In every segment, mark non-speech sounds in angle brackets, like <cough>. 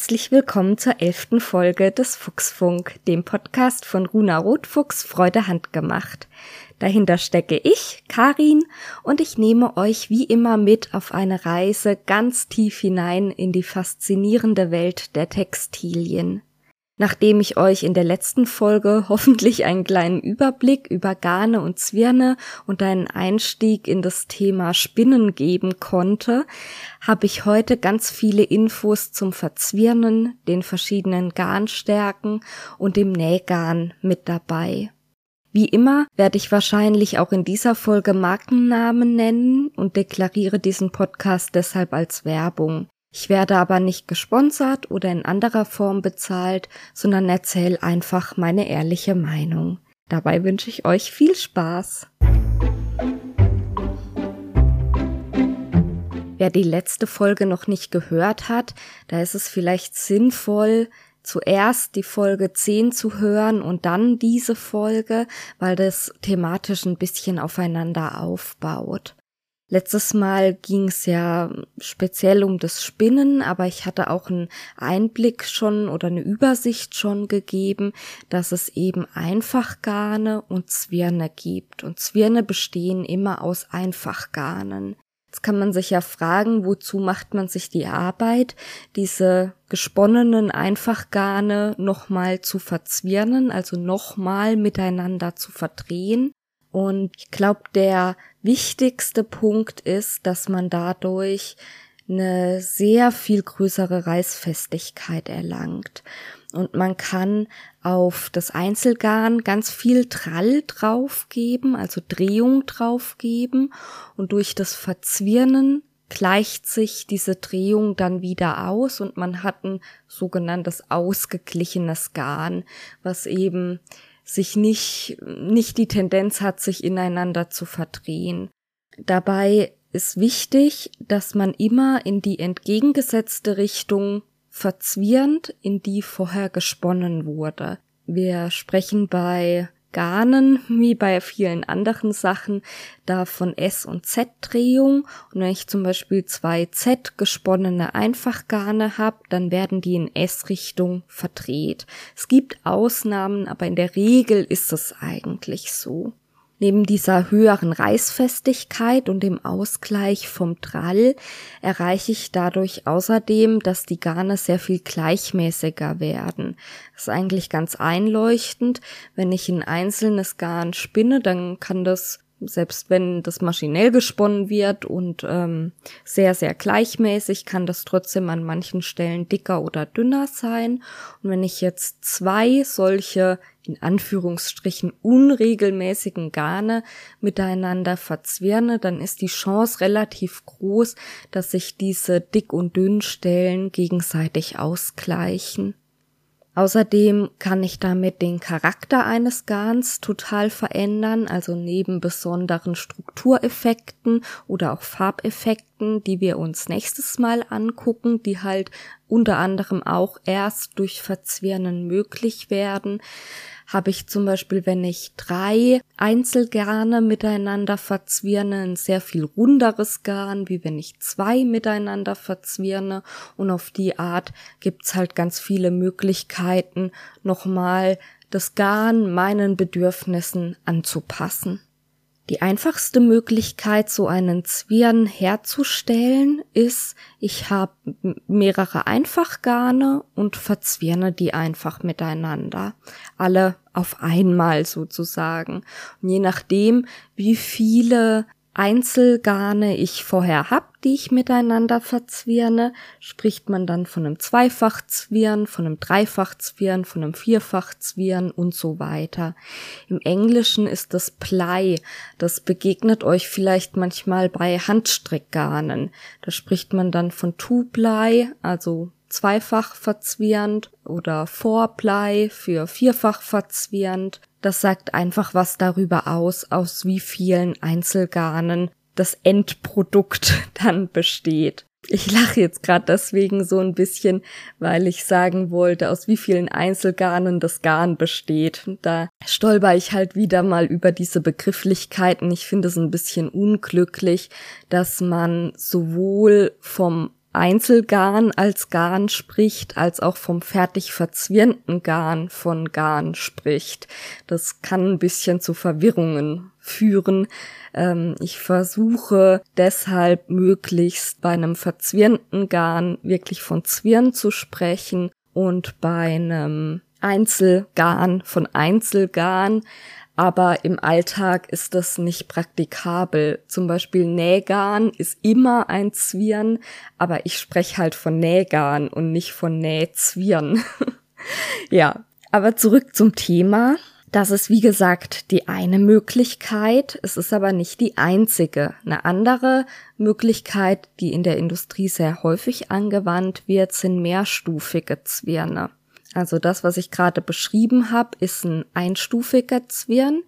Herzlich willkommen zur elften Folge des Fuchsfunk, dem Podcast von Runa Rotfuchs Freude handgemacht. Dahinter stecke ich, Karin, und ich nehme euch wie immer mit auf eine Reise ganz tief hinein in die faszinierende Welt der Textilien. Nachdem ich euch in der letzten Folge <laughs> hoffentlich einen kleinen Überblick über Garne und Zwirne und einen Einstieg in das Thema Spinnen geben konnte, habe ich heute ganz viele Infos zum Verzwirnen, den verschiedenen Garnstärken und dem Nähgarn mit dabei. Wie immer werde ich wahrscheinlich auch in dieser Folge Markennamen nennen und deklariere diesen Podcast deshalb als Werbung. Ich werde aber nicht gesponsert oder in anderer Form bezahlt, sondern erzähle einfach meine ehrliche Meinung. Dabei wünsche ich euch viel Spaß. Wer die letzte Folge noch nicht gehört hat, da ist es vielleicht sinnvoll, zuerst die Folge 10 zu hören und dann diese Folge, weil das thematisch ein bisschen aufeinander aufbaut. Letztes Mal ging es ja speziell um das Spinnen, aber ich hatte auch einen Einblick schon oder eine Übersicht schon gegeben, dass es eben Einfachgarne und Zwirne gibt. Und Zwirne bestehen immer aus Einfachgarnen. Jetzt kann man sich ja fragen, wozu macht man sich die Arbeit, diese gesponnenen Einfachgarne nochmal zu verzwirnen, also nochmal miteinander zu verdrehen. Und ich glaube, der wichtigste Punkt ist, dass man dadurch eine sehr viel größere Reißfestigkeit erlangt. Und man kann auf das Einzelgarn ganz viel Trall draufgeben, also Drehung draufgeben. Und durch das Verzwirnen gleicht sich diese Drehung dann wieder aus und man hat ein sogenanntes ausgeglichenes Garn, was eben sich nicht, nicht die Tendenz hat, sich ineinander zu verdrehen. Dabei ist wichtig, dass man immer in die entgegengesetzte Richtung verzwirnt, in die vorher gesponnen wurde. Wir sprechen bei Garnen, wie bei vielen anderen Sachen, da von S- und Z-Drehung. Und wenn ich zum Beispiel zwei Z gesponnene Einfachgarne habe, dann werden die in S-Richtung verdreht. Es gibt Ausnahmen, aber in der Regel ist es eigentlich so. Neben dieser höheren Reißfestigkeit und dem Ausgleich vom Trall erreiche ich dadurch außerdem, dass die Garne sehr viel gleichmäßiger werden. Das ist eigentlich ganz einleuchtend. Wenn ich ein einzelnes Garn spinne, dann kann das selbst wenn das maschinell gesponnen wird und ähm, sehr, sehr gleichmäßig, kann das trotzdem an manchen Stellen dicker oder dünner sein. Und wenn ich jetzt zwei solche in Anführungsstrichen unregelmäßigen Garne miteinander verzwirne, dann ist die Chance relativ groß, dass sich diese dick und dünn Stellen gegenseitig ausgleichen. Außerdem kann ich damit den Charakter eines Garns total verändern, also neben besonderen Struktureffekten oder auch Farbeffekten, die wir uns nächstes Mal angucken, die halt unter anderem auch erst durch Verzwirnen möglich werden, habe ich zum Beispiel, wenn ich drei Einzelgarne miteinander verzwirne, ein sehr viel runderes Garn, wie wenn ich zwei miteinander verzwirne. Und auf die Art gibt's halt ganz viele Möglichkeiten, nochmal das Garn meinen Bedürfnissen anzupassen. Die einfachste Möglichkeit, so einen Zwirn herzustellen, ist, ich habe mehrere Einfachgarne und verzwirne die einfach miteinander. Alle auf einmal sozusagen. Und je nachdem, wie viele Einzelgarne ich vorher hab, die ich miteinander verzwirne, spricht man dann von einem Zweifachzwirn, von einem Dreifachzwirn, von einem Vierfachzwirn und so weiter. Im Englischen ist das Ply. Das begegnet euch vielleicht manchmal bei Handstrickgarnen. Da spricht man dann von Two-Ply, also zweifach verzwirrend oder Four-Ply für vierfach verzwirrend das sagt einfach was darüber aus, aus wie vielen Einzelgarnen das Endprodukt <laughs> dann besteht. Ich lache jetzt gerade deswegen so ein bisschen, weil ich sagen wollte, aus wie vielen Einzelgarnen das Garn besteht. Da stolper ich halt wieder mal über diese Begrifflichkeiten. Ich finde es ein bisschen unglücklich, dass man sowohl vom Einzelgarn als Garn spricht, als auch vom fertig verzwirnten Garn von Garn spricht. Das kann ein bisschen zu Verwirrungen führen. Ähm, ich versuche deshalb möglichst bei einem verzwirnten Garn wirklich von Zwirn zu sprechen und bei einem Einzelgarn von Einzelgarn aber im Alltag ist das nicht praktikabel. Zum Beispiel Nähgarn ist immer ein Zwirn, aber ich spreche halt von Nähgarn und nicht von Nähzwirn. <laughs> ja, aber zurück zum Thema. Das ist wie gesagt die eine Möglichkeit, es ist aber nicht die einzige. Eine andere Möglichkeit, die in der Industrie sehr häufig angewandt wird, sind mehrstufige Zwirne. Also das, was ich gerade beschrieben habe, ist ein einstufiger Zwirn.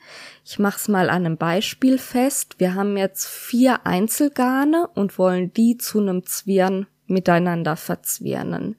Ich mache es mal an einem Beispiel fest. Wir haben jetzt vier Einzelgarne und wollen die zu einem Zwirn miteinander verzwirnen.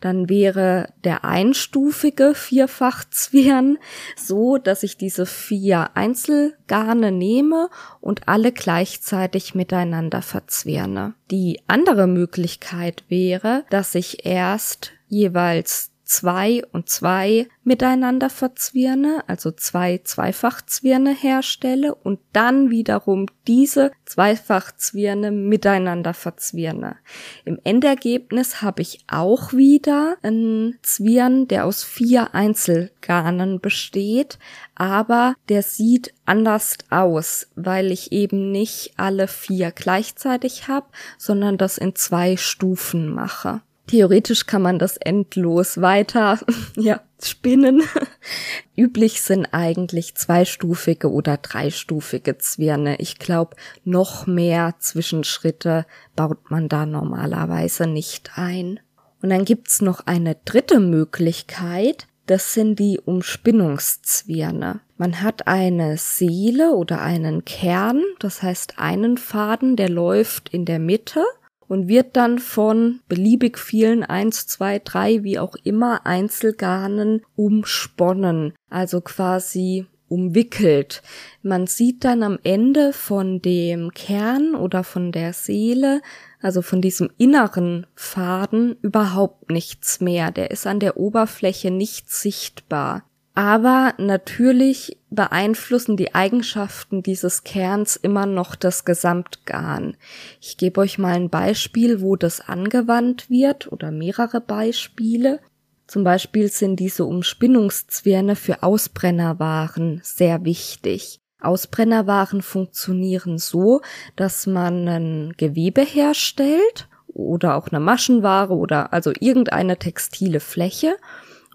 Dann wäre der einstufige Vierfachzwirn so, dass ich diese vier Einzelgarne nehme und alle gleichzeitig miteinander verzwirne. Die andere Möglichkeit wäre, dass ich erst jeweils zwei und zwei miteinander verzwirne, also zwei Zweifachzwirne herstelle und dann wiederum diese Zweifachzwirne miteinander verzwirne. Im Endergebnis habe ich auch wieder einen Zwirn, der aus vier Einzelgarnen besteht, aber der sieht anders aus, weil ich eben nicht alle vier gleichzeitig habe, sondern das in zwei Stufen mache. Theoretisch kann man das endlos weiter, <laughs> ja, spinnen. <laughs> Üblich sind eigentlich zweistufige oder dreistufige Zwirne. Ich glaube, noch mehr Zwischenschritte baut man da normalerweise nicht ein. Und dann gibt's noch eine dritte Möglichkeit. Das sind die Umspinnungszwirne. Man hat eine Seele oder einen Kern, das heißt einen Faden, der läuft in der Mitte und wird dann von beliebig vielen eins, zwei, drei, wie auch immer Einzelgarnen umsponnen, also quasi umwickelt. Man sieht dann am Ende von dem Kern oder von der Seele, also von diesem inneren Faden, überhaupt nichts mehr. Der ist an der Oberfläche nicht sichtbar. Aber natürlich beeinflussen die Eigenschaften dieses Kerns immer noch das Gesamtgarn. Ich gebe euch mal ein Beispiel, wo das angewandt wird oder mehrere Beispiele. Zum Beispiel sind diese Umspinnungszwirne für Ausbrennerwaren sehr wichtig. Ausbrennerwaren funktionieren so, dass man ein Gewebe herstellt oder auch eine Maschenware oder also irgendeine textile Fläche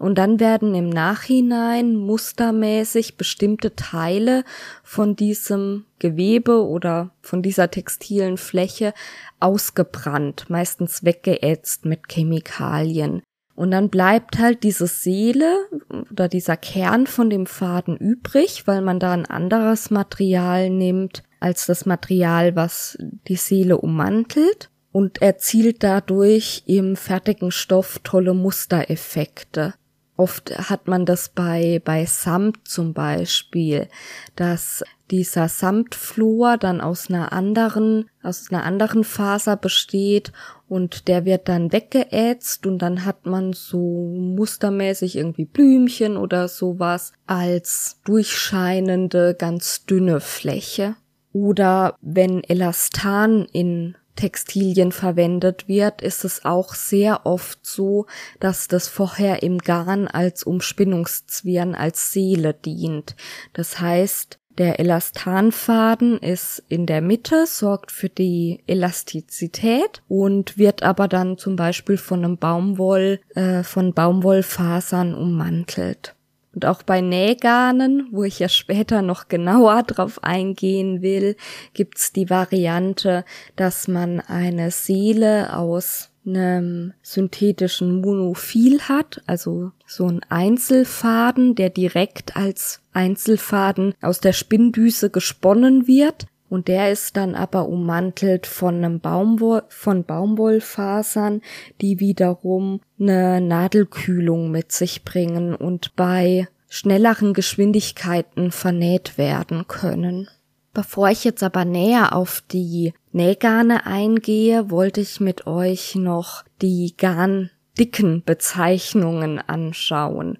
und dann werden im Nachhinein mustermäßig bestimmte Teile von diesem Gewebe oder von dieser textilen Fläche ausgebrannt, meistens weggeätzt mit Chemikalien. Und dann bleibt halt diese Seele oder dieser Kern von dem Faden übrig, weil man da ein anderes Material nimmt als das Material, was die Seele ummantelt und erzielt dadurch im fertigen Stoff tolle Mustereffekte. Oft hat man das bei, bei Samt zum Beispiel, dass dieser Samtflor dann aus einer anderen, aus einer anderen Faser besteht und der wird dann weggeätzt und dann hat man so mustermäßig irgendwie Blümchen oder sowas als durchscheinende, ganz dünne Fläche. Oder wenn Elastan in Textilien verwendet wird, ist es auch sehr oft so, dass das vorher im Garn als Umspinnungszwirn als Seele dient. Das heißt, der Elastanfaden ist in der Mitte, sorgt für die Elastizität und wird aber dann zum Beispiel von einem Baumwoll, äh, von Baumwollfasern ummantelt. Und auch bei Nähgarnen, wo ich ja später noch genauer <laughs> drauf eingehen will, gibt's die Variante, dass man eine Seele aus einem synthetischen Monophil hat, also so ein Einzelfaden, der direkt als Einzelfaden aus der Spinndüse gesponnen wird und der ist dann aber ummantelt von einem Baumwoll, von Baumwollfasern, die wiederum eine Nadelkühlung mit sich bringen und bei schnelleren Geschwindigkeiten vernäht werden können. Bevor ich jetzt aber näher auf die Nähgarne eingehe, wollte ich mit euch noch die garndicken Bezeichnungen anschauen.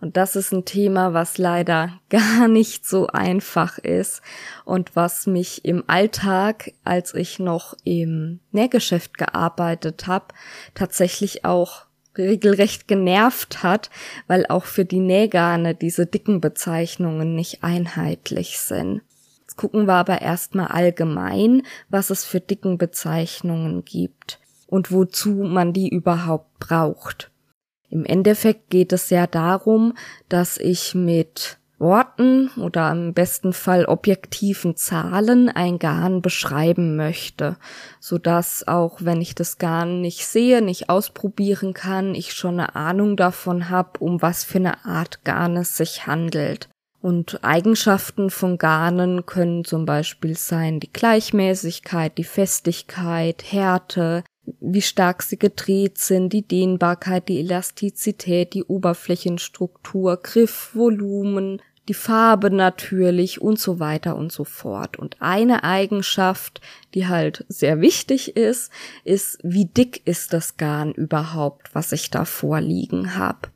Und das ist ein Thema, was leider <laughs> gar nicht so einfach ist und was mich im Alltag, als ich noch im Nähgeschäft gearbeitet habe, tatsächlich auch regelrecht genervt hat, weil auch für die Nähgarne diese dicken Bezeichnungen nicht einheitlich sind gucken wir aber erstmal allgemein, was es für dicken Bezeichnungen gibt und wozu man die überhaupt braucht. Im Endeffekt geht es ja darum, dass ich mit Worten oder im besten Fall objektiven Zahlen ein Garn beschreiben möchte, so dass auch wenn ich das Garn nicht sehe, nicht ausprobieren kann, ich schon eine Ahnung davon habe, um was für eine Art Garn es sich handelt. Und Eigenschaften von Garnen können zum Beispiel sein die Gleichmäßigkeit, die Festigkeit, Härte, wie stark sie gedreht sind, die Dehnbarkeit, die Elastizität, die Oberflächenstruktur, Griff, Volumen, die Farbe natürlich und so weiter und so fort. Und eine Eigenschaft, die halt sehr wichtig ist, ist, wie dick ist das Garn überhaupt, was ich da vorliegen habe.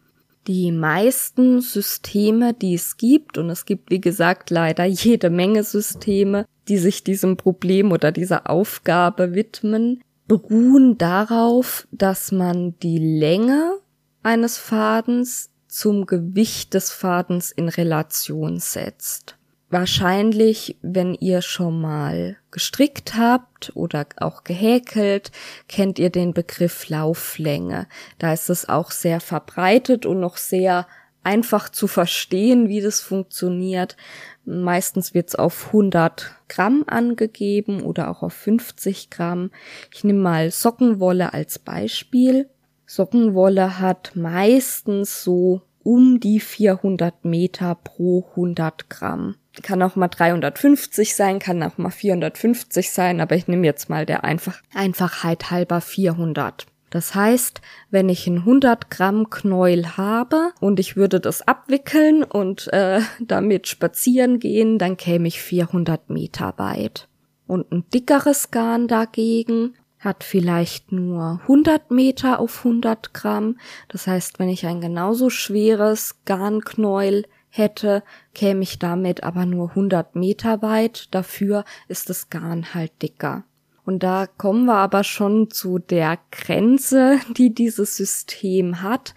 Die meisten Systeme, die es gibt, und es gibt, wie gesagt, leider jede Menge Systeme, die sich diesem Problem oder dieser Aufgabe widmen, beruhen darauf, dass man die Länge eines Fadens zum Gewicht des Fadens in Relation setzt. Wahrscheinlich, wenn ihr schon mal gestrickt habt oder auch gehäkelt, kennt ihr den Begriff Lauflänge. Da ist es auch sehr verbreitet und noch sehr einfach zu verstehen, wie das funktioniert. Meistens wird es auf 100 Gramm angegeben oder auch auf 50 Gramm. Ich nehme mal Sockenwolle als Beispiel. Sockenwolle hat meistens so um die 400 Meter pro 100 Gramm kann auch mal 350 sein, kann auch mal 450 sein, aber ich nehme jetzt mal der einfach, Einfachheit halber 400. Das heißt, wenn ich ein 100 Gramm Knäuel habe und ich würde das abwickeln und äh, damit spazieren gehen, dann käme ich 400 Meter weit. Und ein dickeres Garn dagegen hat vielleicht nur 100 Meter auf 100 Gramm. Das heißt, wenn ich ein genauso schweres Garnknäuel hätte, käme ich damit aber nur 100 Meter weit. Dafür ist das Garn halt dicker. Und da kommen wir aber schon zu der Grenze, <laughs> die dieses System hat,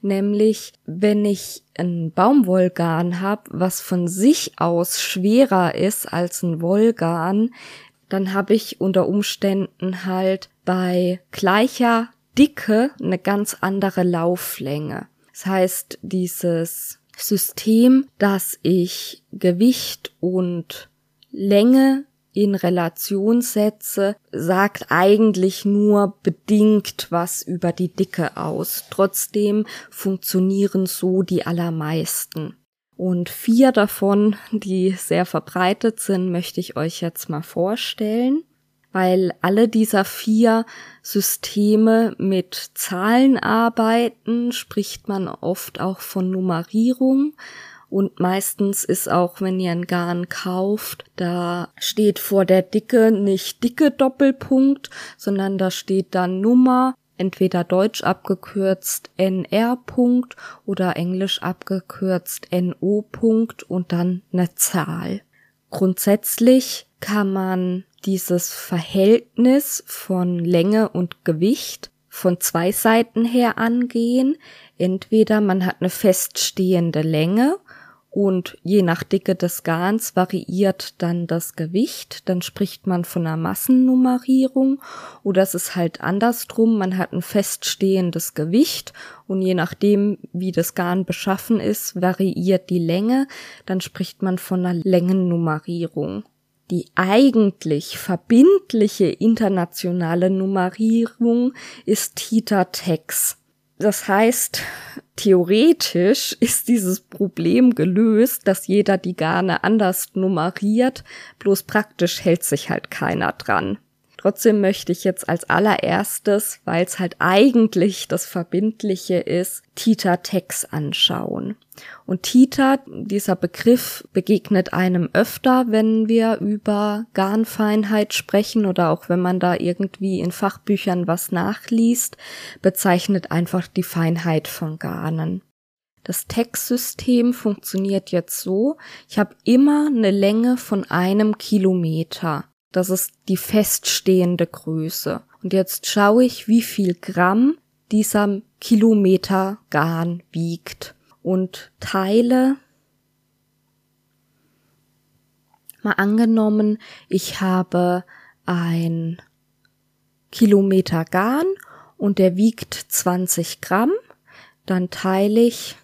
nämlich wenn ich ein Baumwollgarn habe, was von sich aus schwerer ist als ein Wollgarn, dann habe ich unter Umständen halt bei gleicher Dicke eine ganz andere Lauflänge. Das heißt, dieses System, dass ich Gewicht und Länge in Relation setze, sagt eigentlich nur bedingt was über die Dicke aus. Trotzdem funktionieren so die allermeisten. Und vier davon, die sehr verbreitet sind, möchte ich euch jetzt mal vorstellen weil alle dieser vier Systeme mit Zahlen arbeiten, spricht man oft auch von Nummerierung. Und meistens ist auch, wenn ihr ein Garn kauft, da steht vor der Dicke nicht dicke Doppelpunkt, sondern da steht dann Nummer, entweder deutsch abgekürzt NR Punkt oder englisch abgekürzt NO Punkt und dann eine Zahl. Grundsätzlich kann man dieses Verhältnis von Länge und Gewicht von zwei Seiten her angehen. Entweder man hat eine feststehende Länge und je nach Dicke des Garns variiert dann das Gewicht, dann spricht man von einer Massennummerierung oder es ist halt andersrum, man hat ein feststehendes Gewicht. Und je nachdem, wie das Garn beschaffen ist, variiert die Länge, dann spricht man von einer Längennummerierung. Die eigentlich verbindliche internationale Nummerierung ist Tita-Tex. Das heißt, theoretisch ist dieses Problem gelöst, dass jeder die Garne anders nummeriert, bloß praktisch hält sich halt keiner dran. Trotzdem möchte ich jetzt als allererstes, weil es halt eigentlich das Verbindliche ist, Tita Tex anschauen. Und Tita, dieser Begriff begegnet einem öfter, wenn wir über Garnfeinheit sprechen oder auch wenn man da irgendwie in Fachbüchern was nachliest, bezeichnet einfach die Feinheit von Garnen. Das Textsystem funktioniert jetzt so, ich habe immer eine Länge von einem Kilometer. Das ist die feststehende Größe. Und jetzt schaue ich, wie viel Gramm dieser Kilometer Garn wiegt und teile mal angenommen, ich habe ein Kilometer Garn und der wiegt 20 Gramm, dann teile ich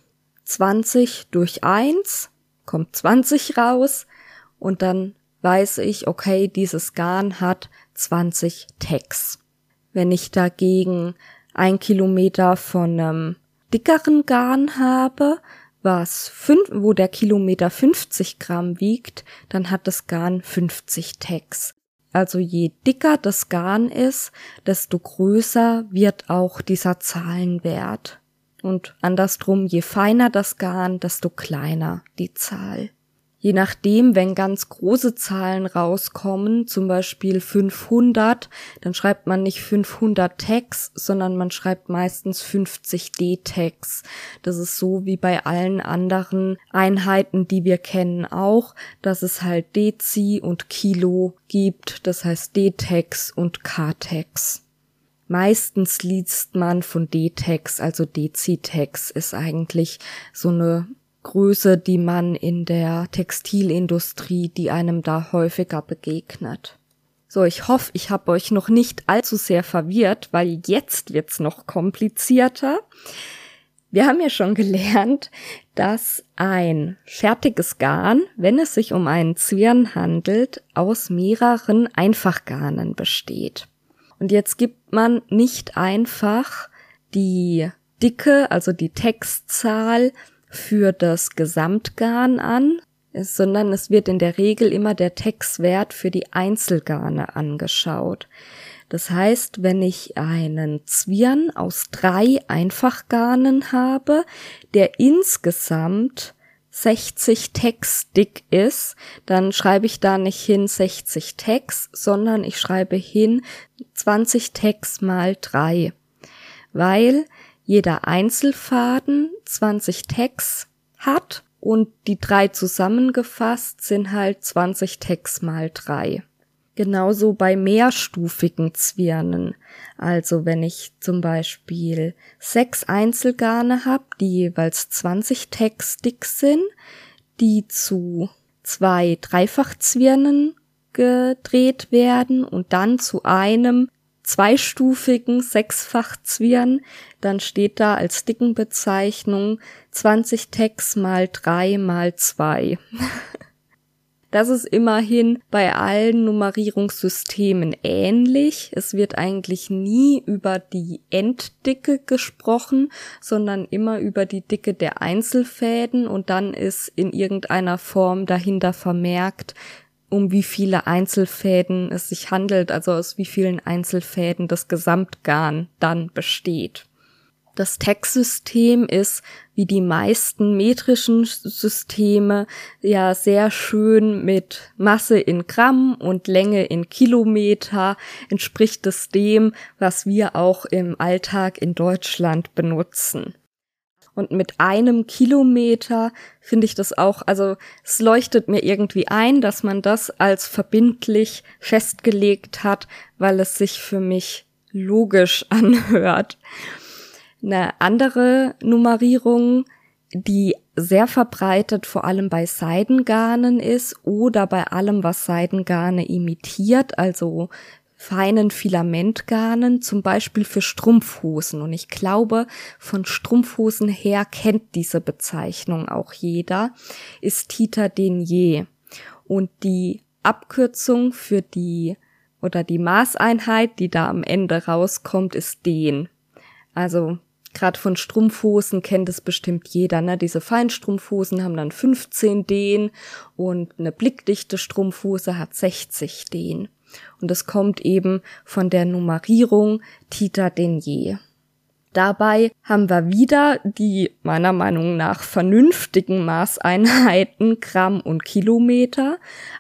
20 durch 1, kommt 20 raus und dann weiß ich, okay, dieses Garn hat 20 Tags. Wenn ich dagegen ein Kilometer von einem dickeren Garn habe, was fünf, wo der Kilometer 50 Gramm wiegt, dann hat das Garn 50 Tags. Also je dicker das Garn ist, desto größer wird auch dieser Zahlenwert. Und andersrum, je feiner das Garn, desto kleiner die Zahl. Je nachdem, wenn ganz große Zahlen rauskommen, zum Beispiel 500, dann schreibt man nicht 500 Tags, sondern man schreibt meistens 50 D-Tags. Das ist so wie bei allen anderen Einheiten, die wir kennen auch, dass es halt Dezi und Kilo gibt, das heißt D-Tags und K-Tags. Meistens liest man von D-Tags, also Dezi-Tags ist eigentlich so eine Größe, die man in der Textilindustrie, die einem da häufiger begegnet. So, ich hoffe, ich habe euch noch nicht allzu sehr verwirrt, weil jetzt wird's noch komplizierter. Wir haben ja schon gelernt, dass ein fertiges Garn, wenn es sich um einen Zwirn handelt, aus mehreren Einfachgarnen besteht. Und jetzt gibt man nicht einfach die Dicke, also die Textzahl für das Gesamtgarn an, sondern es wird in der Regel immer der Textwert für die Einzelgarne angeschaut. Das heißt, wenn ich einen Zwirn aus drei Einfachgarnen habe, der insgesamt 60 Text dick ist, dann schreibe ich da nicht hin 60 Text, sondern ich schreibe hin 20 Text mal drei, weil jeder Einzelfaden 20 Tags hat und die drei zusammengefasst sind halt 20 Tags mal drei. Genauso bei mehrstufigen Zwirnen. Also wenn ich zum Beispiel sechs Einzelgarne habe, die jeweils 20 Tags dick sind, die zu zwei Dreifachzwirnen gedreht werden und dann zu einem zweistufigen Sechsfachzwirn, dann steht da als Dickenbezeichnung 20 Tex mal 3 mal 2. <laughs> Das ist immerhin bei allen Nummerierungssystemen ähnlich. Es wird eigentlich nie über die Enddicke gesprochen, sondern immer über die Dicke der Einzelfäden und dann ist in irgendeiner Form dahinter vermerkt, um wie viele Einzelfäden es sich handelt, also aus wie vielen Einzelfäden das Gesamtgarn dann besteht. Das Textsystem ist, wie die meisten metrischen Systeme, ja sehr schön mit Masse in Gramm und Länge in Kilometer, entspricht es dem, was wir auch im Alltag in Deutschland benutzen. Und mit einem Kilometer finde ich das auch, also es leuchtet mir irgendwie ein, dass man das als verbindlich festgelegt hat, weil es sich für mich logisch <laughs> anhört. Eine andere Nummerierung, die sehr verbreitet vor allem bei Seidengarnen ist oder bei allem, was Seidengarne imitiert, also feinen Filamentgarnen, zum Beispiel für Strumpfhosen. Und ich glaube, von Strumpfhosen her kennt diese Bezeichnung auch jeder, ist Tita Denier. Und die Abkürzung für die oder die Maßeinheit, die da am Ende rauskommt, ist Den. Also gerade von Strumpfhosen kennt es bestimmt jeder, ne? Diese Feinstrumpfhosen haben dann 15 Den und eine blickdichte Strumpfhose hat 60 Den. Und es kommt eben von der Nummerierung Tita Denier. Dabei haben wir wieder die meiner Meinung nach vernünftigen Maßeinheiten Gramm und Kilometer,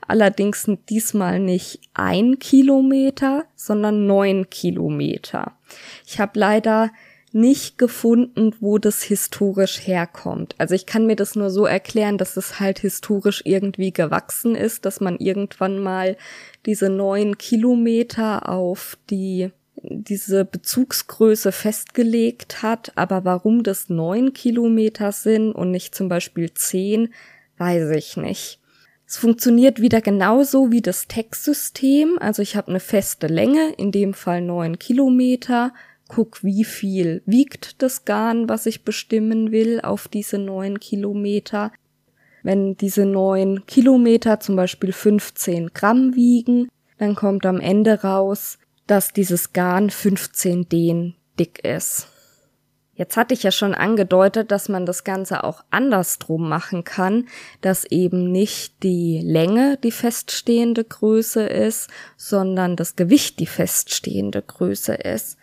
allerdings diesmal nicht ein Kilometer, sondern neun Kilometer. Ich habe leider nicht gefunden, wo das historisch herkommt. Also ich kann mir das nur so erklären, dass es halt historisch irgendwie gewachsen ist, dass man irgendwann mal diese neun Kilometer auf die diese Bezugsgröße festgelegt hat, aber warum das neun Kilometer sind und nicht zum Beispiel zehn, weiß ich nicht. Es funktioniert wieder genauso wie das Textsystem, also ich habe eine feste Länge, in dem Fall neun Kilometer, guck, wie viel wiegt das Garn, was ich bestimmen will, auf diese neun Kilometer. Wenn diese neun Kilometer zum Beispiel 15 Gramm wiegen, dann kommt am Ende raus, dass dieses Garn 15 Dehn dick ist. Jetzt hatte ich ja schon angedeutet, dass man das Ganze auch andersrum machen kann, dass eben nicht die Länge die feststehende Größe ist, sondern das Gewicht die feststehende Größe ist.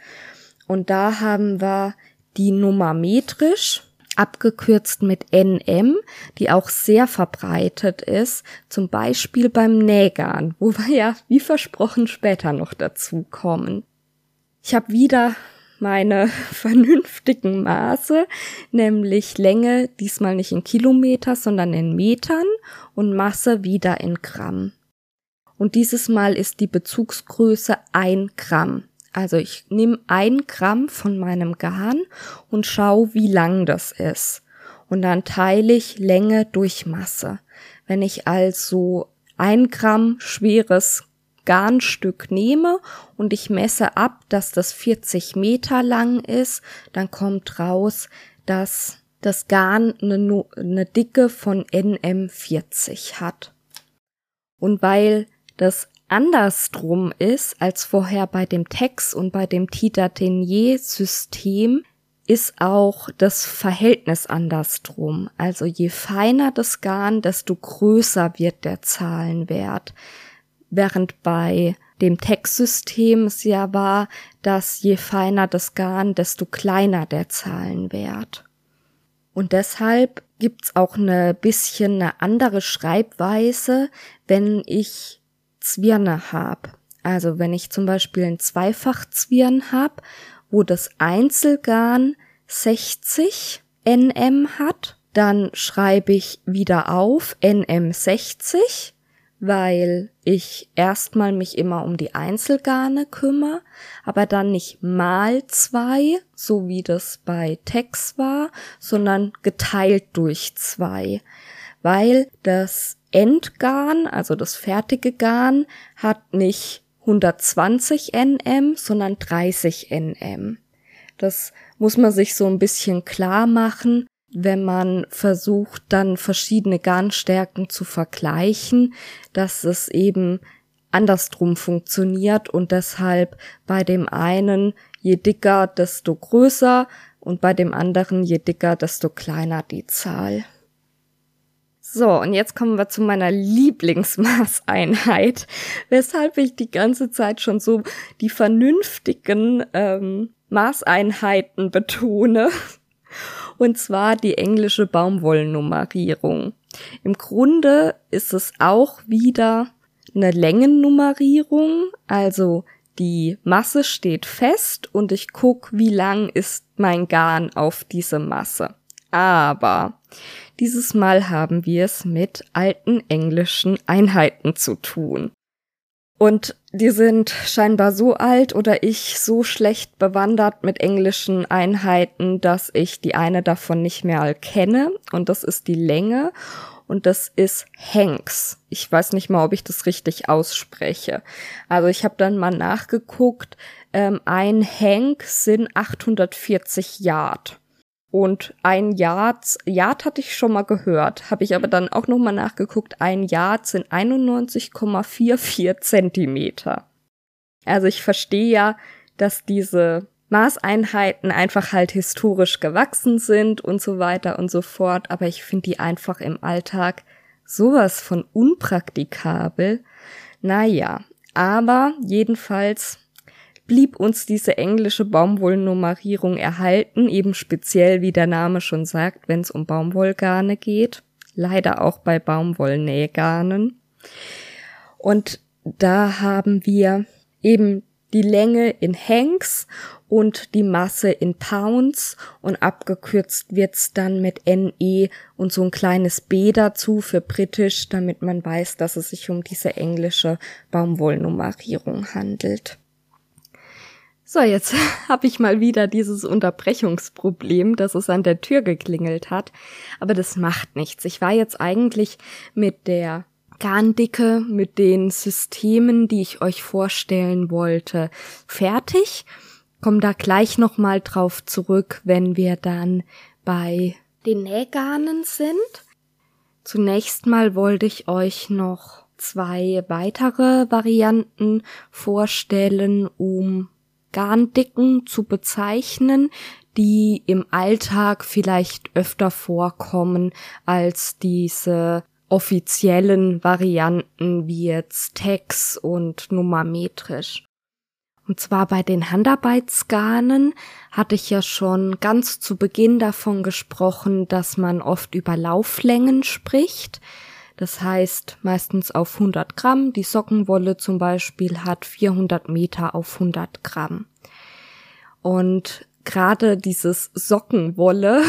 Und da haben wir die Nummer metrisch, abgekürzt mit NM, die auch sehr verbreitet ist, zum Beispiel beim Nägern, wo wir ja wie versprochen später noch dazu kommen. Ich habe wieder meine <laughs> vernünftigen Maße, nämlich Länge diesmal nicht in Kilometer, sondern in Metern und Masse wieder in Gramm. Und dieses Mal ist die Bezugsgröße ein Gramm. Also ich nehme ein Gramm von meinem Garn und schaue, wie lang das ist. Und dann teile ich Länge durch Masse. Wenn ich also ein Gramm schweres Garnstück nehme und ich messe ab, dass das 40 Meter lang ist, dann kommt raus, dass das Garn eine, eine Dicke von NM40 hat. Und weil das andersrum ist als vorher bei dem Text und bei dem Tita-Tenier-System, ist auch das Verhältnis andersrum. Also je feiner das Garn, desto größer wird der Zahlenwert. Während bei dem Textsystem es ja war, dass je feiner das Garn, desto kleiner der Zahlenwert. Und deshalb gibt's auch eine bisschen eine andere Schreibweise, wenn ich Zwirne habe. Also wenn ich zum Beispiel ein Zweifachzwirn habe, wo das Einzelgarn 60 nm hat, dann schreibe ich wieder auf nm 60, weil ich erstmal mich immer um die Einzelgarne kümmere, aber dann nicht mal zwei, so wie das bei Tex war, sondern geteilt durch zwei, weil das Endgarn, also das fertige Garn, hat nicht 120 nm, sondern 30 nm. Das muss man sich so ein bisschen klar machen, wenn man versucht, dann verschiedene Garnstärken zu vergleichen, dass es eben andersrum funktioniert und deshalb bei dem einen je dicker, desto größer und bei dem anderen je dicker, desto kleiner die Zahl. So, und jetzt kommen wir zu meiner Lieblingsmaßeinheit, <laughs> weshalb ich die ganze Zeit schon so die vernünftigen ähm, Maßeinheiten betone. <laughs> Und zwar die englische Baumwollennummerierung. Im Grunde ist es auch wieder eine Längennummerierung, also die Masse steht fest und ich guck, wie lang ist mein Garn auf diese Masse. Aber dieses Mal haben wir es mit alten englischen Einheiten zu tun. Und die sind scheinbar so alt oder ich so schlecht bewandert mit englischen Einheiten, dass ich die eine davon nicht mehr kenne. Und das ist die Länge. Und das ist Hanks. Ich weiß nicht mal, ob ich das richtig ausspreche. Also ich habe dann mal nachgeguckt. Ähm, ein Hank sind 840 Yard. Und ein Yard, Yard hatte ich schon mal gehört, habe ich aber dann auch nochmal nachgeguckt, ein Yard sind 91,44 Zentimeter. Also ich verstehe ja, dass diese Maßeinheiten einfach halt historisch gewachsen sind und so weiter und so fort, aber ich finde die einfach im Alltag sowas von unpraktikabel. Naja, Aber jedenfalls blieb uns diese englische Baumwollnummerierung erhalten, eben speziell, wie der Name schon sagt, wenn es um Baumwollgarne geht. Leider auch bei Baumwollnähgarnen. Und da haben wir eben die Länge in Hanks und die Masse in Pounds und abgekürzt wird's dann mit NE und so ein kleines B dazu für britisch, damit man weiß, dass es sich um diese englische Baumwollnummerierung handelt. So, jetzt <laughs> habe ich mal wieder dieses Unterbrechungsproblem, dass es an der Tür geklingelt hat. Aber das macht nichts. Ich war jetzt eigentlich mit der Garndicke, mit den Systemen, die ich euch vorstellen wollte, fertig. Komm da gleich nochmal drauf zurück, wenn wir dann bei den Nähgarnen sind. Zunächst mal wollte ich euch noch zwei weitere Varianten vorstellen, um Garndicken zu bezeichnen, die im Alltag vielleicht öfter vorkommen als diese offiziellen Varianten wie jetzt Tex und nummermetrisch. Und zwar bei den Handarbeitsgarnen hatte ich ja schon ganz zu Beginn davon gesprochen, dass man oft über Lauflängen spricht. Das heißt meistens auf 100 Gramm. Die Sockenwolle zum Beispiel hat 400 Meter auf 100 Gramm. Und gerade dieses Sockenwolle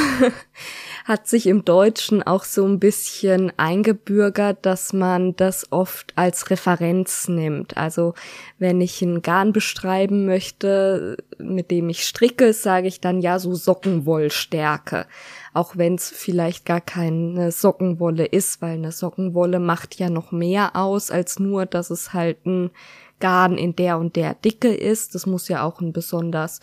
<laughs> hat sich im Deutschen auch so ein bisschen eingebürgert, dass man das oft als Referenz nimmt. Also wenn ich einen Garn beschreiben möchte, mit dem ich stricke, sage ich dann ja so Sockenwollstärke. Auch wenn es vielleicht gar keine Sockenwolle ist, weil eine Sockenwolle macht ja noch mehr aus als nur, dass es halt ein Garn in der und der Dicke ist. Das muss ja auch ein besonders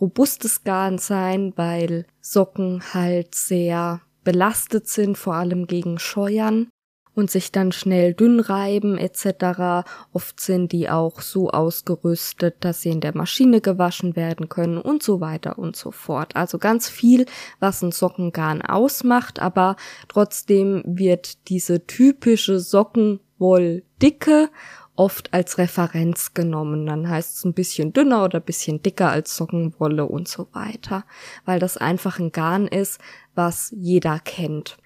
robustes Garn sein, weil Socken halt sehr belastet sind, vor allem gegen Scheuern und sich dann schnell dünn reiben etc. Oft sind die auch so ausgerüstet, dass sie in der Maschine gewaschen werden können und so weiter und so fort. Also ganz viel, was ein Sockengarn ausmacht, aber trotzdem wird diese typische Sockenwolldicke oft als Referenz genommen. Dann heißt es ein bisschen dünner oder ein bisschen dicker als Sockenwolle und so weiter, weil das einfach ein Garn ist, was jeder kennt.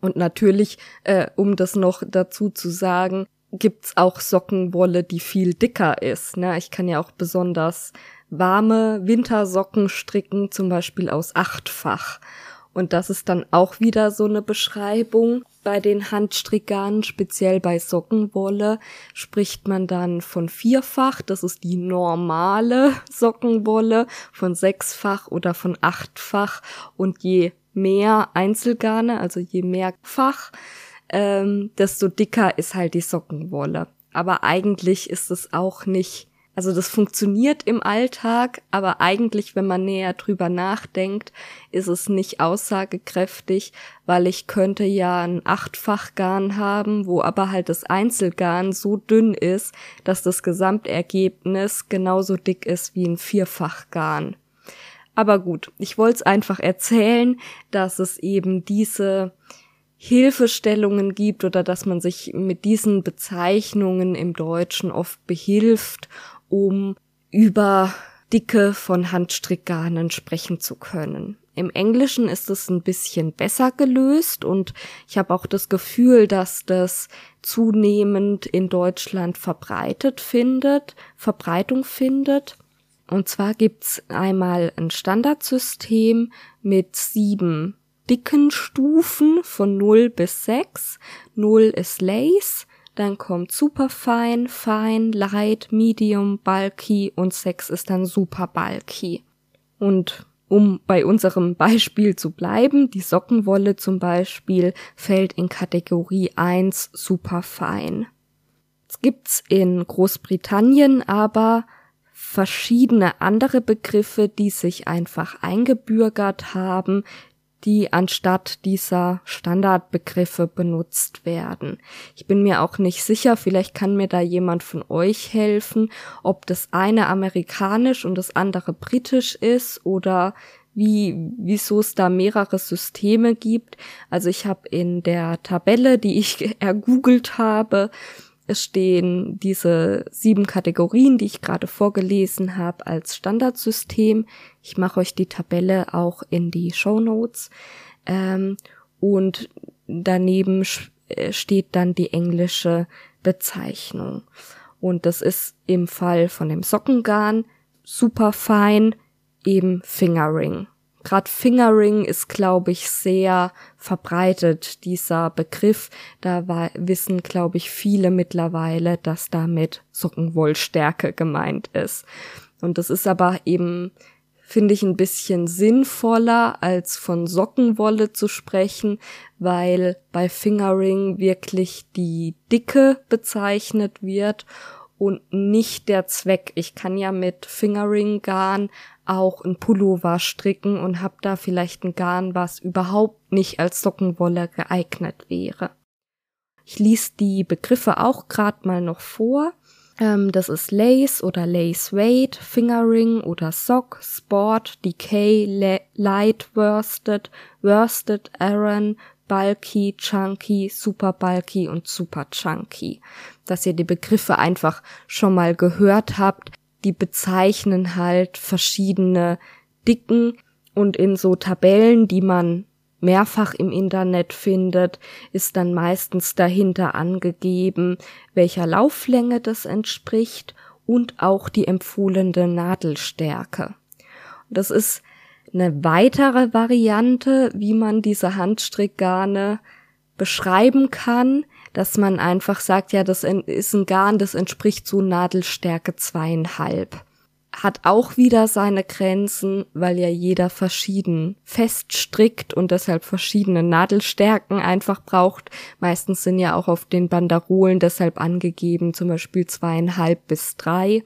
Und natürlich, äh, um das noch dazu zu sagen, gibt's auch Sockenwolle, die viel dicker ist. Ne? Ich kann ja auch besonders warme Wintersocken stricken, zum Beispiel aus achtfach. Und das ist dann auch wieder so eine Beschreibung. Bei den Handstrickgarnen, speziell bei Sockenwolle, spricht man dann von vierfach. Das ist die normale <laughs> Sockenwolle, von sechsfach oder von achtfach. Und je mehr Einzelgarne, also je mehr Fach, ähm, desto dicker ist halt die Sockenwolle. Aber eigentlich ist es auch nicht also das funktioniert im Alltag, aber eigentlich, wenn man näher drüber nachdenkt, ist es nicht aussagekräftig, weil ich könnte ja ein Achtfachgarn haben, wo aber halt das Einzelgarn so dünn ist, dass das Gesamtergebnis genauso dick ist wie ein Vierfachgarn. Aber gut, ich wollte es einfach erzählen, dass es eben diese Hilfestellungen gibt oder dass man sich mit diesen Bezeichnungen im Deutschen oft behilft um über Dicke von Handstrickgarnen sprechen zu können. Im Englischen ist es ein bisschen besser gelöst und ich habe auch das Gefühl, dass das zunehmend in Deutschland verbreitet findet, Verbreitung findet. Und zwar gibt's einmal ein Standardsystem mit sieben dicken Stufen von 0 bis 6. 0 ist Lace, dann kommt super fein, fein, light, medium, bulky und Sex ist dann super bulky. Und um bei unserem <laughs> Beispiel zu bleiben, die Sockenwolle zum Beispiel fällt in Kategorie 1 super fein. Es gibt's in Großbritannien aber verschiedene andere Begriffe, die sich einfach eingebürgert haben, die anstatt dieser Standardbegriffe benutzt werden. Ich bin mir auch nicht sicher, vielleicht kann mir da jemand von euch helfen, ob das eine amerikanisch und das andere britisch ist oder wie, wieso es da mehrere Systeme gibt. Also ich habe in der Tabelle, die ich <laughs> ergoogelt habe, es stehen diese sieben Kategorien, die ich gerade vorgelesen habe, als Standardsystem. Ich mache euch die Tabelle auch in die Show Notes. Ähm, und daneben äh, steht dann die englische Bezeichnung. Und das ist im Fall von dem Sockengarn super fein, eben Fingering. Gerade Fingering ist, glaube ich, sehr verbreitet, dieser Begriff. Da war, wissen, glaube ich, viele mittlerweile, dass damit Sockenwollstärke gemeint ist. Und das ist aber eben, finde ich, ein bisschen sinnvoller, als von Sockenwolle zu sprechen, weil bei Fingering wirklich die Dicke bezeichnet wird und nicht der Zweck. Ich kann ja mit Fingering-Garn auch ein Pullover stricken und habe da vielleicht ein Garn, was überhaupt nicht als Sockenwolle geeignet wäre. Ich lies die Begriffe auch gerade mal noch vor. Ähm, das ist Lace oder Lace Weight, Fingering oder Sock, Sport, Decay, Light Worsted, Worsted Aran, Bulky, Chunky, Super Bulky und Super Chunky. Dass ihr die Begriffe einfach schon mal gehört habt, die bezeichnen halt verschiedene Dicken und in so Tabellen, die man mehrfach im Internet findet, ist dann meistens dahinter angegeben, welcher Lauflänge das entspricht und auch die empfohlene Nadelstärke. Das ist eine weitere Variante, wie man diese Handstrickgarne beschreiben kann, dass man einfach sagt, ja, das ist ein Garn, das entspricht so Nadelstärke zweieinhalb. Hat auch wieder seine Grenzen, weil ja jeder verschieden feststrickt und deshalb verschiedene Nadelstärken einfach braucht. Meistens sind ja auch auf den Banderolen deshalb angegeben, zum Beispiel zweieinhalb bis drei.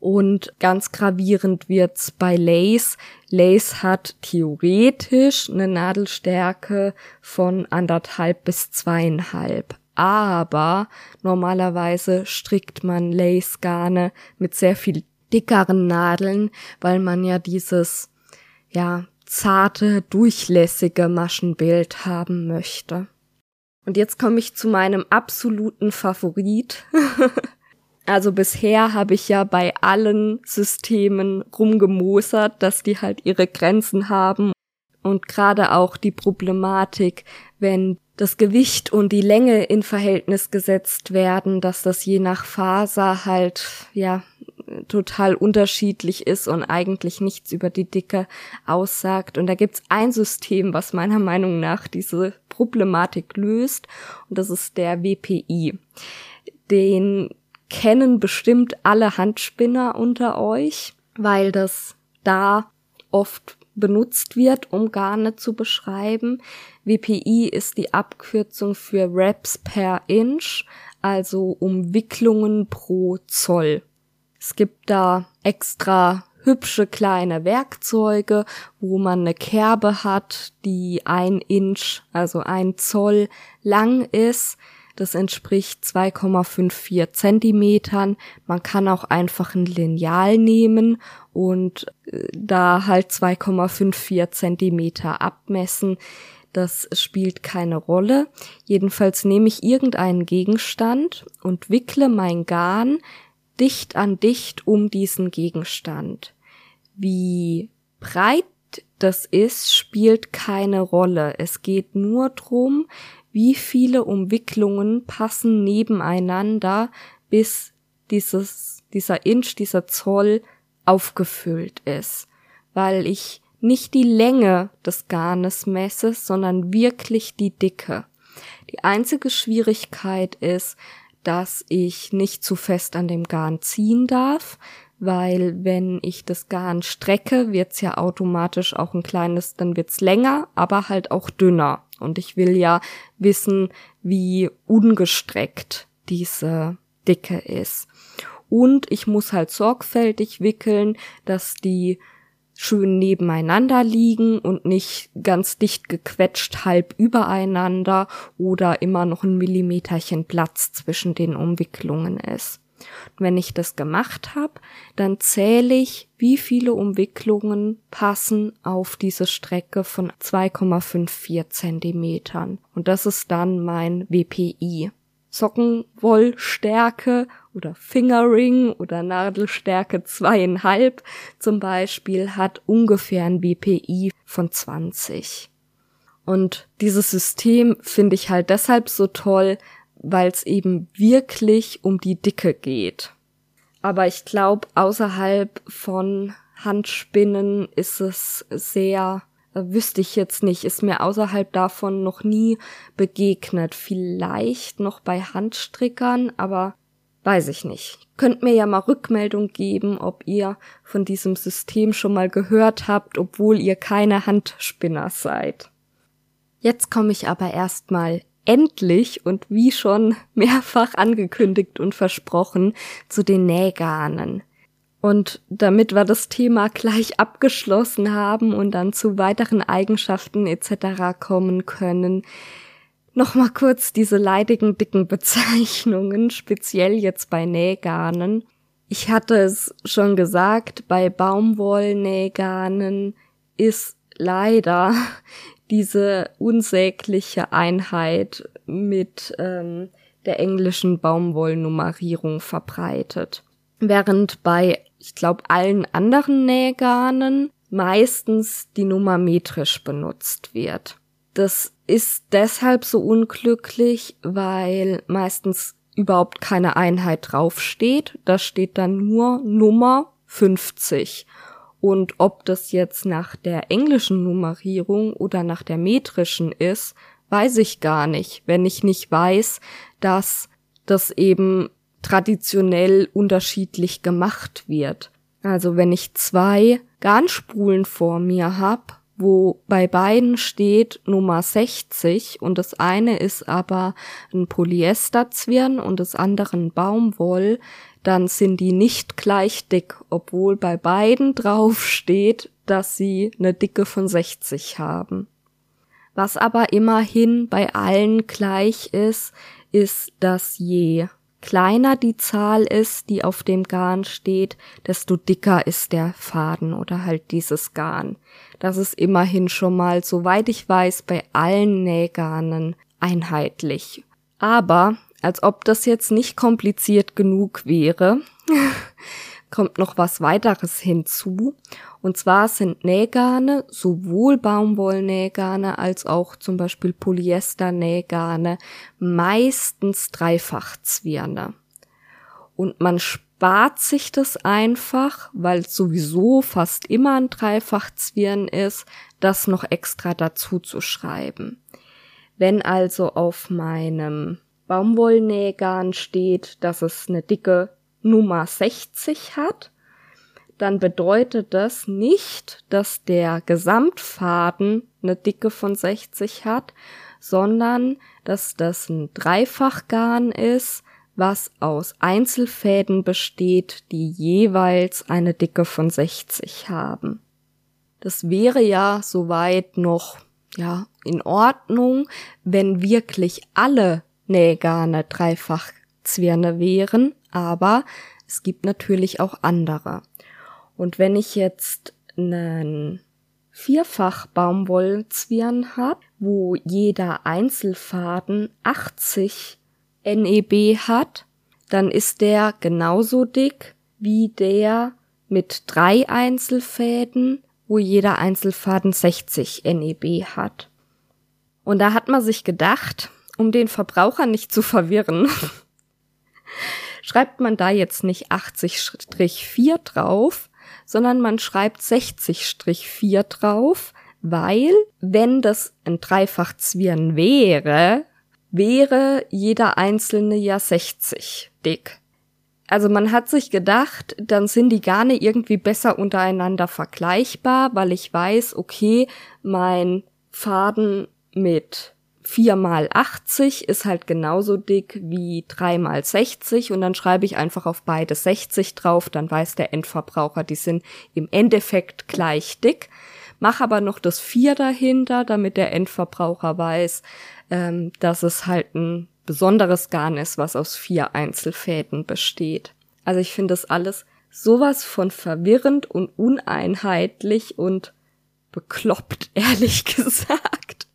Und ganz gravierend wird's bei Lace. Lace hat theoretisch eine Nadelstärke von anderthalb bis zweieinhalb aber normalerweise strickt man Lace-Garne mit sehr viel dickeren Nadeln, weil man ja dieses, ja, zarte, durchlässige Maschenbild haben möchte. Und jetzt komme ich zu meinem absoluten Favorit. <laughs> also bisher habe ich ja bei allen Systemen rumgemosert, dass die halt ihre Grenzen haben und gerade auch die Problematik, wenn das Gewicht und die Länge in Verhältnis gesetzt werden, dass das je nach Faser halt, ja, total unterschiedlich ist und eigentlich nichts über die Dicke aussagt. Und da gibt's ein System, was meiner Meinung nach diese Problematik löst, und das ist der WPI. Den kennen bestimmt alle Handspinner unter euch, weil das da oft benutzt wird, um Garne zu beschreiben. WPI ist die Abkürzung für Reps per Inch, also Umwicklungen pro Zoll. Es gibt da extra hübsche kleine Werkzeuge, wo man eine Kerbe hat, die ein Inch, also ein Zoll lang ist. Das entspricht 2,54 Zentimetern. Man kann auch einfach ein Lineal nehmen und äh, da halt 2,54 Zentimeter abmessen. Das spielt keine Rolle. Jedenfalls nehme ich irgendeinen Gegenstand und wickle mein Garn dicht an dicht um diesen Gegenstand. Wie breit das ist, spielt keine Rolle. Es geht nur drum, wie viele Umwicklungen passen nebeneinander, bis dieses, dieser Inch, dieser Zoll aufgefüllt ist. Weil ich nicht die Länge des Garnes messe, sondern wirklich die Dicke. Die einzige Schwierigkeit ist, dass ich nicht zu fest an dem Garn ziehen darf, weil wenn ich das Garn strecke, wird's ja automatisch auch ein kleines, dann wird's länger, aber halt auch dünner. Und ich will ja wissen, wie ungestreckt diese Dicke ist. Und ich muss halt sorgfältig wickeln, dass die schön nebeneinander liegen und nicht ganz dicht gequetscht halb übereinander oder immer noch ein Millimeterchen Platz zwischen den Umwicklungen ist. Wenn ich das gemacht habe, dann zähle ich, wie viele Umwicklungen passen auf diese Strecke von 2,54 Zentimetern. Und das ist dann mein WPI. Sockenwollstärke oder Fingerring oder Nadelstärke zweieinhalb zum Beispiel hat ungefähr ein BPI von 20. Und dieses System finde ich halt deshalb so toll, weil es eben wirklich um die Dicke geht. Aber ich glaube, außerhalb von Handspinnen ist es sehr, äh, wüsste ich jetzt nicht, ist mir außerhalb davon noch nie begegnet. Vielleicht noch bei Handstrickern, aber weiß ich nicht. Könnt mir ja mal Rückmeldung geben, ob ihr von diesem System schon mal gehört habt, obwohl ihr keine Handspinner seid. Jetzt komme ich aber erstmal endlich und wie schon mehrfach angekündigt und versprochen zu den Nähgarnen. Und damit wir das Thema gleich abgeschlossen haben und dann zu weiteren Eigenschaften etc. kommen können, Nochmal kurz diese leidigen dicken <laughs> Bezeichnungen, speziell jetzt bei Nähgarnen. Ich hatte es schon gesagt, bei Baumwollnähgarnen ist leider diese unsägliche Einheit mit ähm, der englischen Baumwollnummerierung verbreitet. Während bei, ich glaube, allen anderen Nähgarnen meistens die Nummer metrisch benutzt wird. Das ist deshalb so unglücklich, weil meistens überhaupt keine Einheit draufsteht. Da steht dann nur Nummer 50. Und ob das jetzt nach der englischen Nummerierung oder nach der metrischen ist, weiß ich gar nicht, wenn ich nicht weiß, dass das eben traditionell unterschiedlich gemacht wird. Also wenn ich zwei Garnspulen vor mir habe wo bei beiden steht Nummer 60 und das eine ist aber ein Polyesterzwirn und das andere ein Baumwoll, dann sind die nicht gleich dick, obwohl bei beiden drauf steht, dass sie eine Dicke von 60 haben. Was aber immerhin bei allen gleich ist, ist, dass je kleiner die Zahl ist, die auf dem Garn steht, desto dicker ist der Faden oder halt dieses Garn. Das ist immerhin schon mal, soweit ich weiß, bei allen Nähgarnen einheitlich. Aber, als ob das jetzt nicht kompliziert genug wäre, <laughs> kommt noch was weiteres hinzu. Und zwar sind Nähgarne, sowohl Baumwollnähgarne als auch zum Beispiel Polyester-Nähgarne, meistens Dreifachzwirne. Und man spart sich das einfach, weil sowieso fast immer ein Dreifachzwirn ist, das noch extra dazu zu schreiben. Wenn also auf meinem Baumwollnähgarn steht, dass es eine dicke Nummer 60 hat, dann bedeutet das nicht, dass der Gesamtfaden eine Dicke von 60 hat, sondern dass das ein Dreifachgarn ist, was aus Einzelfäden besteht, die jeweils eine Dicke von 60 haben. Das wäre ja soweit noch, ja, in Ordnung, wenn wirklich alle Nähgarne Dreifachzwirne wären, aber es gibt natürlich auch andere. Und wenn ich jetzt einen vierfach Baumwollzwirn habe, wo jeder Einzelfaden 80 NEB hat, dann ist der genauso dick wie der mit drei Einzelfäden, wo jeder Einzelfaden 60 NEB hat. Und da hat man sich gedacht, um den Verbraucher nicht zu verwirren, <laughs> schreibt man da jetzt nicht 80-4 drauf, sondern man schreibt 60-4 drauf, weil wenn das ein Dreifachzwirn wäre, wäre jeder einzelne ja 60 dick. Also man hat sich gedacht, dann sind die Garne irgendwie besser untereinander vergleichbar, weil ich weiß, okay, mein Faden mit 4 mal 80 ist halt genauso dick wie 3 mal 60 und dann schreibe ich einfach auf beide 60 drauf, dann weiß der Endverbraucher, die sind im Endeffekt gleich dick. Mach aber noch das 4 dahinter, damit der Endverbraucher weiß, ähm, dass es halt ein besonderes Garn ist, was aus vier Einzelfäden besteht. Also ich finde das alles sowas von verwirrend und uneinheitlich und bekloppt, <laughs> ehrlich gesagt.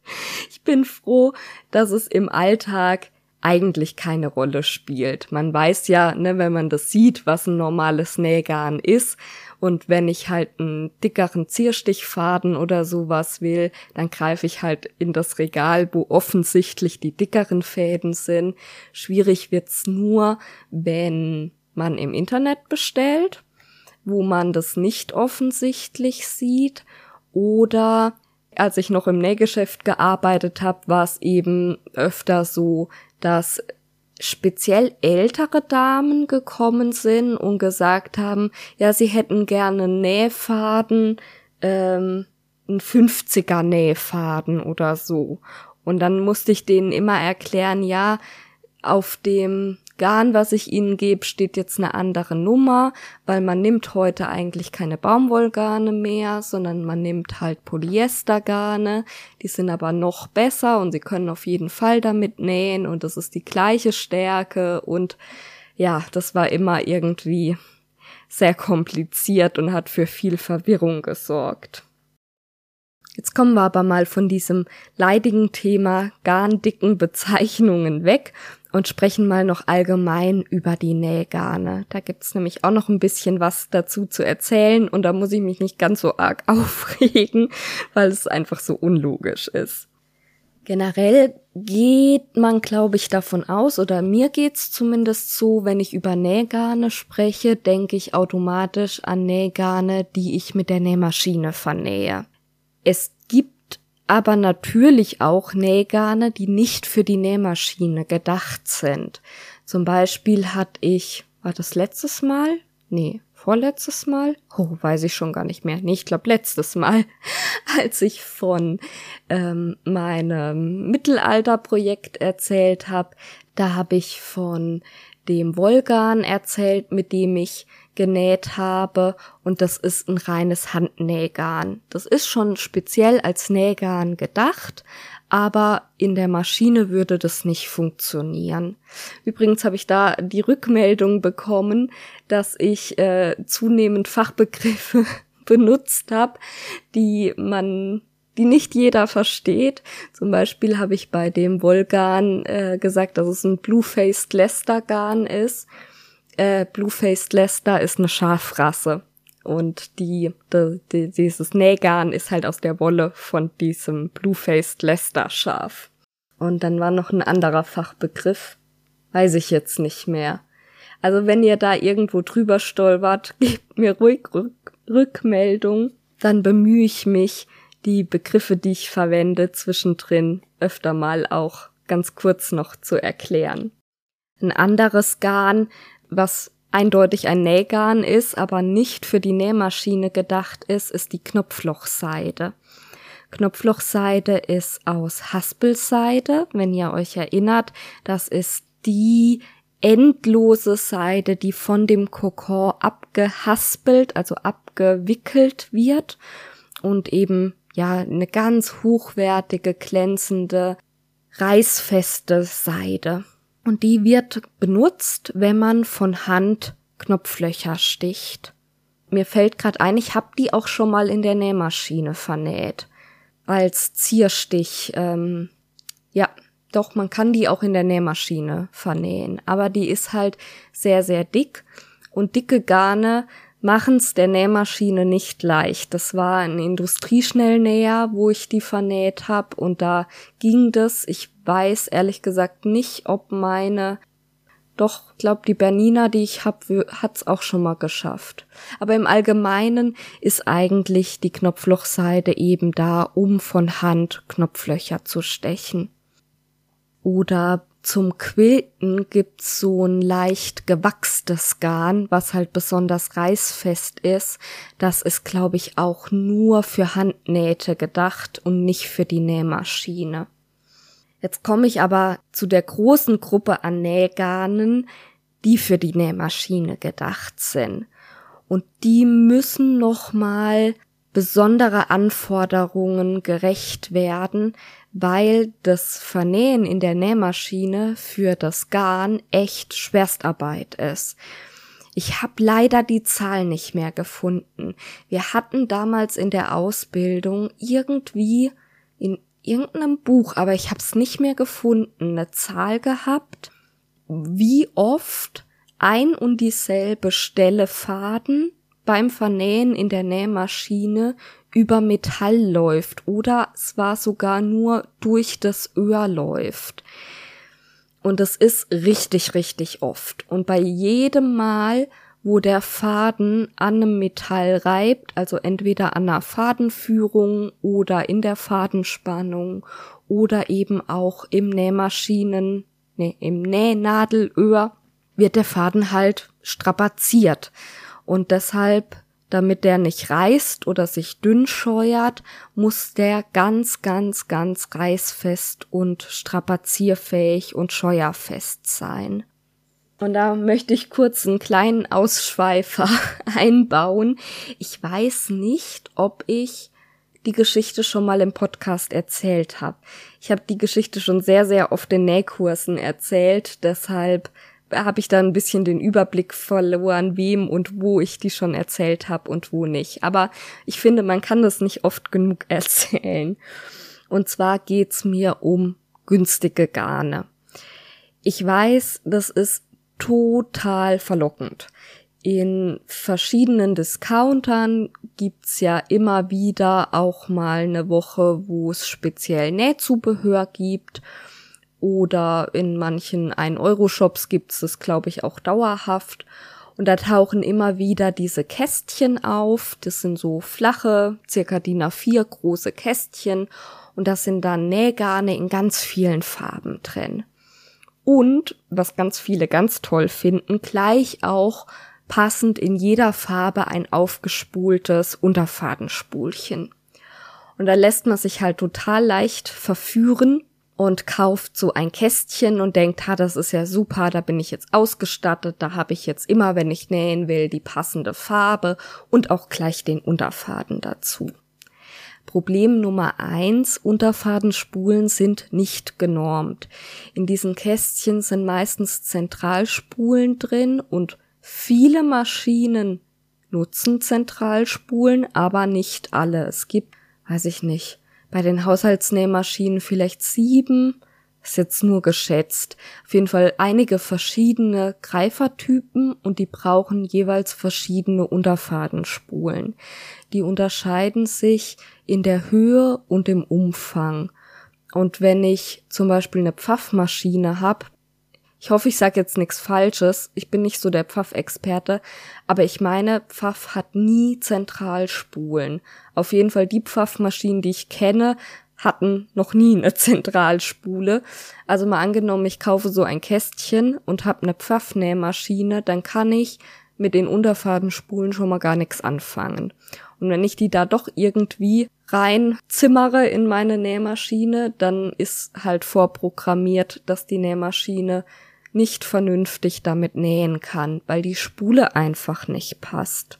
Ich bin froh, dass es im Alltag eigentlich keine Rolle spielt. Man weiß ja, ne, wenn man das sieht, was ein normales Nähgarn ist. Und wenn ich halt einen dickeren Zierstichfaden oder sowas will, dann greife ich halt in das Regal, wo offensichtlich die dickeren Fäden sind. Schwierig wird's nur, wenn man im Internet bestellt, wo man das nicht offensichtlich sieht oder als ich noch im Nähgeschäft gearbeitet habe, war es eben öfter so, dass speziell ältere Damen gekommen sind und gesagt haben, ja, sie hätten gerne Nähfaden, ähm, ein 50er Nähfaden oder so. Und dann musste ich denen immer erklären, ja, auf dem Garn, was ich ihnen gebe, steht jetzt eine andere Nummer, weil man nimmt heute eigentlich keine Baumwollgarne mehr, sondern man nimmt halt Polyestergarne. Die sind aber noch besser und sie können auf jeden Fall damit nähen und das ist die gleiche Stärke und ja, das war immer irgendwie sehr kompliziert und hat für viel Verwirrung gesorgt. Jetzt kommen wir aber mal von diesem leidigen Thema garndicken Bezeichnungen weg und sprechen mal noch allgemein über die Nähgarne. Da gibt's nämlich auch noch ein bisschen was dazu zu erzählen und da muss ich mich nicht ganz so arg <laughs> aufregen, weil es einfach so unlogisch ist. Generell geht man, glaube ich, davon aus, oder mir geht's zumindest so, wenn ich über Nähgarne spreche, denke ich automatisch an Nähgarne, die ich mit der Nähmaschine vernähe. Es gibt aber natürlich auch Nähgarne, die nicht für die Nähmaschine gedacht sind. Zum Beispiel hatte ich, war das letztes Mal? Nee, vorletztes Mal? Oh, weiß ich schon gar nicht mehr. Nee, ich glaube letztes Mal, <laughs> als ich von ähm, meinem Mittelalterprojekt erzählt habe. Da habe ich von dem Wolgan erzählt, mit dem ich genäht habe und das ist ein reines Handnähgarn. Das ist schon speziell als Nähgarn gedacht, aber in der Maschine würde das nicht funktionieren. Übrigens habe ich da die Rückmeldung bekommen, dass ich äh, zunehmend Fachbegriffe <laughs> benutzt habe, die man die nicht jeder versteht. Zum Beispiel habe ich bei dem Wollgarn äh, gesagt, dass es ein Blue-Faced Lester-Garn ist äh, Blue-Faced Leicester ist eine Schafrasse. Und die, die, die, dieses Nähgarn ist halt aus der Wolle von diesem Blue-Faced Leicester Schaf. Und dann war noch ein anderer Fachbegriff. Weiß ich jetzt nicht mehr. Also wenn ihr da irgendwo drüber stolpert, <laughs> gebt mir ruhig Rück Rückmeldung. Dann bemühe ich mich, die Begriffe, die ich verwende, zwischendrin öfter mal auch ganz kurz noch zu erklären. Ein anderes Garn, was eindeutig ein Nähgarn ist, aber nicht für die Nähmaschine gedacht ist, ist die Knopflochseide. Knopflochseide ist aus Haspelseide, wenn ihr euch erinnert, das ist die endlose Seide, die von dem Kokon abgehaspelt, also abgewickelt wird und eben ja eine ganz hochwertige, glänzende, reißfeste Seide. Und die wird benutzt, wenn man von Hand Knopflöcher sticht. Mir fällt gerade ein, ich habe die auch schon mal in der Nähmaschine vernäht. Als Zierstich. Ähm, ja, doch, man kann die auch in der Nähmaschine vernähen. Aber die ist halt sehr, sehr dick. Und dicke Garne machen's der Nähmaschine nicht leicht. Das war ein Industrieschnellnäher, wo ich die vernäht habe und da ging das. Ich weiß ehrlich gesagt nicht, ob meine doch, glaub die Bernina, die ich hab, hat's auch schon mal geschafft. Aber im Allgemeinen ist eigentlich die Knopflochseide eben da, um von Hand Knopflöcher zu stechen. Oder zum Quilten gibt's so ein leicht gewachstes Garn, was halt besonders reißfest ist. Das ist, glaube ich, auch nur für Handnähte gedacht und nicht für die Nähmaschine. Jetzt komme ich aber zu der großen Gruppe an Nähgarnen, die für die Nähmaschine gedacht sind. Und die müssen nochmal besondere Anforderungen gerecht werden, weil das Vernähen in der Nähmaschine für das Garn echt Schwerstarbeit ist. Ich habe leider die Zahl nicht mehr gefunden. Wir hatten damals in der Ausbildung irgendwie in irgendeinem Buch, aber ich habe es nicht mehr gefunden, eine Zahl gehabt, wie oft ein und dieselbe Stelle Faden beim Vernähen in der Nähmaschine über Metall läuft oder es war sogar nur durch das Öhr läuft. Und es ist richtig, richtig oft. Und bei jedem Mal, wo der Faden an einem Metall reibt, also entweder an einer Fadenführung oder in der Fadenspannung oder eben auch im Nähmaschinen, nee, im Nähnadelöhr, wird der Faden halt strapaziert. Und deshalb, damit der nicht reißt oder sich dünn scheuert, muss der ganz, ganz, ganz reißfest und strapazierfähig und scheuerfest sein. Und da möchte ich kurz einen kleinen Ausschweifer <laughs> einbauen. Ich weiß nicht, ob ich die Geschichte schon mal im Podcast erzählt habe. Ich habe die Geschichte schon sehr, sehr oft in Nähkursen erzählt, deshalb habe ich da ein bisschen den Überblick verloren, wem und wo ich die schon erzählt habe und wo nicht. Aber ich finde, man kann das nicht oft genug <laughs> erzählen. Und zwar geht's mir um günstige Garne. Ich weiß, das ist total verlockend. In verschiedenen Discountern gibt's ja immer wieder auch mal eine Woche, wo es speziell Nähzubehör gibt oder in manchen 1-Euro-Shops gibt's das, glaube ich, auch dauerhaft. Und da tauchen immer wieder diese Kästchen auf. Das sind so flache, circa DIN A4 große Kästchen. Und das sind dann Nähgarne in ganz vielen Farben drin. Und, was ganz viele ganz toll finden, gleich auch passend in jeder Farbe ein aufgespultes Unterfadenspulchen. Und da lässt man sich halt total leicht verführen und kauft so ein Kästchen und denkt, ha, das ist ja super, da bin ich jetzt ausgestattet, da habe ich jetzt immer, wenn ich nähen will, die passende Farbe und auch gleich den Unterfaden dazu. Problem Nummer eins, Unterfadenspulen sind nicht genormt. In diesen Kästchen sind meistens Zentralspulen drin und viele Maschinen nutzen Zentralspulen, aber nicht alle. Es gibt, weiß ich nicht, bei den Haushaltsnähmaschinen vielleicht sieben, ist jetzt nur geschätzt. Auf jeden Fall einige verschiedene Greifertypen und die brauchen jeweils verschiedene Unterfadenspulen. Die unterscheiden sich in der Höhe und im Umfang. Und wenn ich zum Beispiel eine Pfaffmaschine habe, ich hoffe, ich sage jetzt nichts Falsches. Ich bin nicht so der Pfaff-Experte, aber ich meine, Pfaff hat nie Zentralspulen. Auf jeden Fall die Pfaffmaschinen, die ich kenne, hatten noch nie eine <laughs> Zentralspule. Also mal angenommen, ich kaufe so ein Kästchen und habe eine Pfaffnähmaschine, dann kann ich mit den Unterfadenspulen schon mal gar nichts anfangen. Und wenn ich die da doch irgendwie rein zimmere in meine Nähmaschine, dann ist halt vorprogrammiert, dass die Nähmaschine nicht vernünftig damit nähen kann, weil die Spule einfach nicht passt.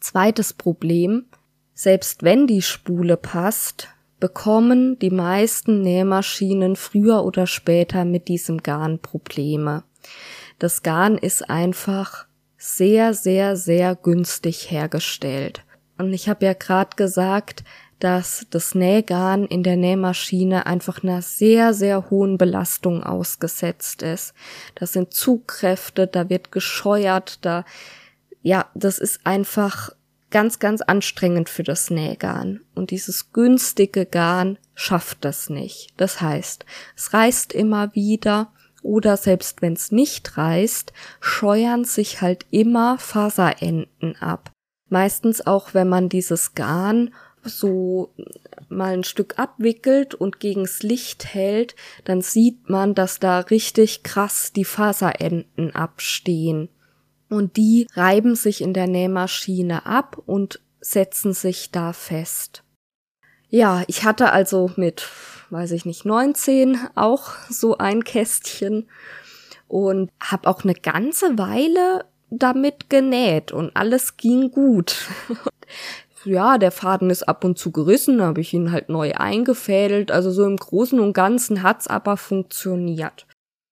Zweites Problem, selbst wenn die Spule passt, bekommen die meisten Nähmaschinen früher oder später mit diesem Garn Probleme. Das Garn ist einfach sehr, sehr, sehr günstig hergestellt. Und ich habe ja gerade gesagt, dass das Nähgarn in der Nähmaschine einfach einer sehr, sehr hohen Belastung ausgesetzt ist. Das sind Zugkräfte, da wird gescheuert, da, ja, das ist einfach ganz, ganz anstrengend für das Nähgarn. Und dieses günstige Garn schafft das nicht. Das heißt, es reißt immer wieder oder selbst wenn es nicht reißt, scheuern sich halt immer Faserenden ab. Meistens auch, wenn man dieses Garn so mal ein Stück abwickelt und gegens Licht hält, dann sieht man, dass da richtig krass die Faserenden abstehen. Und die reiben sich in der Nähmaschine ab und setzen sich da fest. Ja, ich hatte also mit, weiß ich nicht, 19 auch so ein Kästchen und habe auch eine ganze Weile damit genäht und alles ging gut. <laughs> ja, der Faden ist ab und zu gerissen, habe ich ihn halt neu eingefädelt. Also so im Großen und Ganzen hat's aber funktioniert.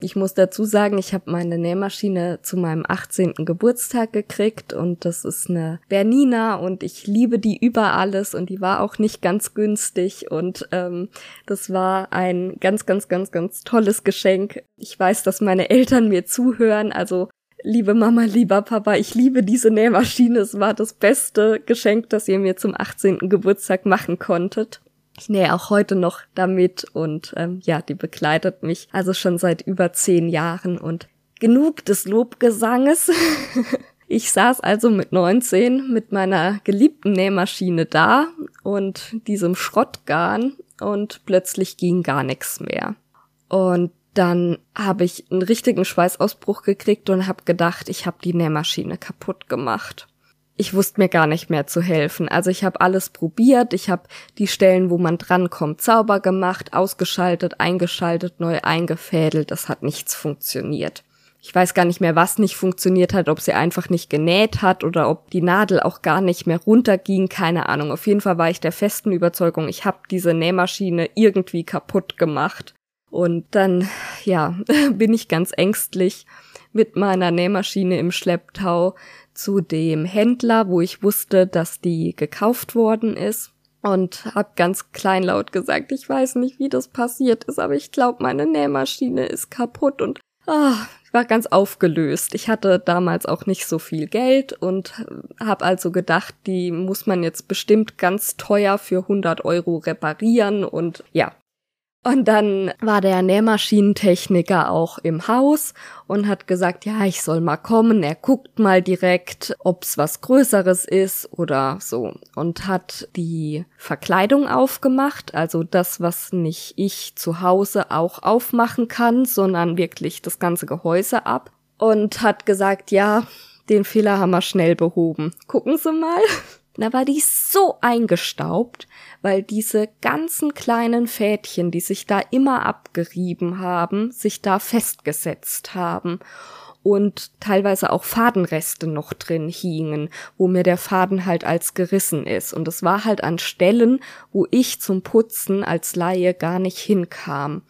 Ich muss dazu sagen, ich habe meine Nähmaschine zu meinem 18. Geburtstag gekriegt und das ist eine Bernina und ich liebe die über alles und die war auch nicht ganz günstig und ähm, das war ein ganz, ganz, ganz, ganz tolles Geschenk. Ich weiß, dass meine Eltern mir zuhören, also liebe Mama, lieber Papa, ich liebe diese Nähmaschine. Es war das beste Geschenk, das ihr mir zum 18. Geburtstag machen konntet. Ich nähe auch heute noch damit und ähm, ja, die begleitet mich also schon seit über zehn Jahren und genug des Lobgesanges. <laughs> ich saß also mit 19 mit meiner geliebten Nähmaschine da und diesem Schrottgarn und plötzlich ging gar nichts mehr. Und dann habe ich einen richtigen Schweißausbruch gekriegt und habe gedacht, ich habe die Nähmaschine kaputt gemacht. Ich wusste mir gar nicht mehr zu helfen. Also ich habe alles probiert, ich habe die Stellen, wo man drankommt, sauber gemacht, ausgeschaltet, eingeschaltet, neu eingefädelt. Das hat nichts funktioniert. Ich weiß gar nicht mehr, was nicht funktioniert hat, ob sie einfach nicht genäht hat oder ob die Nadel auch gar nicht mehr runterging, keine Ahnung. Auf jeden Fall war ich der festen Überzeugung, ich habe diese Nähmaschine irgendwie kaputt gemacht. Und dann, ja, <laughs> bin ich ganz ängstlich mit meiner Nähmaschine im Schlepptau zu dem Händler, wo ich wusste, dass die gekauft worden ist und hab ganz kleinlaut gesagt, ich weiß nicht, wie das passiert ist, aber ich glaube, meine Nähmaschine ist kaputt und ah, ich war ganz aufgelöst. Ich hatte damals auch nicht so viel Geld und habe also gedacht, die muss man jetzt bestimmt ganz teuer für 100 Euro reparieren und ja, und dann war der Nähmaschinentechniker auch im Haus und hat gesagt, ja, ich soll mal kommen. Er guckt mal direkt, ob's was Größeres ist oder so. Und hat die Verkleidung aufgemacht, also das, was nicht ich zu Hause auch aufmachen kann, sondern wirklich das ganze Gehäuse ab. Und hat gesagt, ja, den Fehler haben wir schnell behoben. Gucken Sie mal. Da war die so eingestaubt, weil diese ganzen kleinen Fädchen, die sich da immer abgerieben haben, sich da festgesetzt haben und teilweise auch Fadenreste noch drin hingen, wo mir der Faden halt als gerissen ist. Und es war halt an Stellen, wo ich zum Putzen als Laie gar nicht hinkam.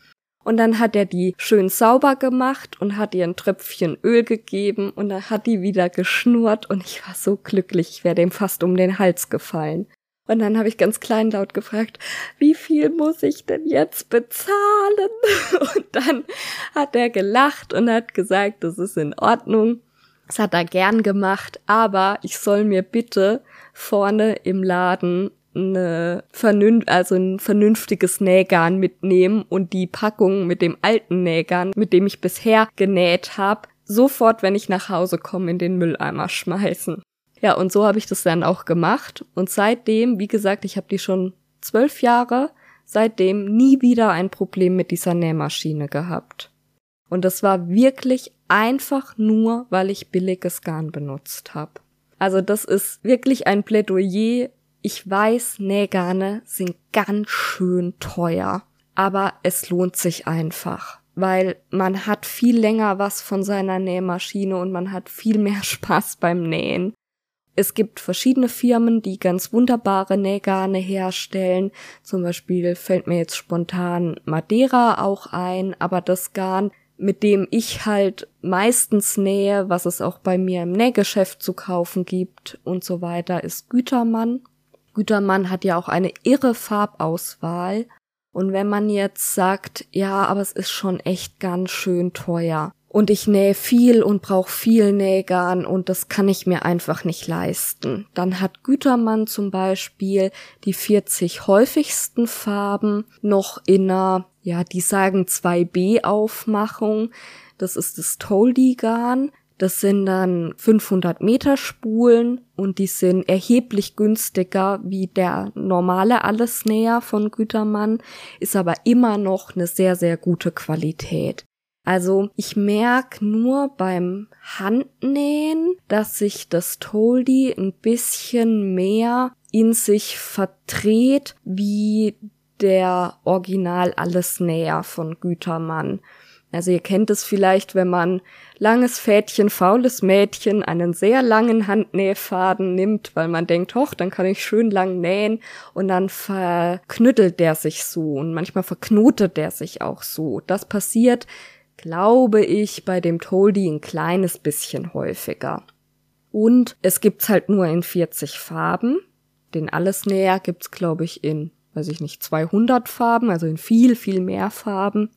Und dann hat er die schön sauber gemacht und hat ihr ein Tröpfchen Öl gegeben und dann hat die wieder geschnurrt und ich war so glücklich, ich wäre dem fast um den Hals gefallen. Und dann habe ich ganz kleinlaut gefragt, wie viel muss ich denn jetzt bezahlen? <laughs> Und dann hat er gelacht und hat gesagt, das ist in Ordnung. Das hat er gern gemacht, aber ich soll mir bitte vorne im Laden eine vernünft also ein vernünftiges Nähgarn mitnehmen und die Packung mit dem alten Nähgarn, mit dem ich bisher genäht habe, sofort, wenn ich nach Hause komme, in den Mülleimer schmeißen. Ja, und so habe ich das dann auch gemacht. Und seitdem, wie gesagt, ich habe die schon zwölf Jahre, seitdem nie wieder ein Problem mit dieser Nähmaschine gehabt. Und das war wirklich einfach nur, weil ich billiges Garn benutzt habe. Also das ist wirklich ein Plädoyer ich weiß, Nähgarne sind ganz schön teuer, aber es lohnt sich einfach, weil man hat viel länger was von seiner Nähmaschine und man hat viel mehr <laughs> Spaß beim Nähen. Es gibt verschiedene Firmen, die ganz wunderbare Nähgarne herstellen. Zum Beispiel fällt mir jetzt spontan Madeira auch ein, aber das Garn, mit dem ich halt meistens nähe, was es auch bei mir im Nähgeschäft zu kaufen gibt und so weiter, ist Gütermann. Gütermann hat ja auch eine irre Farbauswahl. Und wenn man jetzt sagt, ja, aber es ist schon echt ganz schön teuer und ich nähe viel und brauche viel Nähgarn und das kann ich mir einfach nicht leisten, dann hat Gütermann zum Beispiel die 40 häufigsten Farben noch in einer, ja, die sagen 2B Aufmachung. Das ist das Toldi-Garn. Das sind dann 500 Meter Spulen und die sind erheblich günstiger wie der normale Allesnäher von Gütermann, ist aber immer noch eine sehr, sehr gute Qualität. Also ich merke nur beim Handnähen, dass sich das Toldi ein bisschen mehr in sich verdreht wie der Original Allesnäher von Gütermann. Also ihr kennt es vielleicht, wenn man langes Fädchen, faules Mädchen, einen sehr langen Handnähfaden nimmt, weil man denkt, hoch, dann kann ich schön lang nähen und dann verknüttelt der sich so und manchmal verknotet der sich auch so. Das passiert glaube ich, bei dem Toldi ein kleines bisschen häufiger. Und es gibt's halt nur in 40 Farben. Den Allesnäher gibt's, glaube ich, in, weiß ich nicht, 200 Farben, also in viel, viel mehr Farben.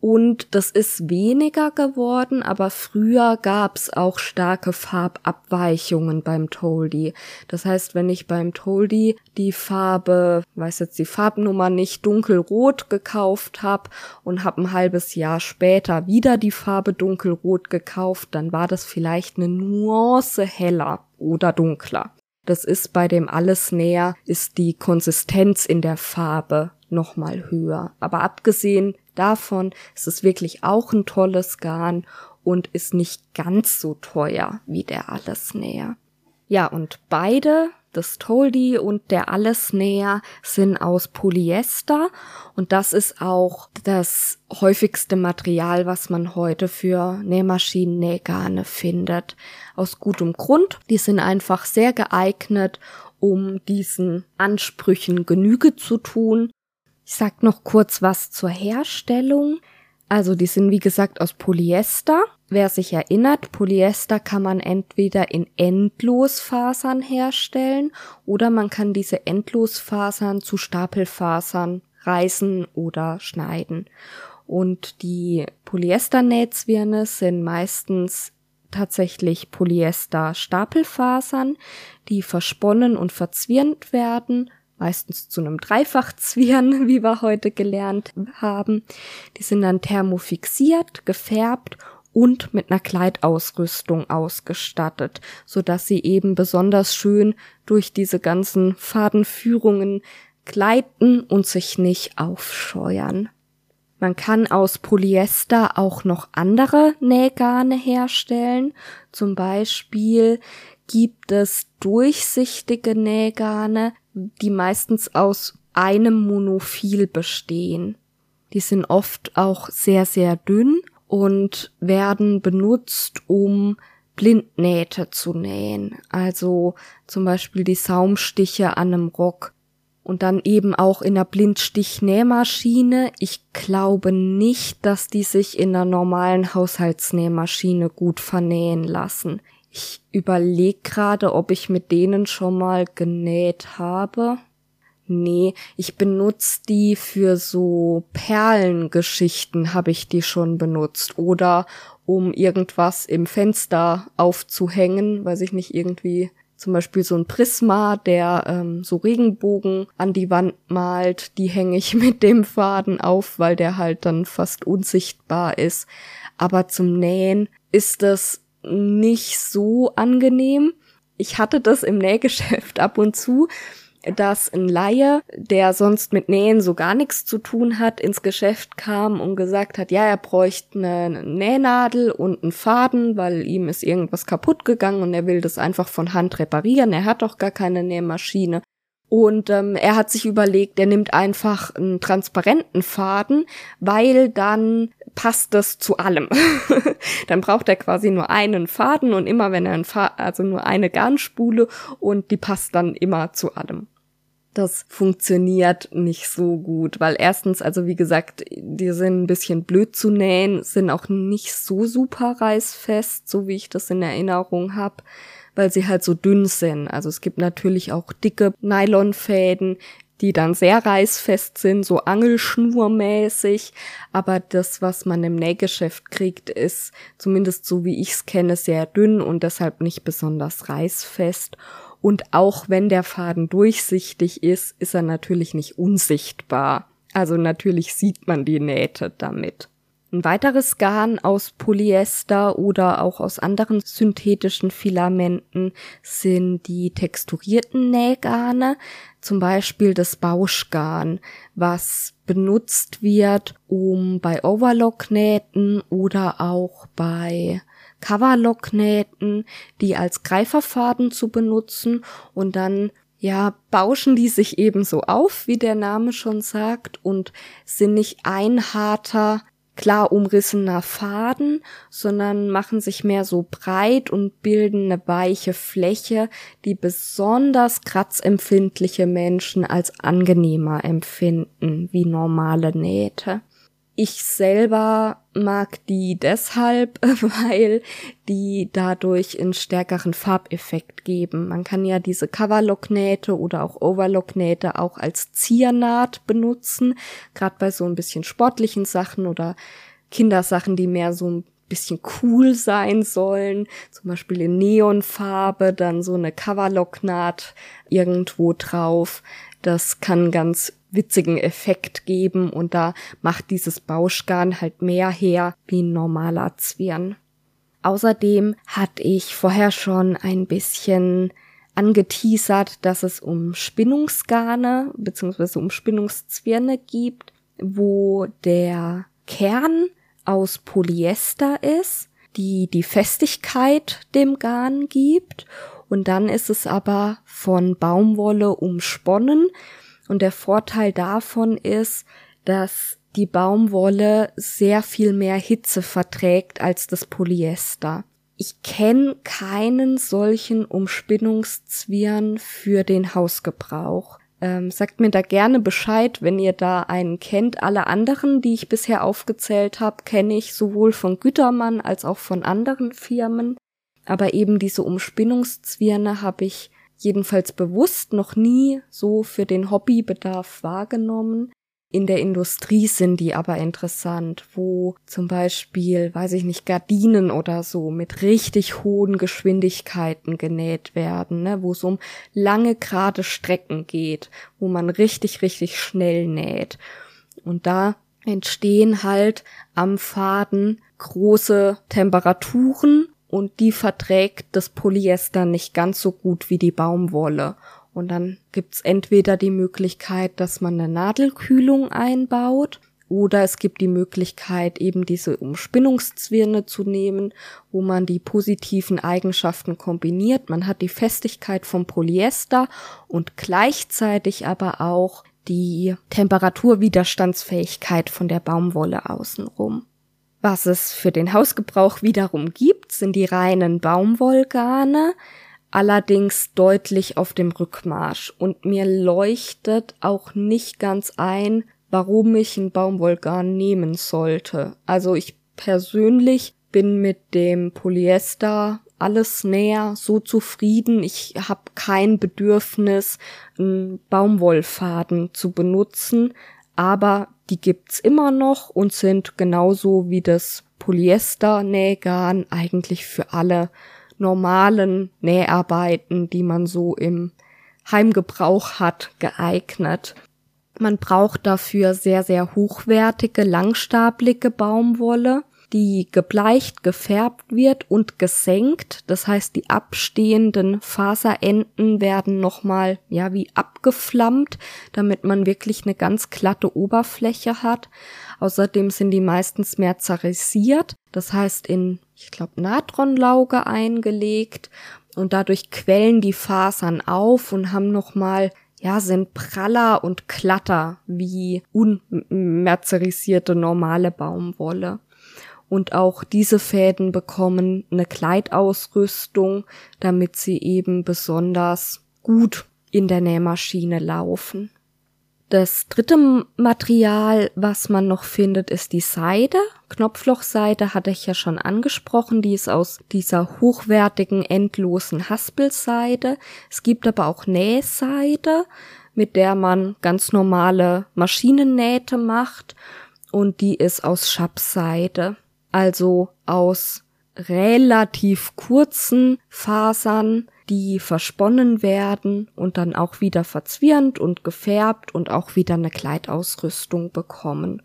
Und das ist weniger geworden, aber früher gab's auch starke Farbabweichungen beim Toldi. Das heißt, wenn ich beim Toldi die Farbe, weiß jetzt die Farbnummer nicht, dunkelrot gekauft habe und habe ein halbes Jahr später wieder die Farbe dunkelrot gekauft, dann war das vielleicht eine Nuance heller oder dunkler. Das ist bei dem alles näher, ist die Konsistenz in der Farbe nochmal höher. Aber abgesehen davon ist es wirklich auch ein tolles Garn und ist nicht ganz so teuer wie der Allesnäher. Ja, und beide, das Toldi und der Allesnäher, sind aus Polyester und das ist auch das häufigste Material, was man heute für Nähmaschinen-Nähgarne findet. Aus gutem Grund. Die sind einfach sehr geeignet, um diesen Ansprüchen Genüge zu tun ich sag noch kurz was zur Herstellung. Also die sind wie gesagt aus Polyester. Wer sich erinnert, Polyester kann man entweder in Endlosfasern herstellen oder man kann diese Endlosfasern zu Stapelfasern reißen oder schneiden. Und die Polyester-Netzwirne sind meistens tatsächlich Polyester-Stapelfasern, die versponnen und verzwirnt werden meistens zu einem Dreifachzwirn, <laughs> wie wir heute gelernt haben. Die sind dann thermofixiert, gefärbt und mit einer Kleidausrüstung ausgestattet, so dass sie eben besonders schön durch diese ganzen Fadenführungen gleiten und sich nicht aufscheuern. Man kann aus Polyester auch noch andere Nähgarne herstellen. Zum Beispiel gibt es durchsichtige Nähgarne, die meistens aus einem Monophil bestehen. Die sind oft auch sehr, sehr dünn und werden benutzt, um Blindnähte zu nähen. Also zum Beispiel die Saumstiche an einem Rock. Und dann eben auch in der Blindstichnähmaschine. Ich glaube nicht, dass die sich in einer normalen Haushaltsnähmaschine gut vernähen lassen. Ich überlege gerade, ob ich mit denen schon mal genäht habe. Nee, ich benutze die für so Perlengeschichten habe ich die schon benutzt oder um irgendwas im Fenster aufzuhängen, weiß ich nicht, irgendwie zum Beispiel so ein Prisma, der ähm, so Regenbogen an die Wand malt, die hänge ich <laughs> mit dem Faden auf, weil der halt dann fast unsichtbar ist. Aber zum Nähen ist das nicht so angenehm. Ich hatte das im Nähgeschäft ab und zu, dass ein Laie, der sonst mit Nähen so gar nichts zu tun hat, ins Geschäft kam und gesagt hat, ja, er bräuchte eine Nähnadel und einen Faden, weil ihm ist irgendwas kaputt gegangen und er will das einfach von Hand reparieren. Er hat doch gar keine Nähmaschine. Und ähm, er hat sich überlegt, er nimmt einfach einen transparenten Faden, weil dann passt das zu allem. <laughs> dann braucht er quasi nur einen Faden und immer wenn er einen Faden, also nur eine Garnspule und die passt dann immer zu allem. Das funktioniert nicht so gut, weil erstens, also wie gesagt, die sind ein bisschen blöd zu nähen, sind auch nicht so super reißfest, so wie ich das in Erinnerung habe weil sie halt so dünn sind. Also es gibt natürlich auch dicke Nylonfäden, die dann sehr reißfest sind, so angelschnurmäßig. Aber das, was man im Nähgeschäft kriegt, ist zumindest so wie ich es kenne, sehr dünn und deshalb nicht besonders reißfest. Und auch wenn der Faden durchsichtig ist, ist er natürlich nicht unsichtbar. Also natürlich sieht man die Nähte damit. Ein weiteres Garn aus Polyester oder auch aus anderen synthetischen Filamenten sind die texturierten Nähgarne, zum Beispiel das Bauschgarn, was benutzt wird, um bei Overlocknähten oder auch bei Coverlocknähten die als Greiferfaden zu benutzen. Und dann ja, bauschen die sich ebenso auf, wie der Name schon sagt, und sind nicht ein harter klar umrissener Faden, sondern machen sich mehr so breit und bilden eine weiche Fläche, die besonders kratzempfindliche Menschen als angenehmer empfinden wie normale Nähte. Ich selber mag die deshalb, <laughs> weil die dadurch einen stärkeren Farbeffekt geben. Man kann ja diese Coverlocknähte oder auch Overlocknähte auch als Ziernaht benutzen, gerade bei so ein bisschen sportlichen Sachen oder Kindersachen, die mehr so ein bisschen cool sein sollen, zum Beispiel in Neonfarbe, dann so eine Coverlocknaht irgendwo drauf. Das kann ganz witzigen Effekt geben und da macht dieses Bauschgarn halt mehr her wie ein normaler Zwirn. Außerdem hatte ich vorher schon ein bisschen angeteasert, dass es um Spinnungsgarne bzw. um Spinnungszwirne gibt, wo der Kern aus Polyester ist, die die Festigkeit dem Garn gibt und dann ist es aber von Baumwolle umsponnen und der Vorteil davon ist, dass die Baumwolle sehr viel mehr Hitze verträgt als das Polyester. Ich kenne keinen solchen Umspinnungszwirn für den Hausgebrauch. Ähm, sagt mir da gerne Bescheid, wenn ihr da einen kennt. Alle anderen, die ich bisher aufgezählt habe, kenne ich sowohl von Gütermann als auch von anderen Firmen. Aber eben diese Umspinnungszwirne habe ich jedenfalls bewusst noch nie so für den Hobbybedarf wahrgenommen. In der Industrie sind die aber interessant, wo zum Beispiel, weiß ich nicht, Gardinen oder so mit richtig hohen Geschwindigkeiten genäht werden, ne, wo es um lange gerade Strecken geht, wo man richtig, richtig schnell näht. Und da entstehen halt am Faden große Temperaturen und die verträgt das Polyester nicht ganz so gut wie die Baumwolle. Und dann gibt's entweder die Möglichkeit, dass man eine Nadelkühlung einbaut, oder es gibt die Möglichkeit, eben diese Umspinnungszwirne zu nehmen, wo man die positiven Eigenschaften kombiniert. Man hat die Festigkeit vom Polyester und gleichzeitig aber auch die Temperaturwiderstandsfähigkeit von der Baumwolle außenrum. Was es für den Hausgebrauch wiederum gibt, sind die reinen Baumwollgarne, allerdings deutlich auf dem Rückmarsch. Und mir leuchtet auch nicht ganz ein, warum ich ein Baumwollgarn nehmen sollte. Also ich persönlich bin mit dem Polyester alles näher so zufrieden. Ich habe kein Bedürfnis, einen Baumwollfaden zu benutzen, aber die gibt's immer noch und sind genauso wie das Polyester-Nähgarn eigentlich für alle normalen Näharbeiten, die man so im Heimgebrauch hat, geeignet. Man braucht dafür sehr, sehr hochwertige, langstablige Baumwolle die gebleicht, gefärbt wird und gesenkt. Das heißt, die abstehenden Faserenden werden nochmal, ja, wie abgeflammt, damit man wirklich eine ganz glatte Oberfläche hat. Außerdem sind die meistens merzarisiert, das heißt in, ich glaube, Natronlauge eingelegt und dadurch quellen die Fasern auf und haben nochmal ja, sind praller und glatter wie unmerzerisierte normale Baumwolle. Und auch diese Fäden bekommen eine Kleidausrüstung, damit sie eben besonders gut in der Nähmaschine laufen. Das dritte Material, was man noch findet, ist die Seide. Knopflochseide hatte ich ja schon angesprochen. Die ist aus dieser hochwertigen, endlosen Haspelseide. Es gibt aber auch Nähseide, mit der man ganz normale Maschinennähte macht. Und die ist aus Schabseide also aus relativ kurzen Fasern, die versponnen werden und dann auch wieder verzwirnt und gefärbt und auch wieder eine Kleidausrüstung bekommen.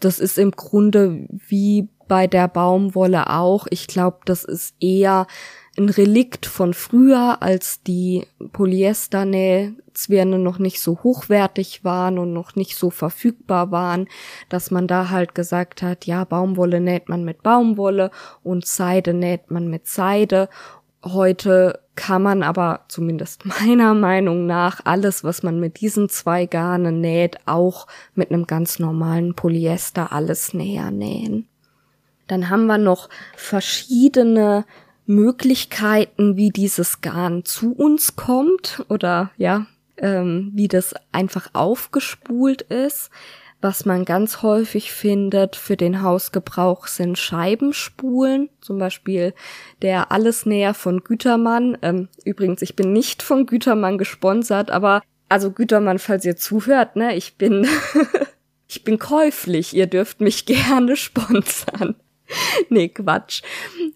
Das ist im Grunde wie bei der Baumwolle auch. Ich glaube, das ist eher ein Relikt von früher, als die Polyesternähzwirne noch nicht so hochwertig waren und noch nicht so verfügbar waren, dass man da halt gesagt hat, ja, Baumwolle näht man mit Baumwolle und Seide näht man mit Seide. Heute kann man aber zumindest <laughs> meiner Meinung nach alles, was man mit diesen zwei Garnen näht, auch mit einem ganz normalen Polyester alles näher nähen. Dann haben wir noch verschiedene Möglichkeiten, wie dieses Garn zu uns kommt oder ja, ähm, wie das einfach aufgespult ist. Was man ganz häufig findet für den Hausgebrauch sind Scheibenspulen, zum Beispiel der Allesnäher von Gütermann. Ähm, übrigens, ich bin nicht von Gütermann gesponsert, aber also Gütermann, falls ihr zuhört, ne, ich bin <laughs> ich bin käuflich, ihr dürft mich <laughs> gerne sponsern. <laughs> nee, Quatsch.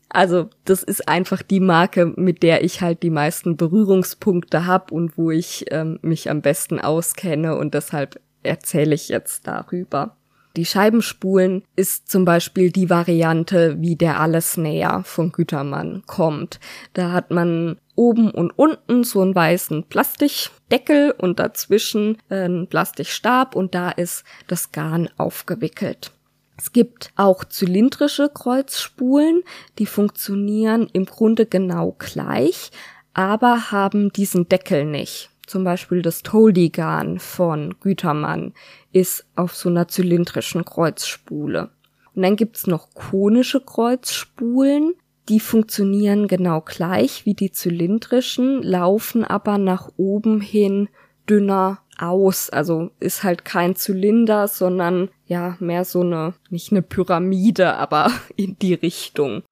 Also, das ist einfach die Marke, mit der ich halt die meisten Berührungspunkte habe und wo ich ähm, mich am besten auskenne und deshalb erzähle ich jetzt darüber. Die Scheibenspulen ist zum Beispiel die Variante, wie der Alles näher von Gütermann kommt. Da hat man oben und unten so einen weißen Plastikdeckel und dazwischen einen Plastikstab und da ist das Garn aufgewickelt. Es gibt auch zylindrische Kreuzspulen, die funktionieren im Grunde genau gleich, aber haben diesen Deckel nicht. Zum Beispiel das Toldigan von Gütermann ist auf so einer zylindrischen Kreuzspule. Und dann gibt's noch konische Kreuzspulen, die funktionieren genau gleich wie die zylindrischen, laufen aber nach oben hin dünner aus. Also ist halt kein Zylinder, sondern ja mehr so eine, nicht eine Pyramide, aber <laughs> in die Richtung.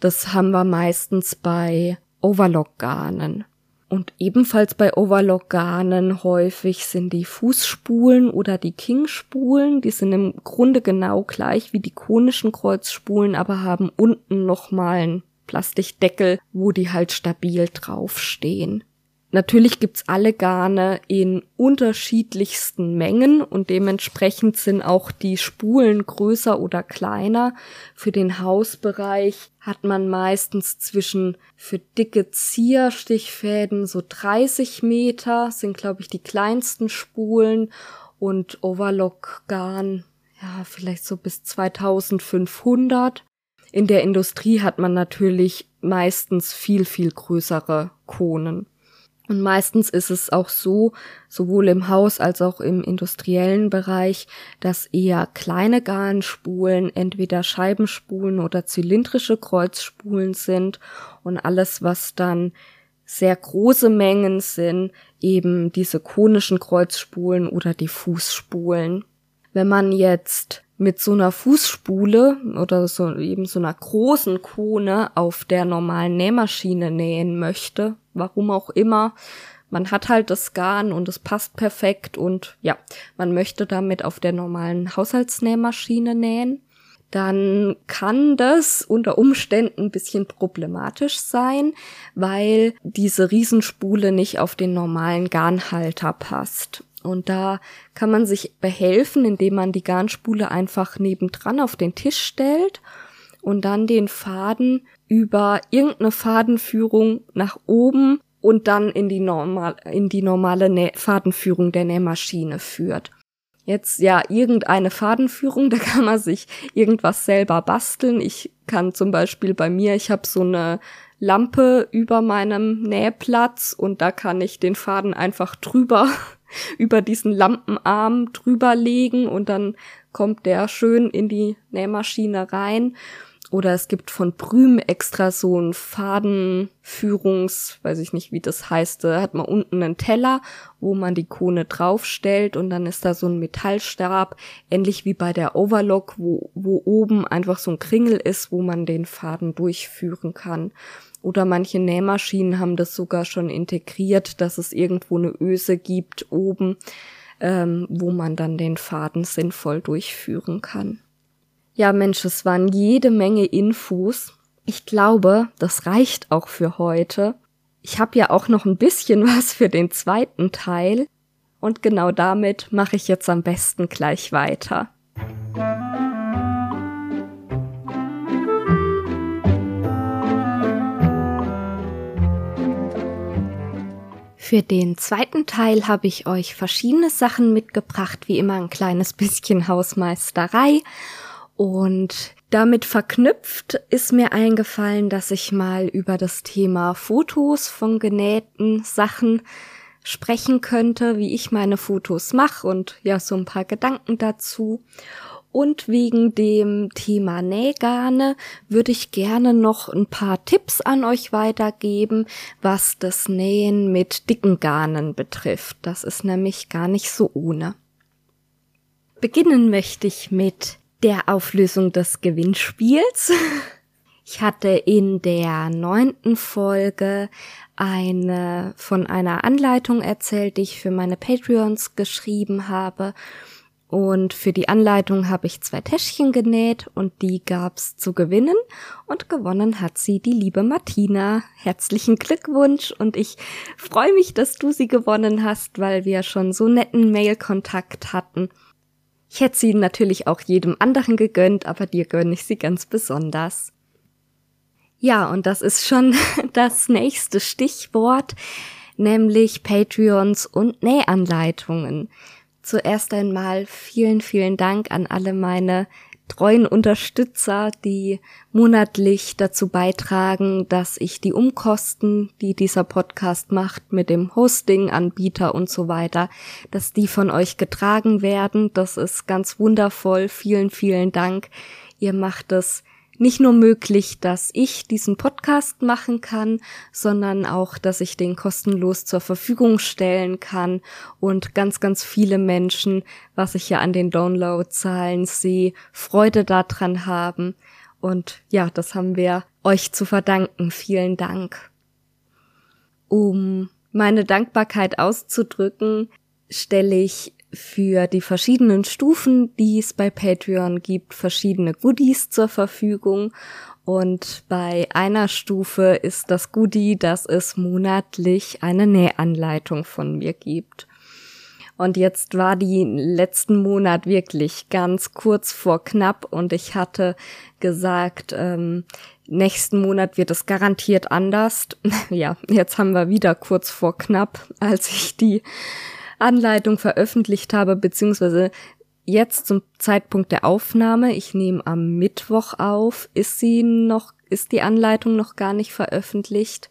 Das haben wir meistens bei Overlock-Garnen. Und ebenfalls bei Overlock-Garnen häufig sind die Fußspulen oder die King-Spulen. Die sind im Grunde genau gleich wie die konischen Kreuzspulen, aber haben unten nochmal einen Plastikdeckel, wo die halt stabil draufstehen. Natürlich gibt's alle Garne in unterschiedlichsten Mengen und dementsprechend sind auch die Spulen größer oder kleiner. Für den Hausbereich hat man meistens zwischen für dicke Zierstichfäden so 30 Meter, sind glaube ich die kleinsten Spulen und Overlock Garn, ja, vielleicht so bis 2500. In der Industrie hat man natürlich meistens viel, viel größere Konen. Und meistens ist es auch so, sowohl im Haus als auch im industriellen Bereich, dass eher kleine Garnspulen entweder Scheibenspulen oder zylindrische Kreuzspulen sind und alles, was dann sehr große Mengen sind, eben diese konischen Kreuzspulen oder die Fußspulen. Wenn man jetzt mit so einer Fußspule oder so eben so einer großen Kone auf der normalen Nähmaschine nähen möchte, warum auch immer, man hat halt das Garn und es passt perfekt und ja, man möchte damit auf der normalen Haushaltsnähmaschine nähen, dann kann das unter Umständen ein bisschen problematisch sein, weil diese Riesenspule nicht auf den normalen Garnhalter passt. Und da kann man sich behelfen, indem man die Garnspule einfach nebendran auf den Tisch stellt und dann den Faden über irgendeine Fadenführung nach oben und dann in die, normal, in die normale Nä Fadenführung der Nähmaschine führt. Jetzt ja, irgendeine Fadenführung, <laughs> da kann man sich irgendwas selber basteln. Ich kann zum Beispiel bei mir, ich habe so eine Lampe über meinem Nähplatz und da kann ich den Faden einfach drüber <laughs> über diesen Lampenarm drüber legen und dann kommt der schön in die Nähmaschine rein. Oder es gibt von Prüm extra so ein Fadenführungs, weiß ich nicht, wie das heißt, da hat man unten einen Teller, wo man die Kone draufstellt und dann ist da so ein Metallstab, ähnlich wie bei der Overlock, wo, wo oben einfach so ein Kringel ist, wo man den Faden durchführen kann. Oder manche Nähmaschinen haben das sogar schon integriert, dass es irgendwo eine Öse gibt oben, ähm, wo man dann den Faden sinnvoll durchführen kann. Ja, Mensch, es waren jede Menge Infos. Ich glaube, das reicht auch für heute. Ich habe ja auch noch ein bisschen <laughs> was für den zweiten Teil. Und genau damit mache ich jetzt am besten gleich weiter. Für den zweiten Teil habe ich euch verschiedene Sachen mitgebracht, wie immer ein kleines bisschen Hausmeisterei. Und damit verknüpft ist mir eingefallen, dass ich mal über das Thema Fotos von genähten Sachen sprechen könnte, wie ich meine Fotos mache und ja, so ein paar Gedanken dazu. Und wegen dem Thema Nähgarne würde ich gerne noch ein paar Tipps an euch weitergeben, was das Nähen mit dicken Garnen betrifft. Das ist nämlich gar nicht so ohne. Beginnen möchte ich mit der Auflösung des Gewinnspiels. Ich hatte in der neunten Folge eine von einer Anleitung erzählt, die ich für meine Patreons geschrieben habe. Und für die Anleitung habe ich zwei Täschchen genäht und die gab's zu gewinnen. Und gewonnen hat sie die liebe Martina. Herzlichen Glückwunsch und ich freue mich, dass du sie gewonnen hast, weil wir schon so netten Mail-Kontakt hatten. Ich hätte sie natürlich auch jedem anderen gegönnt, aber dir gönne ich sie ganz besonders. Ja, und das ist schon <laughs> das nächste Stichwort, nämlich Patreons und Nähanleitungen. Zuerst einmal vielen, vielen Dank an alle meine treuen Unterstützer, die monatlich dazu beitragen, dass ich die Umkosten, die dieser Podcast macht, mit dem Hosting, Anbieter und so weiter, dass die von euch getragen werden. Das ist ganz wundervoll. Vielen, vielen Dank. Ihr macht es nicht nur möglich, dass ich diesen Podcast machen kann, sondern auch, dass ich den kostenlos zur Verfügung stellen kann und ganz, ganz viele Menschen, was ich ja an den Downloadzahlen sehe, Freude daran haben. Und ja, das haben wir euch zu verdanken. Vielen Dank. Um meine Dankbarkeit auszudrücken, stelle ich für die verschiedenen Stufen, die es bei Patreon gibt, verschiedene Goodies zur Verfügung. Und bei einer Stufe ist das Goodie, dass es monatlich eine Nähanleitung von mir gibt. Und jetzt war die letzten Monat wirklich ganz kurz vor knapp und ich hatte gesagt, ähm, nächsten Monat wird es garantiert anders. <laughs> ja, jetzt haben wir wieder kurz vor knapp, als ich die Anleitung veröffentlicht habe, beziehungsweise jetzt zum Zeitpunkt der Aufnahme, ich nehme am Mittwoch auf, ist sie noch, ist die Anleitung noch gar nicht veröffentlicht.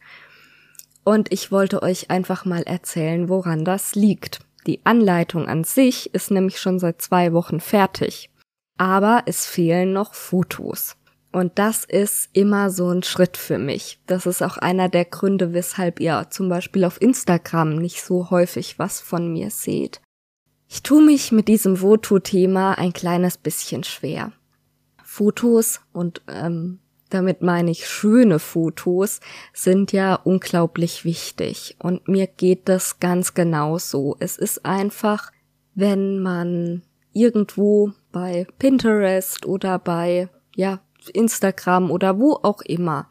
Und ich wollte euch einfach mal erzählen, woran das liegt. Die Anleitung an sich ist nämlich schon seit zwei Wochen fertig. Aber es fehlen noch Fotos. Und das ist immer so ein Schritt für mich. Das ist auch einer der Gründe, weshalb ihr zum Beispiel auf Instagram nicht so häufig was von mir seht. Ich tue mich mit diesem Voto-Thema ein kleines bisschen schwer. Fotos und ähm, damit meine ich schöne Fotos, sind ja unglaublich wichtig. Und mir geht das ganz genauso. Es ist einfach, wenn man irgendwo bei Pinterest oder bei, ja, Instagram oder wo auch immer.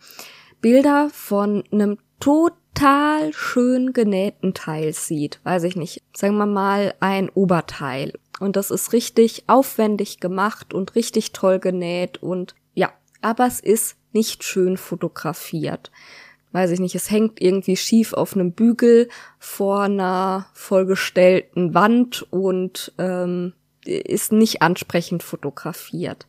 Bilder von einem total schön genähten Teil sieht, weiß ich nicht, sagen wir mal ein Oberteil. Und das ist richtig aufwendig gemacht und richtig toll genäht und ja, aber es ist nicht schön fotografiert. Weiß ich nicht, es hängt irgendwie schief auf einem Bügel vor einer vollgestellten Wand und ähm, ist nicht ansprechend fotografiert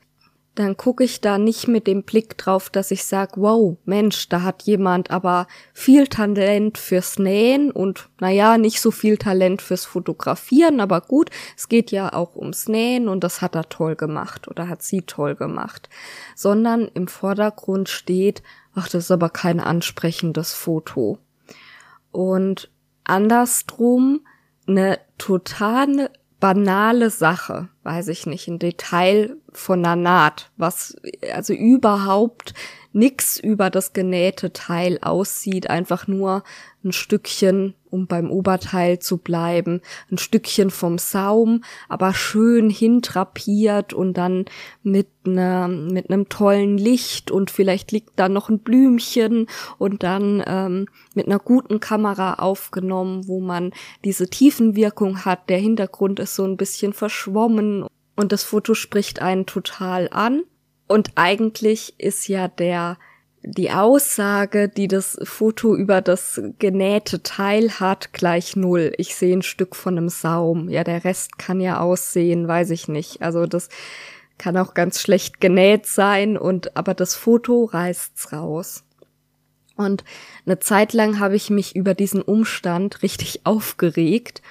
dann gucke ich da nicht mit dem Blick drauf, dass ich sag, wow, Mensch, da hat jemand aber viel Talent fürs Nähen und naja, nicht so viel Talent fürs Fotografieren, aber gut, es geht ja auch ums Nähen und das hat er toll gemacht oder hat sie toll gemacht, sondern im Vordergrund steht, ach, das ist aber kein ansprechendes Foto. Und andersrum eine totale banale Sache, weiß ich nicht, ein Detail von einer Naht, was also überhaupt nix über das genähte Teil aussieht, einfach nur ein Stückchen, um beim Oberteil zu bleiben, ein Stückchen vom Saum, aber schön hintrapiert und dann mit einer mit einem tollen Licht und vielleicht liegt da noch ein Blümchen und dann ähm, mit einer guten Kamera aufgenommen, wo man diese Tiefenwirkung hat. Der Hintergrund ist so ein bisschen verschwommen und das Foto spricht einen total an. Und eigentlich ist ja der die Aussage, die das Foto über das genähte Teil hat, gleich null. Ich sehe ein Stück von einem Saum. Ja, der Rest kann ja aussehen, weiß ich nicht. Also das kann auch ganz schlecht genäht sein und aber das Foto reißt's raus. Und eine Zeit lang habe ich mich über diesen Umstand richtig aufgeregt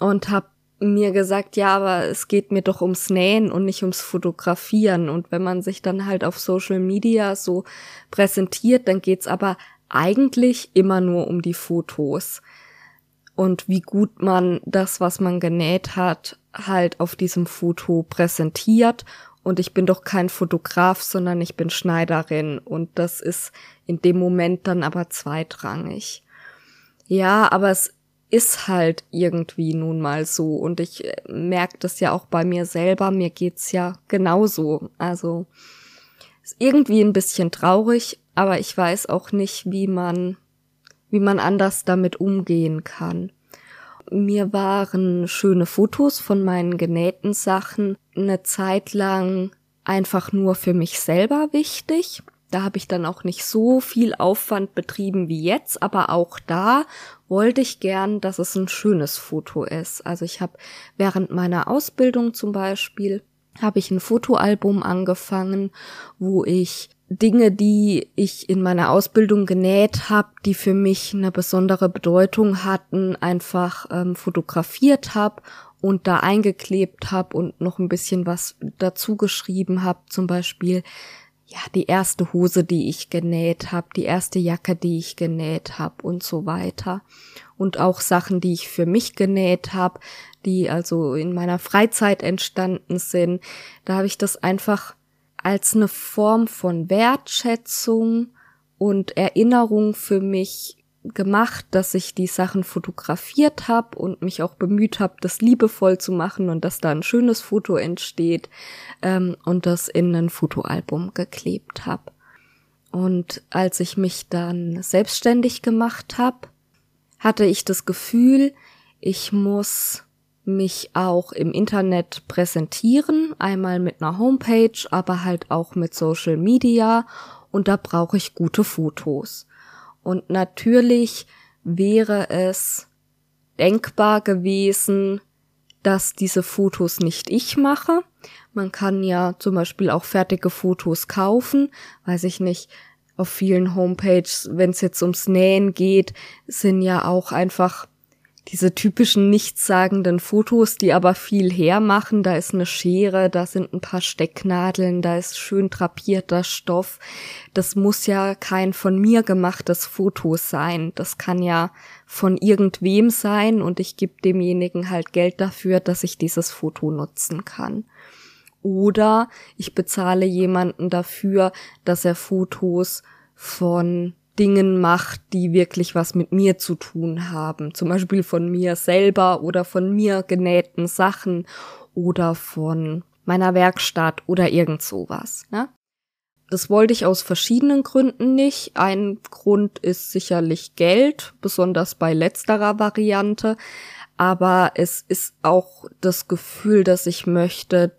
und habe mir gesagt, ja, aber es geht mir doch ums Nähen und nicht ums Fotografieren. Und wenn man sich dann halt auf Social Media so präsentiert, dann geht's aber eigentlich immer nur um die Fotos und wie gut man das, was man genäht hat, halt auf diesem Foto präsentiert und ich bin doch kein Fotograf, sondern ich bin Schneiderin und das ist in dem Moment dann aber zweitrangig. Ja, aber es ist halt irgendwie nun mal so und ich äh, merke das ja auch bei mir selber, mir geht's ja genauso. Also ist irgendwie ein bisschen traurig, aber ich weiß auch nicht, wie man wie man anders damit umgehen kann. Mir waren schöne Fotos von meinen genähten Sachen eine Zeit lang einfach nur für mich selber wichtig. Da habe ich dann auch nicht so viel Aufwand betrieben wie jetzt, aber auch da wollte ich gern, dass es ein schönes Foto ist. Also ich habe während meiner Ausbildung zum Beispiel habe ich ein Fotoalbum angefangen, wo ich Dinge, die ich in meiner Ausbildung genäht habe, die für mich eine besondere Bedeutung hatten, einfach ähm, fotografiert habe und da eingeklebt habe und noch ein bisschen was dazu geschrieben habe, zum Beispiel ja die erste Hose, die ich genäht habe, die erste Jacke, die ich genäht habe und so weiter und auch Sachen, die ich für mich genäht habe, die also in meiner Freizeit entstanden sind. Da habe ich das einfach als eine Form von Wertschätzung und Erinnerung für mich gemacht, dass ich die Sachen fotografiert habe und mich auch bemüht habe, das liebevoll zu machen und dass da ein schönes Foto entsteht ähm, und das in ein Fotoalbum geklebt habe. Und als ich mich dann selbstständig gemacht habe, hatte ich das Gefühl, ich muss mich auch im Internet präsentieren, einmal mit einer Homepage, aber halt auch mit Social Media und da brauche ich gute Fotos. Und natürlich wäre es denkbar gewesen, dass diese Fotos nicht ich mache. Man kann ja zum Beispiel auch fertige Fotos kaufen, weiß ich nicht, auf vielen Homepages, wenn es jetzt ums Nähen geht, sind ja auch einfach diese typischen nichtssagenden Fotos, die aber viel hermachen. Da ist eine Schere, da sind ein paar Stecknadeln, da ist schön drapierter Stoff. Das muss ja kein von mir gemachtes Foto sein. Das kann ja von irgendwem sein und ich gebe demjenigen halt Geld dafür, dass ich dieses Foto nutzen kann. Oder ich bezahle jemanden dafür, dass er Fotos von Dingen macht, die wirklich was mit mir zu tun haben. Zum Beispiel von mir selber oder von mir genähten Sachen oder von meiner Werkstatt oder irgend sowas. Ne? Das wollte ich aus verschiedenen Gründen nicht. Ein Grund ist sicherlich Geld, besonders bei letzterer Variante. Aber es ist auch das Gefühl, dass ich möchte,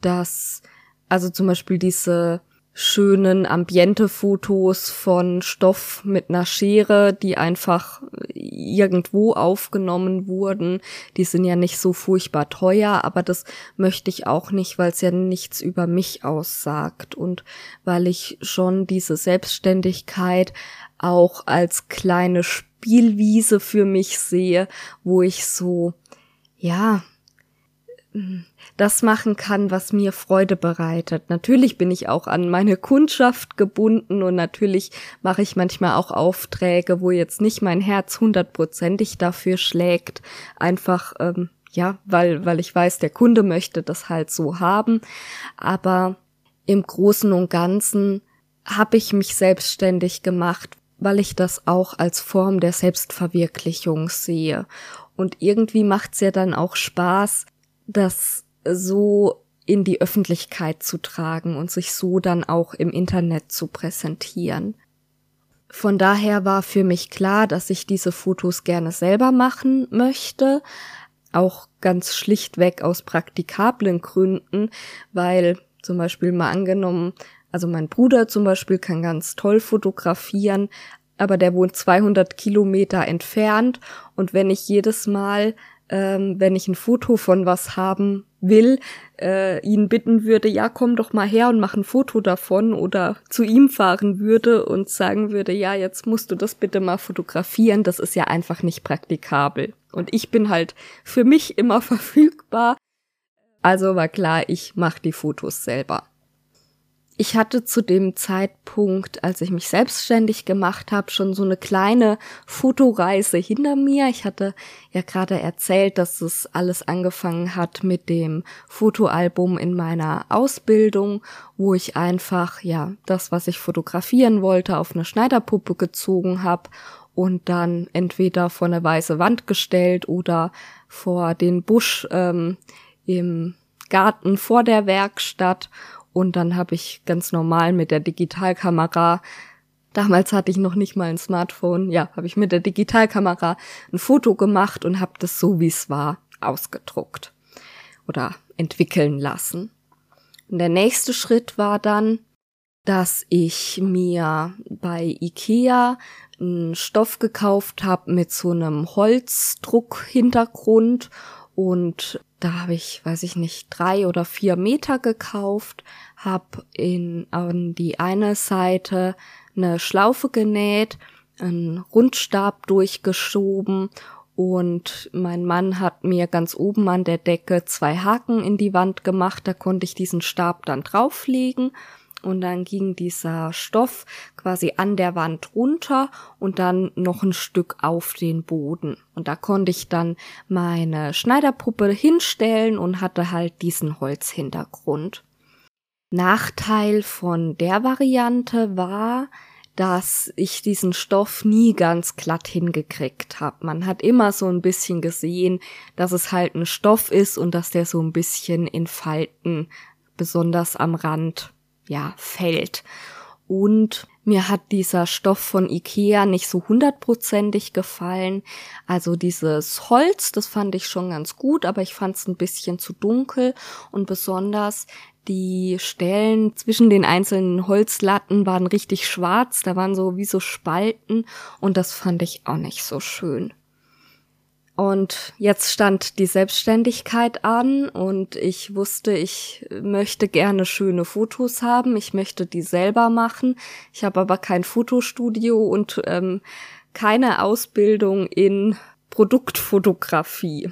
dass, also zum Beispiel diese schönen Ambiente-Fotos von Stoff mit einer Schere, die einfach irgendwo aufgenommen wurden. Die sind ja nicht so furchtbar teuer, aber das möchte ich auch nicht, weil es ja nichts über mich aussagt und weil ich schon diese Selbstständigkeit auch als kleine Spielwiese für mich sehe, wo ich so, ja, das machen kann, was mir Freude bereitet. Natürlich bin ich auch an meine Kundschaft gebunden und natürlich mache ich manchmal auch Aufträge, wo jetzt nicht mein Herz hundertprozentig dafür schlägt, einfach ähm, ja, weil weil ich weiß, der Kunde möchte das halt so haben, aber im Großen und Ganzen habe ich mich selbstständig gemacht, weil ich das auch als Form der Selbstverwirklichung sehe. Und irgendwie macht's ja dann auch Spaß, das so in die Öffentlichkeit zu tragen und sich so dann auch im Internet zu präsentieren. Von daher war für mich klar, dass ich diese Fotos gerne selber machen möchte, auch ganz schlichtweg aus praktikablen Gründen, weil zum Beispiel mal angenommen, also mein Bruder zum Beispiel kann ganz toll fotografieren, aber der wohnt 200 Kilometer entfernt und wenn ich jedes Mal ähm, wenn ich ein Foto von was haben will, äh, ihn bitten würde, ja, komm doch mal her und mach ein Foto davon oder zu ihm fahren würde und sagen würde, ja, jetzt musst du das bitte mal fotografieren, das ist ja einfach nicht praktikabel. Und ich bin halt für mich immer <laughs> verfügbar. Also war klar, ich mache die Fotos selber. Ich hatte zu dem Zeitpunkt, als ich mich selbstständig gemacht habe, schon so eine kleine Fotoreise hinter mir. Ich hatte ja gerade erzählt, dass es alles angefangen hat mit dem Fotoalbum in meiner Ausbildung, wo ich einfach ja das, was ich fotografieren wollte, auf eine Schneiderpuppe gezogen habe und dann entweder vor eine weiße Wand gestellt oder vor den Busch ähm, im Garten vor der Werkstatt und dann habe ich ganz normal mit der Digitalkamera, damals hatte ich noch nicht mal ein Smartphone, ja, habe ich mit der Digitalkamera ein Foto gemacht und habe das so, wie es war, ausgedruckt oder entwickeln lassen. Und der nächste Schritt war dann, dass ich mir bei Ikea einen Stoff gekauft habe mit so einem Holzdruckhintergrund und da habe ich, weiß ich nicht, drei oder vier Meter gekauft, habe in an die eine Seite eine Schlaufe genäht, einen Rundstab durchgeschoben und mein Mann hat mir ganz oben an der Decke zwei Haken in die Wand gemacht, da konnte ich diesen Stab dann drauflegen und dann ging dieser Stoff quasi an der Wand runter und dann noch ein Stück auf den Boden. Und da konnte ich dann meine Schneiderpuppe hinstellen und hatte halt diesen Holzhintergrund. Nachteil von der Variante war, dass ich diesen Stoff nie ganz glatt hingekriegt habe. Man hat immer so ein bisschen gesehen, dass es halt ein Stoff ist und dass der so ein bisschen in Falten, besonders am Rand, ja, fällt. Und mir hat dieser Stoff von Ikea nicht so hundertprozentig gefallen. Also dieses Holz, das fand ich schon ganz gut, aber ich fand es ein bisschen zu dunkel und besonders die Stellen zwischen den einzelnen Holzlatten waren richtig schwarz, da waren so wie so Spalten und das fand ich auch nicht so schön. Und jetzt stand die Selbstständigkeit an und ich wusste, ich möchte gerne schöne Fotos haben. Ich möchte die selber machen. Ich habe aber kein Fotostudio und ähm, keine Ausbildung in Produktfotografie.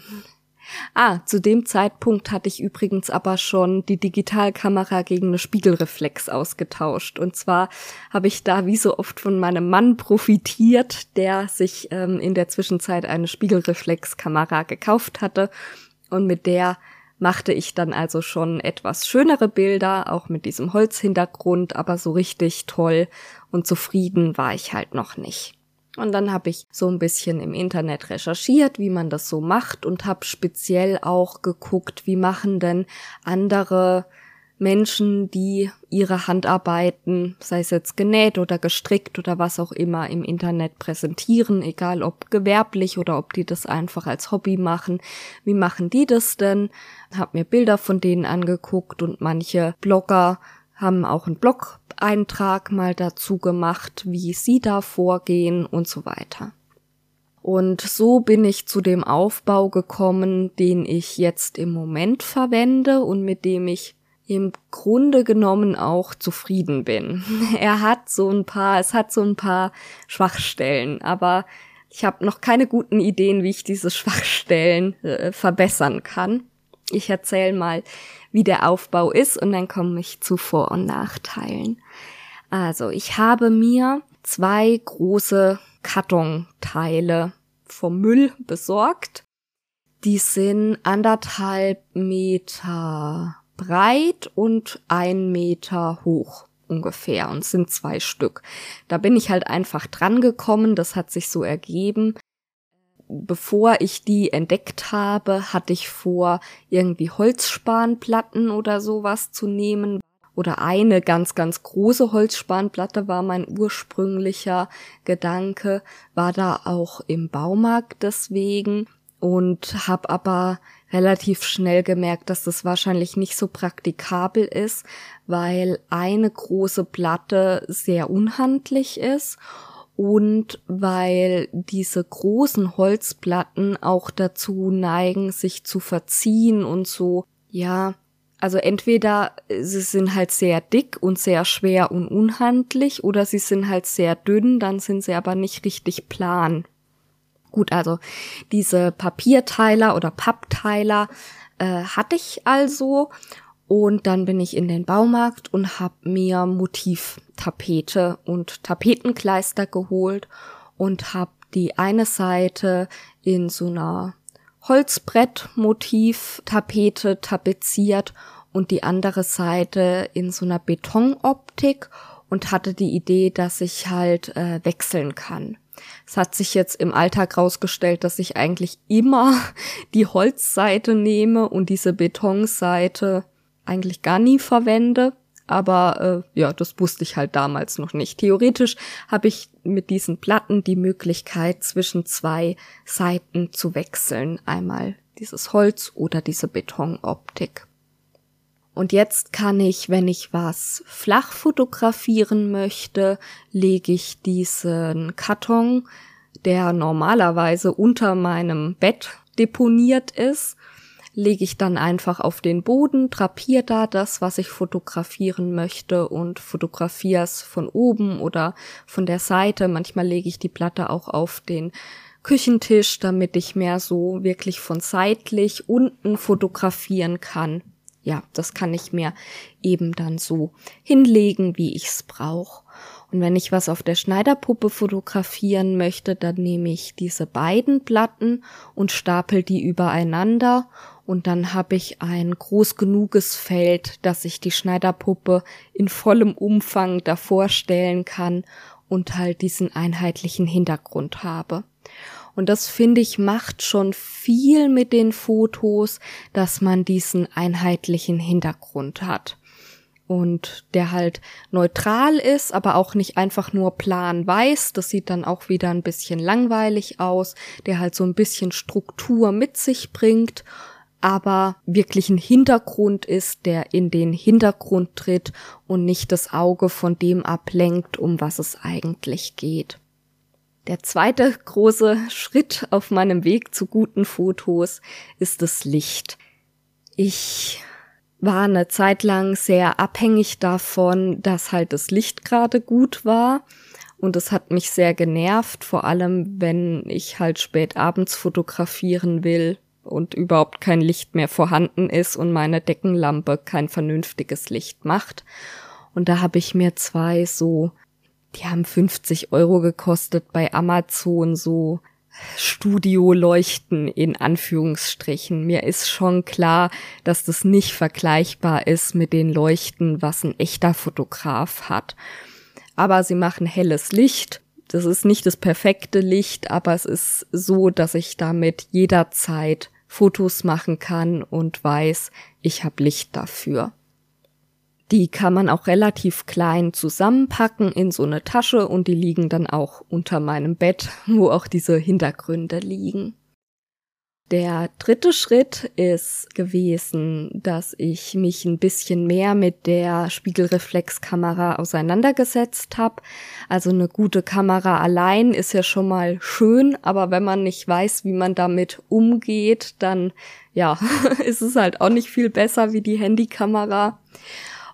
Ah, zu dem Zeitpunkt hatte ich übrigens aber schon die Digitalkamera gegen eine Spiegelreflex ausgetauscht. Und zwar habe ich da wie so oft von meinem Mann profitiert, der sich ähm, in der Zwischenzeit eine Spiegelreflexkamera gekauft hatte. Und mit der machte ich dann also schon etwas schönere Bilder, auch mit diesem Holzhintergrund, aber so richtig toll und zufrieden war ich halt noch nicht. Und dann habe ich so ein bisschen im Internet recherchiert, wie man das so macht und habe speziell auch geguckt, wie machen denn andere Menschen, die ihre Handarbeiten, sei es jetzt genäht oder gestrickt oder was auch immer, im Internet präsentieren, egal ob gewerblich oder ob die das einfach als Hobby machen. Wie machen die das denn? Hab mir Bilder von denen angeguckt und manche Blogger haben auch einen Blog-Eintrag mal dazu gemacht, wie sie da vorgehen und so weiter. Und so bin ich zu dem Aufbau gekommen, den ich jetzt im Moment verwende und mit dem ich im Grunde genommen auch zufrieden bin. <laughs> Er hat so ein paar, es hat so ein paar Schwachstellen, aber ich habe noch keine guten Ideen, wie ich diese Schwachstellen äh, verbessern kann. Ich erzähle mal, wie der Aufbau ist und dann komme ich zu Vor- und Nachteilen. Also, ich habe mir zwei große Kartonteile vom Müll besorgt. Die sind anderthalb Meter breit und ein Meter hoch ungefähr und sind zwei Stück. Da bin ich halt einfach dran gekommen, das hat sich so ergeben bevor ich die entdeckt habe, hatte ich vor, irgendwie Holzspanplatten oder sowas zu nehmen. Oder eine ganz, ganz große Holzspanplatte war mein ursprünglicher Gedanke, war da auch im Baumarkt deswegen und habe aber relativ schnell gemerkt, dass das wahrscheinlich nicht so praktikabel ist, weil eine große Platte sehr unhandlich ist und weil diese großen Holzplatten auch dazu neigen, sich zu verziehen und so, ja, also entweder sie sind halt sehr dick und sehr schwer und unhandlich oder sie sind halt sehr dünn, dann sind sie aber nicht richtig plan. Gut, also diese Papierteiler oder Pappteiler äh, hatte ich also Und dann bin ich in den Baumarkt und habe mir Motivtapete und Tapetenkleister geholt und habe die eine Seite in so einer Holzbrettmotiv-Tapete tapeziert und die andere Seite in so einer Betonoptik und hatte die Idee, dass ich halt äh, wechseln kann. Es hat sich jetzt im Alltag rausgestellt, dass ich eigentlich immer <laughs> die Holzseite nehme und diese Betonseite eigentlich gar nie verwende. Aber äh, ja, das wusste ich halt damals noch nicht. Theoretisch habe ich mit diesen Platten die Möglichkeit, zwischen zwei Seiten zu wechseln. Einmal dieses Holz oder diese Betonoptik. Und jetzt kann ich, wenn ich was flach fotografieren möchte, lege ich diesen Karton, der normalerweise unter meinem Bett deponiert ist, lege ich dann einfach auf den Boden, drapiere da das, was ich fotografieren möchte und fotografiere es von oben oder von der Seite. Manchmal lege ich die Platte auch auf den Küchentisch, damit ich mehr so wirklich von seitlich unten fotografieren kann ja, das kann ich mir eben dann so hinlegen, wie ich's brauche. Und wenn ich was auf der Schneiderpuppe fotografieren möchte, dann nehme ich diese beiden Platten und stapel die übereinander und dann habe ich ein groß genuges Feld, dass ich die Schneiderpuppe in vollem Umfang davor stellen kann und halt diesen einheitlichen Hintergrund habe. Und das finde ich macht schon viel mit den Fotos, dass man diesen einheitlichen Hintergrund hat. Und der halt neutral ist, aber auch nicht einfach nur plan weiß. Das sieht dann auch wieder ein bisschen langweilig aus. Der halt so ein bisschen Struktur mit sich bringt aber wirklich ein Hintergrund ist, der in den Hintergrund tritt und nicht das Auge von dem ablenkt, um was es eigentlich geht. Der zweite große Schritt auf meinem Weg zu guten Fotos ist das Licht. Ich war eine Zeit lang sehr abhängig davon, dass halt das Licht gerade gut war. Und es hat mich sehr genervt, vor allem wenn ich halt spät abends fotografieren will und überhaupt kein Licht mehr vorhanden ist und meine Deckenlampe kein vernünftiges Licht macht. Und da habe ich mir zwei so die haben 50 Euro gekostet bei Amazon, so Studioleuchten in Anführungsstrichen. Mir ist schon klar, dass das nicht vergleichbar ist mit den Leuchten, was ein echter Fotograf hat. Aber sie machen helles Licht. Das ist nicht das perfekte Licht, aber es ist so, dass ich damit jederzeit Fotos machen kann und weiß, ich habe Licht dafür. Die kann man auch relativ klein zusammenpacken in so eine Tasche und die liegen dann auch unter meinem Bett, wo auch diese Hintergründe liegen. Der dritte Schritt ist gewesen, dass ich mich ein bisschen mehr mit der Spiegelreflexkamera auseinandergesetzt habe. Also eine gute Kamera allein ist ja schon mal schön, aber wenn man nicht weiß, wie man damit umgeht, dann ja, <laughs> ist es halt auch nicht viel besser wie die Handykamera.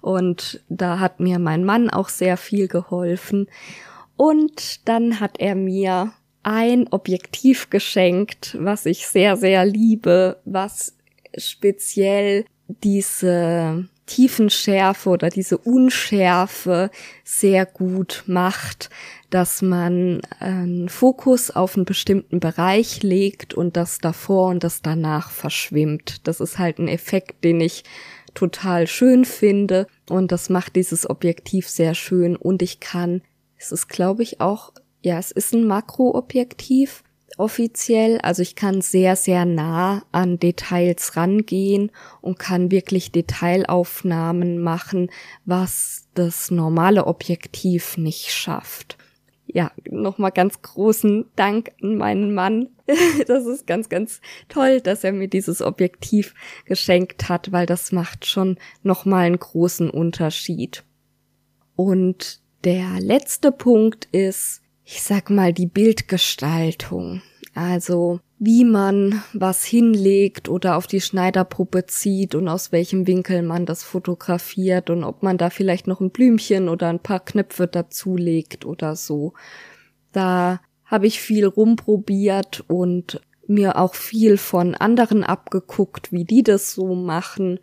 Und da hat mir mein Mann auch sehr viel geholfen. Und dann hat er mir ein Objektiv geschenkt, was ich sehr, sehr liebe, was speziell diese Tiefenschärfe oder diese Unschärfe sehr gut macht, dass man einen Fokus auf einen bestimmten Bereich legt und das davor und das danach verschwimmt. Das ist halt ein Effekt, den ich total schön finde und das macht dieses Objektiv sehr schön und ich kann, es ist glaube ich auch, ja, es ist ein Makroobjektiv offiziell, also ich kann sehr, sehr nah an Details rangehen und kann wirklich Detailaufnahmen machen, was das normale Objektiv nicht schafft ja, nochmal ganz großen Dank an meinen Mann. <laughs> Das ist ganz, ganz toll, dass er mir dieses Objektiv geschenkt hat, weil das macht schon nochmal einen großen Unterschied. Und der letzte Punkt ist, ich sag mal, die Bildgestaltung. Also wie man was hinlegt oder auf die Schneiderpuppe zieht und aus welchem Winkel man das fotografiert und ob man da vielleicht noch ein Blümchen oder ein paar Knöpfe dazulegt oder so. Da habe ich viel rumprobiert und mir auch viel von anderen abgeguckt, wie die das so machen.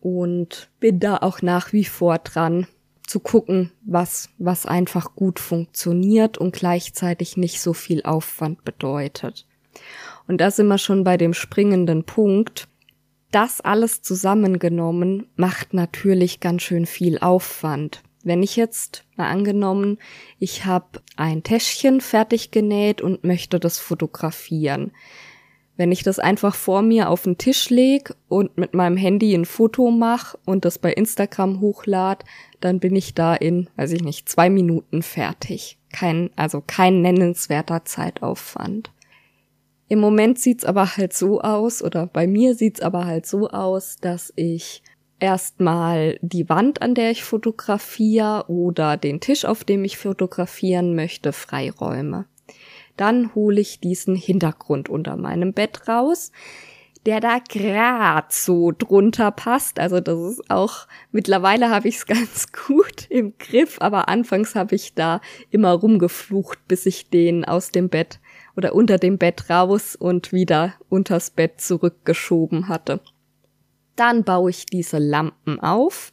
und bin da auch nach wie vor dran zu gucken, was, was einfach gut funktioniert und gleichzeitig nicht so viel Aufwand bedeutet. Und da sind wir schon bei dem springenden Punkt. Das alles zusammengenommen macht natürlich ganz schön viel Aufwand. Wenn ich jetzt mal angenommen, ich habe ein Täschchen fertig genäht und möchte das fotografieren. Wenn ich das einfach vor mir auf den Tisch leg und mit meinem Handy ein Foto mache und das bei Instagram hochlad, dann bin ich da in, weiß ich nicht, zwei Minuten fertig. Kein, also kein nennenswerter Zeitaufwand. Im Moment sieht's aber halt so aus, oder bei mir sieht's aber halt so aus, dass ich erstmal die Wand, an der ich fotografiere oder den Tisch, auf dem ich fotografieren möchte, freiräume. Dann hole ich diesen Hintergrund unter meinem Bett raus, der da grad so drunter passt. Also das ist auch, mittlerweile habe ich es <laughs> ganz gut im Griff, aber anfangs habe ich da immer rumgeflucht, bis ich den aus dem Bett oder unter dem Bett raus und wieder unters Bett zurückgeschoben hatte. Dann baue ich diese Lampen auf.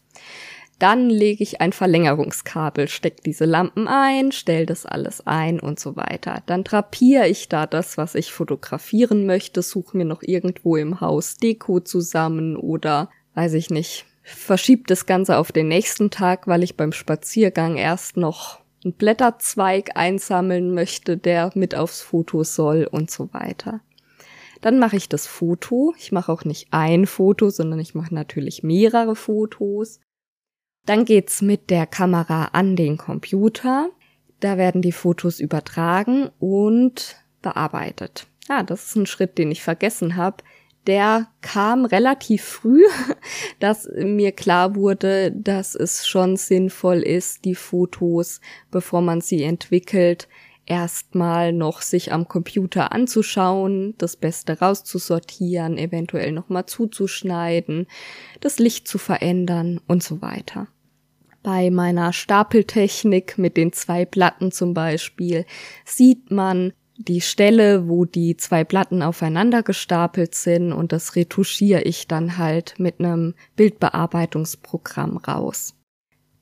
Dann lege ich ein Verlängerungskabel, stecke diese Lampen ein, stelle das alles ein und so weiter. Dann drapiere ich da das, was ich fotografieren möchte, suche mir noch irgendwo im Haus Deko zusammen oder weiß ich nicht, verschiebe das Ganze auf den nächsten Tag, weil ich beim Spaziergang erst noch einen Blätterzweig einsammeln möchte, der mit aufs Foto soll und so weiter. Dann mache ich das Foto. Ich mache auch nicht ein Foto, sondern ich mache natürlich mehrere Fotos. Dann geht's mit der Kamera an den Computer. Da werden die Fotos übertragen und bearbeitet. Ah, das ist ein Schritt, den ich vergessen habe. Der kam relativ früh, <laughs> dass mir klar wurde, dass es schon sinnvoll ist, die Fotos, bevor man sie entwickelt, erstmal noch sich am Computer anzuschauen, das Beste rauszusortieren, eventuell nochmal zuzuschneiden, das Licht zu verändern und so weiter. Bei meiner Stapeltechnik mit den zwei Platten zum Beispiel sieht man die Stelle, wo die zwei Platten aufeinander gestapelt sind und das retuschiere ich dann halt mit einem Bildbearbeitungsprogramm raus.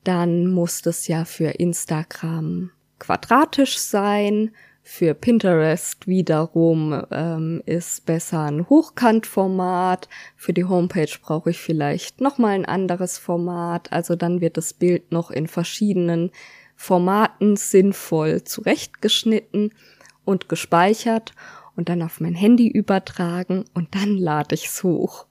Dann muss das ja für Instagram quadratisch sein. Für Pinterest wiederum ähm, ist besser ein Hochkantformat. Für die Homepage brauche ich vielleicht nochmal ein anderes Format. Also dann wird das Bild noch in verschiedenen Formaten sinnvoll zurechtgeschnitten und gespeichert und dann auf mein Handy übertragen und dann lade ich's hoch.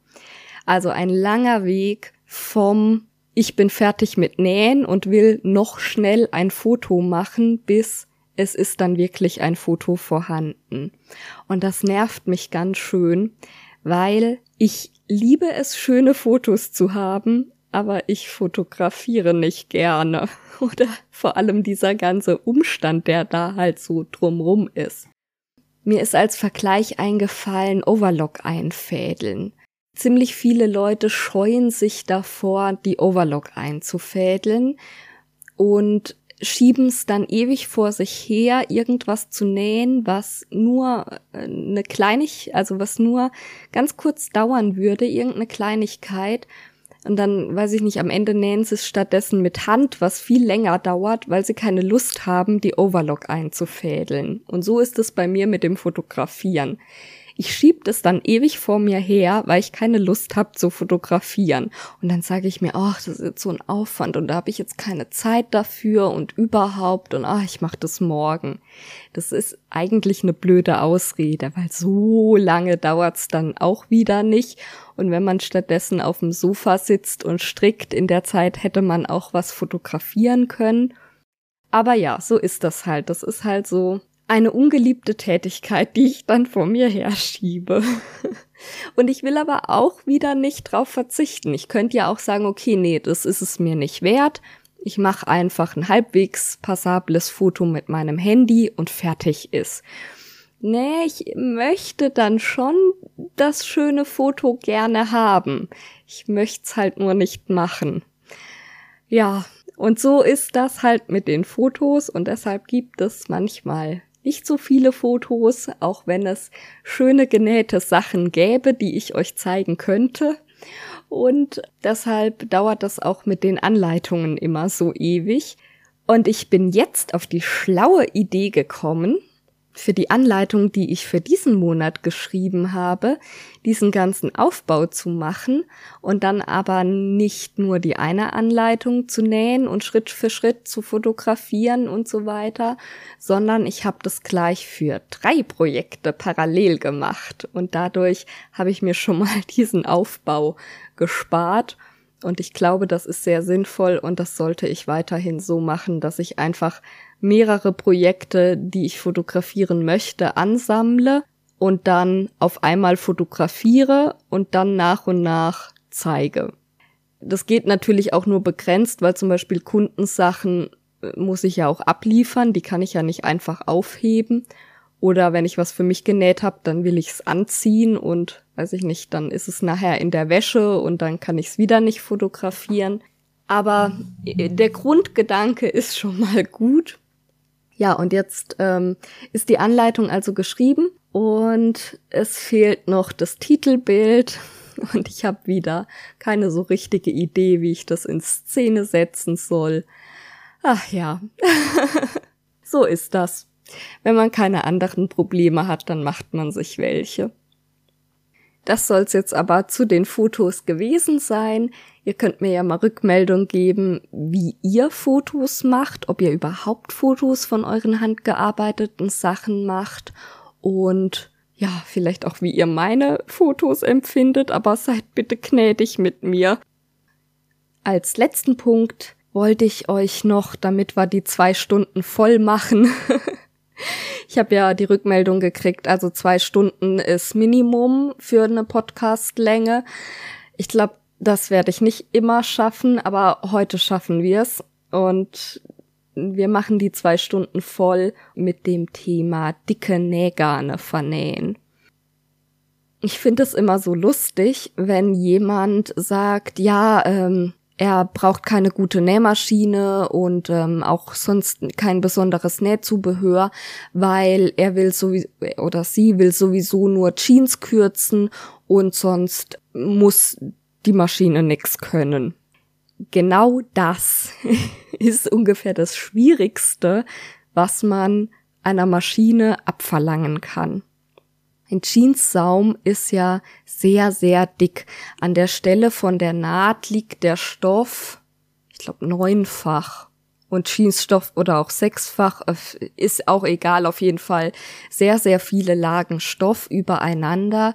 Also ein langer Weg vom ich bin fertig mit Nähen und will noch schnell ein Foto machen, bis es ist dann wirklich ein Foto vorhanden. Und das nervt mich ganz schön, weil ich liebe es, schöne Fotos zu haben, aber ich fotografiere nicht gerne. <laughs> Oder vor allem dieser ganze Umstand, der da halt so drumrum ist. Mir ist als Vergleich eingefallen, Overlock einfädeln. Ziemlich viele Leute scheuen sich davor, die Overlock einzufädeln und schieben es dann ewig vor sich her, irgendwas zu nähen, was nur äh, eine Kleinig, also was nur ganz kurz dauern würde, irgendeine Kleinigkeit. Und dann, weiß ich nicht, am Ende nähen sie es stattdessen mit Hand, was viel länger dauert, weil sie keine Lust haben, die Overlock einzufädeln. Und so ist es bei mir mit dem Fotografieren. Ich schieb das dann ewig vor mir her, weil ich keine Lust habe zu fotografieren. Und dann sage ich mir, ach, das ist jetzt so ein Aufwand und da habe ich jetzt keine Zeit dafür und überhaupt und ach, ich mache das morgen. Das ist eigentlich eine blöde Ausrede, weil so lange dauert's dann auch wieder nicht. Und wenn man stattdessen auf dem Sofa sitzt und strickt, in der Zeit hätte man auch was fotografieren können. Aber ja, so ist das halt. Das ist halt so eine ungeliebte Tätigkeit, die ich dann vor mir herschiebe. <laughs> Und ich will aber auch wieder nicht drauf verzichten. Ich könnte ja auch sagen, okay, nee, das ist es mir nicht wert. Ich mache einfach ein halbwegs passables Foto mit meinem Handy und fertig ist. Nee, ich möchte dann schon das schöne Foto gerne haben. Ich möchte es halt nur nicht machen. Ja, und so ist das halt mit den Fotos und deshalb gibt es manchmal nicht so viele Fotos, auch wenn es schöne genähte Sachen gäbe, die ich euch zeigen könnte. Und deshalb dauert das auch mit den Anleitungen immer so ewig. Und ich bin jetzt auf die schlaue Idee gekommen, für die Anleitung, die ich für diesen Monat geschrieben habe, diesen ganzen Aufbau zu machen und dann aber nicht nur die eine Anleitung zu nähen und Schritt für Schritt zu fotografieren und so weiter, sondern ich habe das gleich für drei Projekte parallel gemacht. Und dadurch habe ich mir schon mal <laughs> diesen Aufbau gespart. Und ich glaube, das ist sehr sinnvoll und das sollte ich weiterhin so machen, dass ich einfach mehrere Projekte, die ich fotografieren möchte, ansammle und dann auf einmal fotografiere und dann nach und nach zeige. Das geht natürlich auch nur begrenzt, weil zum Beispiel Kundensachen äh, muss ich ja auch abliefern, die kann ich ja nicht einfach aufheben. Oder wenn ich was für mich genäht habe, dann will ich es anziehen und weiß ich nicht, dann ist es nachher in der Wäsche und dann kann ich es wieder nicht fotografieren. Aber äh, der Grundgedanke ist schon mal gut. Ja, und jetzt ähm, ist die Anleitung also geschrieben und es fehlt noch das Titelbild <laughs> und ich habe wieder keine so richtige Idee, wie ich das in Szene setzen soll. Ach ja, <laughs> so ist das. Wenn man keine anderen Probleme hat, dann macht man sich welche. Das soll's jetzt aber zu den Fotos gewesen sein. Ihr könnt mir ja mal Rückmeldung geben, wie ihr Fotos macht, ob ihr überhaupt Fotos von euren handgearbeiteten Sachen macht und ja, vielleicht auch wie ihr meine Fotos empfindet, aber seid bitte gnädig mit mir. Als letzten Punkt wollte ich euch noch, damit wir die zwei Stunden voll machen, <laughs> ich habe ja die Rückmeldung gekriegt, also zwei Stunden ist Minimum für eine Podcastlänge. Ich glaube, das werde ich nicht immer schaffen, aber heute schaffen wir es. Und wir machen die zwei Stunden voll mit dem Thema dicke Nähgarne vernähen. Ich finde es immer so lustig, wenn jemand sagt, ja, ähm, er braucht keine gute Nähmaschine und ähm, auch sonst kein besonderes Nähzubehör, weil er will sowieso oder sie will sowieso nur Jeans kürzen und sonst muss die Maschine nix können. Genau das <laughs> ist ungefähr das Schwierigste, was man einer Maschine abverlangen kann. Ein Jeanssaum ist ja sehr, sehr dick. An der Stelle von der Naht liegt der Stoff, ich glaube, neunfach. Und Jeansstoff oder auch sechsfach äh, ist auch egal, auf jeden Fall sehr, sehr viele Lagen Stoff übereinander.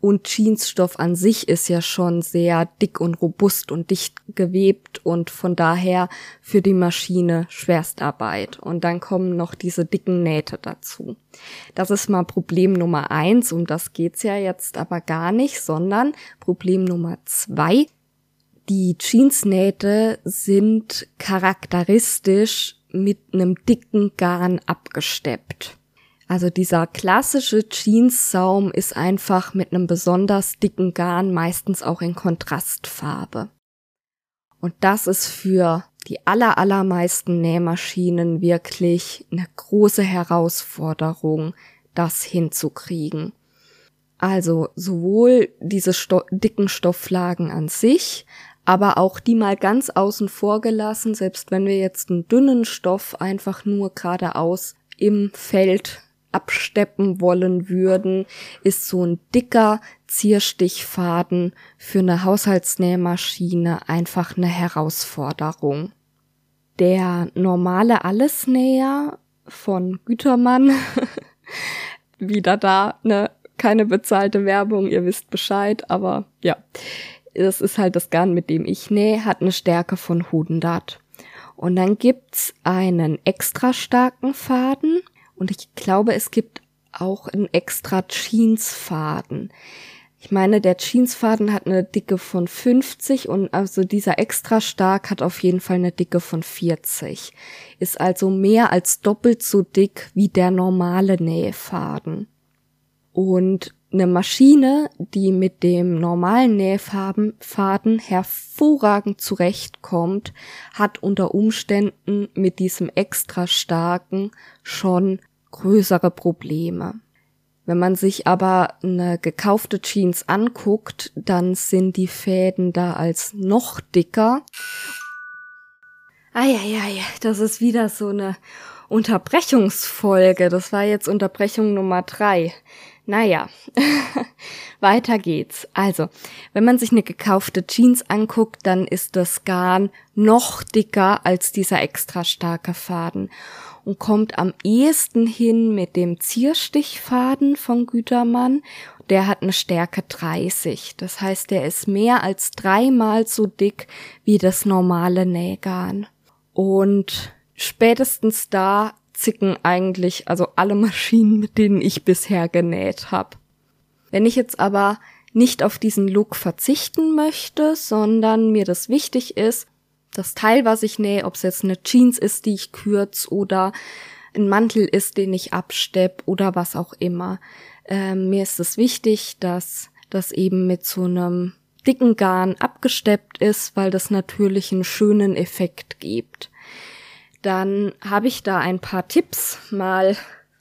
Und Jeansstoff an sich ist ja schon sehr dick und robust und dicht gewebt und von daher für die Maschine Schwerstarbeit. Und dann kommen noch diese dicken Nähte dazu. Das ist mal Problem Nummer eins, um das geht's ja jetzt aber gar nicht, sondern Problem Nummer zwei. Die Jeansnähte sind charakteristisch mit einem dicken Garn abgesteppt. Also dieser klassische Jeanssaum ist einfach mit einem besonders dicken Garn, meistens auch in Kontrastfarbe. Und das ist für die aller, allermeisten Nähmaschinen wirklich eine große Herausforderung, das hinzukriegen. Also sowohl diese Sto dicken Stofflagen an sich, aber auch die mal ganz außen vor gelassen, selbst wenn wir jetzt einen dünnen Stoff einfach nur geradeaus im Feld absteppen wollen würden, ist so ein dicker Zierstichfaden für eine Haushaltsnähmaschine einfach eine Herausforderung. Der normale Allesnäher von Gütermann, <laughs> wieder da, ne, keine bezahlte Werbung, ihr wisst Bescheid, aber ja, das ist halt das Garn, mit dem ich nähe, hat eine Stärke von 100. Und dann gibt's einen extra starken Faden, und ich glaube, es gibt auch einen extra Jeansfaden. Ich meine, der Jeansfaden hat eine Dicke von 50 und also dieser extra stark hat auf jeden Fall eine Dicke von 40. Ist also mehr als doppelt so dick wie der normale Nähfaden. Und eine Maschine, die mit dem normalen Nähfaden hervorragend zurechtkommt, hat unter Umständen mit diesem extra starken schon größere Probleme. Wenn man sich aber eine gekaufte Jeans anguckt, dann sind die Fäden da als noch dicker. Eieiei, das ist wieder so eine Unterbrechungsfolge. Das war jetzt Unterbrechung Nummer drei. Naja, <laughs> weiter geht's. Also, wenn man sich eine gekaufte Jeans anguckt, dann ist das Garn noch dicker als dieser extra starke Faden und kommt am ehesten hin mit dem Zierstichfaden von Gütermann. Der hat eine Stärke 30. Das heißt, der ist mehr als dreimal so dick wie das normale Nähgarn. Und spätestens da zicken eigentlich also alle Maschinen, mit denen ich bisher genäht habe. Wenn ich jetzt aber nicht auf diesen Look verzichten möchte, sondern mir das wichtig ist, das Teil, was ich nähe, ob es jetzt eine Jeans ist, die ich kürze oder ein Mantel ist, den ich abstepp oder was auch immer. Ähm, mir ist es wichtig, dass das eben mit so einem dicken Garn abgesteppt ist, weil das natürlich einen schönen Effekt gibt. Dann habe ich da ein paar Tipps mal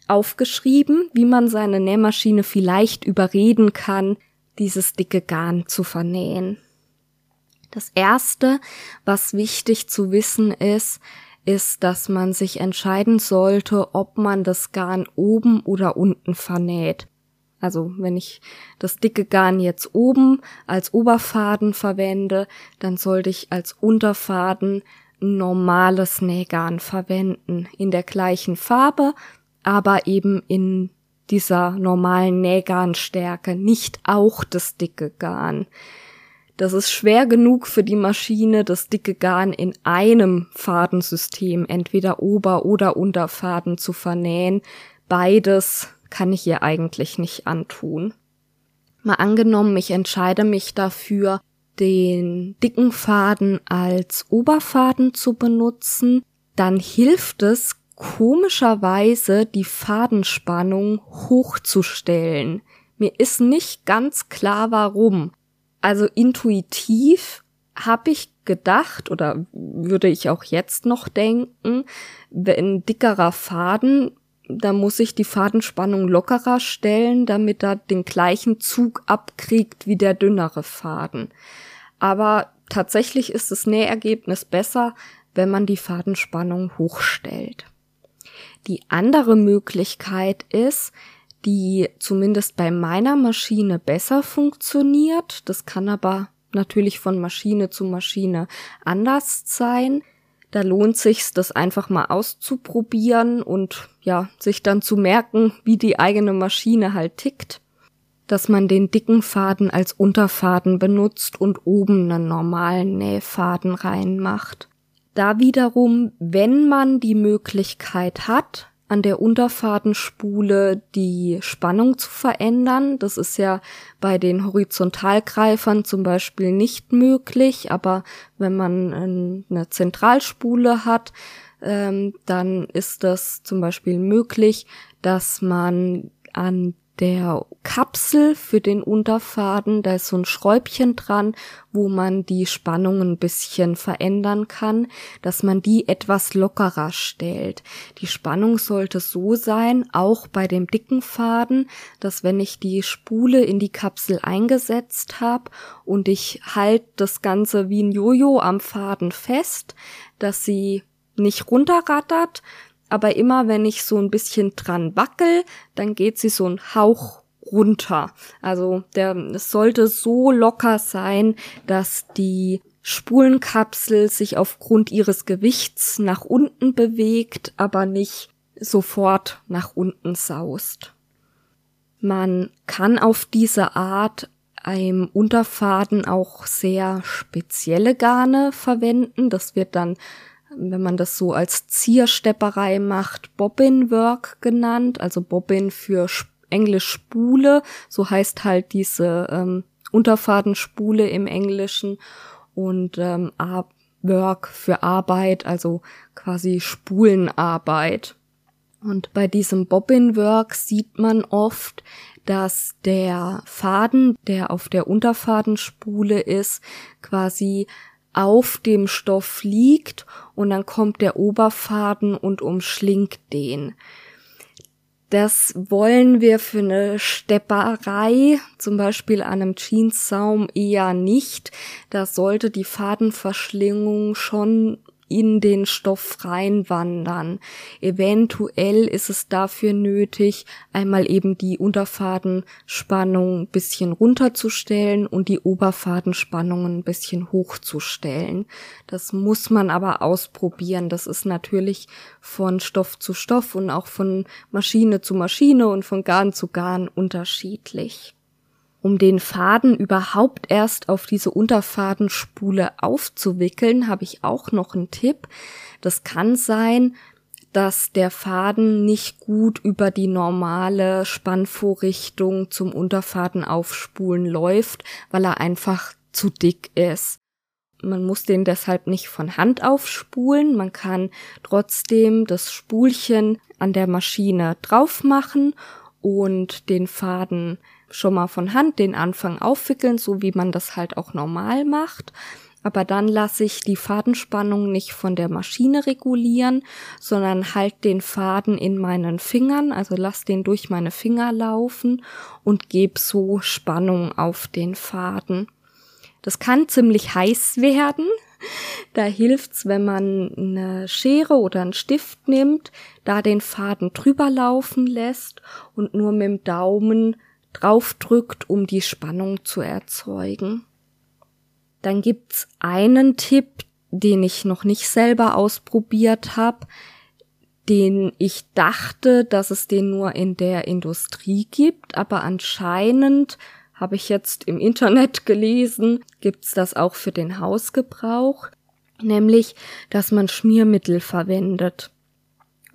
aufgeschrieben, wie man seine Nähmaschine vielleicht überreden kann, dieses dicke Garn zu vernähen. Das erste, was wichtig zu wissen ist, ist, dass man sich entscheiden sollte, ob man das Garn oben oder unten vernäht. Also wenn ich das dicke Garn jetzt oben als Oberfaden verwende, dann sollte ich als Unterfaden normales Nähgarn verwenden, in der gleichen Farbe, aber eben in dieser normalen Nähgarnstärke, nicht auch das dicke Garn. Das ist schwer genug für die Maschine, das dicke Garn in einem Fadensystem, entweder Ober- oder Unterfaden zu vernähen. Beides kann ich ihr eigentlich nicht antun. Mal angenommen, ich entscheide mich dafür, den dicken Faden als Oberfaden zu benutzen, dann hilft es komischerweise, die Fadenspannung hochzustellen. Mir ist nicht ganz klar warum. Also intuitiv habe ich gedacht oder würde ich auch jetzt noch denken, wenn dickerer Faden, da muss ich die Fadenspannung lockerer stellen, damit er den gleichen Zug abkriegt wie der dünnere Faden. Aber tatsächlich ist das Nähergebnis besser, wenn man die Fadenspannung hochstellt. Die andere Möglichkeit ist, die zumindest bei meiner Maschine besser funktioniert. Das kann aber natürlich von Maschine zu Maschine anders sein. Da lohnt sich's, das einfach mal auszuprobieren und ja, sich dann zu merken, wie die eigene Maschine halt tickt. Dass man den dicken Faden als Unterfaden benutzt und oben einen normalen Nähfaden reinmacht. Da wiederum, wenn man die Möglichkeit hat, an der Unterfadenspule die Spannung zu verändern. Das ist ja bei den Horizontalgreifern zum Beispiel nicht möglich, aber wenn man eine Zentralspule hat, ähm, dann ist das zum Beispiel möglich, dass man an der Kapsel für den Unterfaden, da ist so ein Schräubchen dran, wo man die Spannung ein bisschen verändern kann, dass man die etwas lockerer stellt. Die Spannung sollte so sein, auch bei dem dicken Faden, dass wenn ich die Spule in die Kapsel eingesetzt habe und ich halte das Ganze wie ein Jojo am Faden fest, dass sie nicht runterrattert, aber immer wenn ich so ein bisschen dran wackel, dann geht sie so ein Hauch runter. Also der, es sollte so locker sein, dass die Spulenkapsel sich aufgrund ihres Gewichts nach unten bewegt, aber nicht sofort nach unten saust. Man kann auf diese Art einem Unterfaden auch sehr spezielle Garne verwenden. Das wird dann wenn man das so als Zierstepperei macht, Bobbin Work genannt, also Bobbin für Englisch Spule, so heißt halt diese ähm, Unterfadenspule im Englischen und ähm, Work für Arbeit, also quasi Spulenarbeit. Und bei diesem Bobbin Work sieht man oft, dass der Faden, der auf der Unterfadenspule ist, quasi auf dem Stoff liegt und dann kommt der Oberfaden und umschlingt den. Das wollen wir für eine Stepperei, zum Beispiel an einem Jeanssaum, eher nicht. Da sollte die Fadenverschlingung schon in den Stoff reinwandern. Eventuell ist es dafür nötig, einmal eben die Unterfadenspannung ein bisschen runterzustellen und die Oberfadenspannung ein bisschen hochzustellen. Das muss man aber ausprobieren. Das ist natürlich von Stoff zu Stoff und auch von Maschine zu Maschine und von Garn zu Garn unterschiedlich um den Faden überhaupt erst auf diese Unterfadenspule aufzuwickeln, habe ich auch noch einen Tipp. Das kann sein, dass der Faden nicht gut über die normale Spannvorrichtung zum Unterfaden aufspulen läuft, weil er einfach zu dick ist. Man muss den deshalb nicht von Hand aufspulen, man kann trotzdem das Spulchen an der Maschine drauf machen und den Faden schon mal von Hand den Anfang aufwickeln, so wie man das halt auch normal macht. Aber dann lasse ich die Fadenspannung nicht von der Maschine regulieren, sondern halt den Faden in meinen Fingern, also lass den durch meine Finger laufen und gebe so Spannung auf den Faden. Das kann ziemlich heiß werden. Da hilft's, wenn man eine Schere oder einen Stift nimmt, da den Faden drüber laufen lässt und nur mit dem Daumen draufdrückt, um die Spannung zu erzeugen. Dann gibt's einen Tipp, den ich noch nicht selber ausprobiert habe, den ich dachte, dass es den nur in der Industrie gibt, aber anscheinend habe ich jetzt im Internet gelesen, gibt's das auch für den Hausgebrauch, nämlich, dass man Schmiermittel verwendet.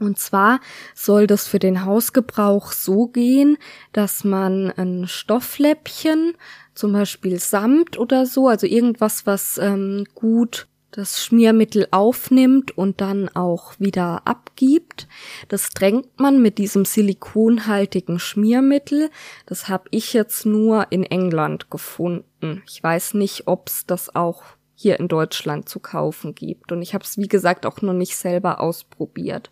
Und zwar soll das für den Hausgebrauch so gehen, dass man ein Stoffläppchen, zum Beispiel Samt oder so, also irgendwas, was ähm, gut das Schmiermittel aufnimmt und dann auch wieder abgibt. Das drängt man mit diesem silikonhaltigen Schmiermittel. Das habe ich jetzt nur in England gefunden. Ich weiß nicht, ob es das auch hier in Deutschland zu kaufen gibt. Und ich habe es, wie gesagt, auch noch nicht selber ausprobiert.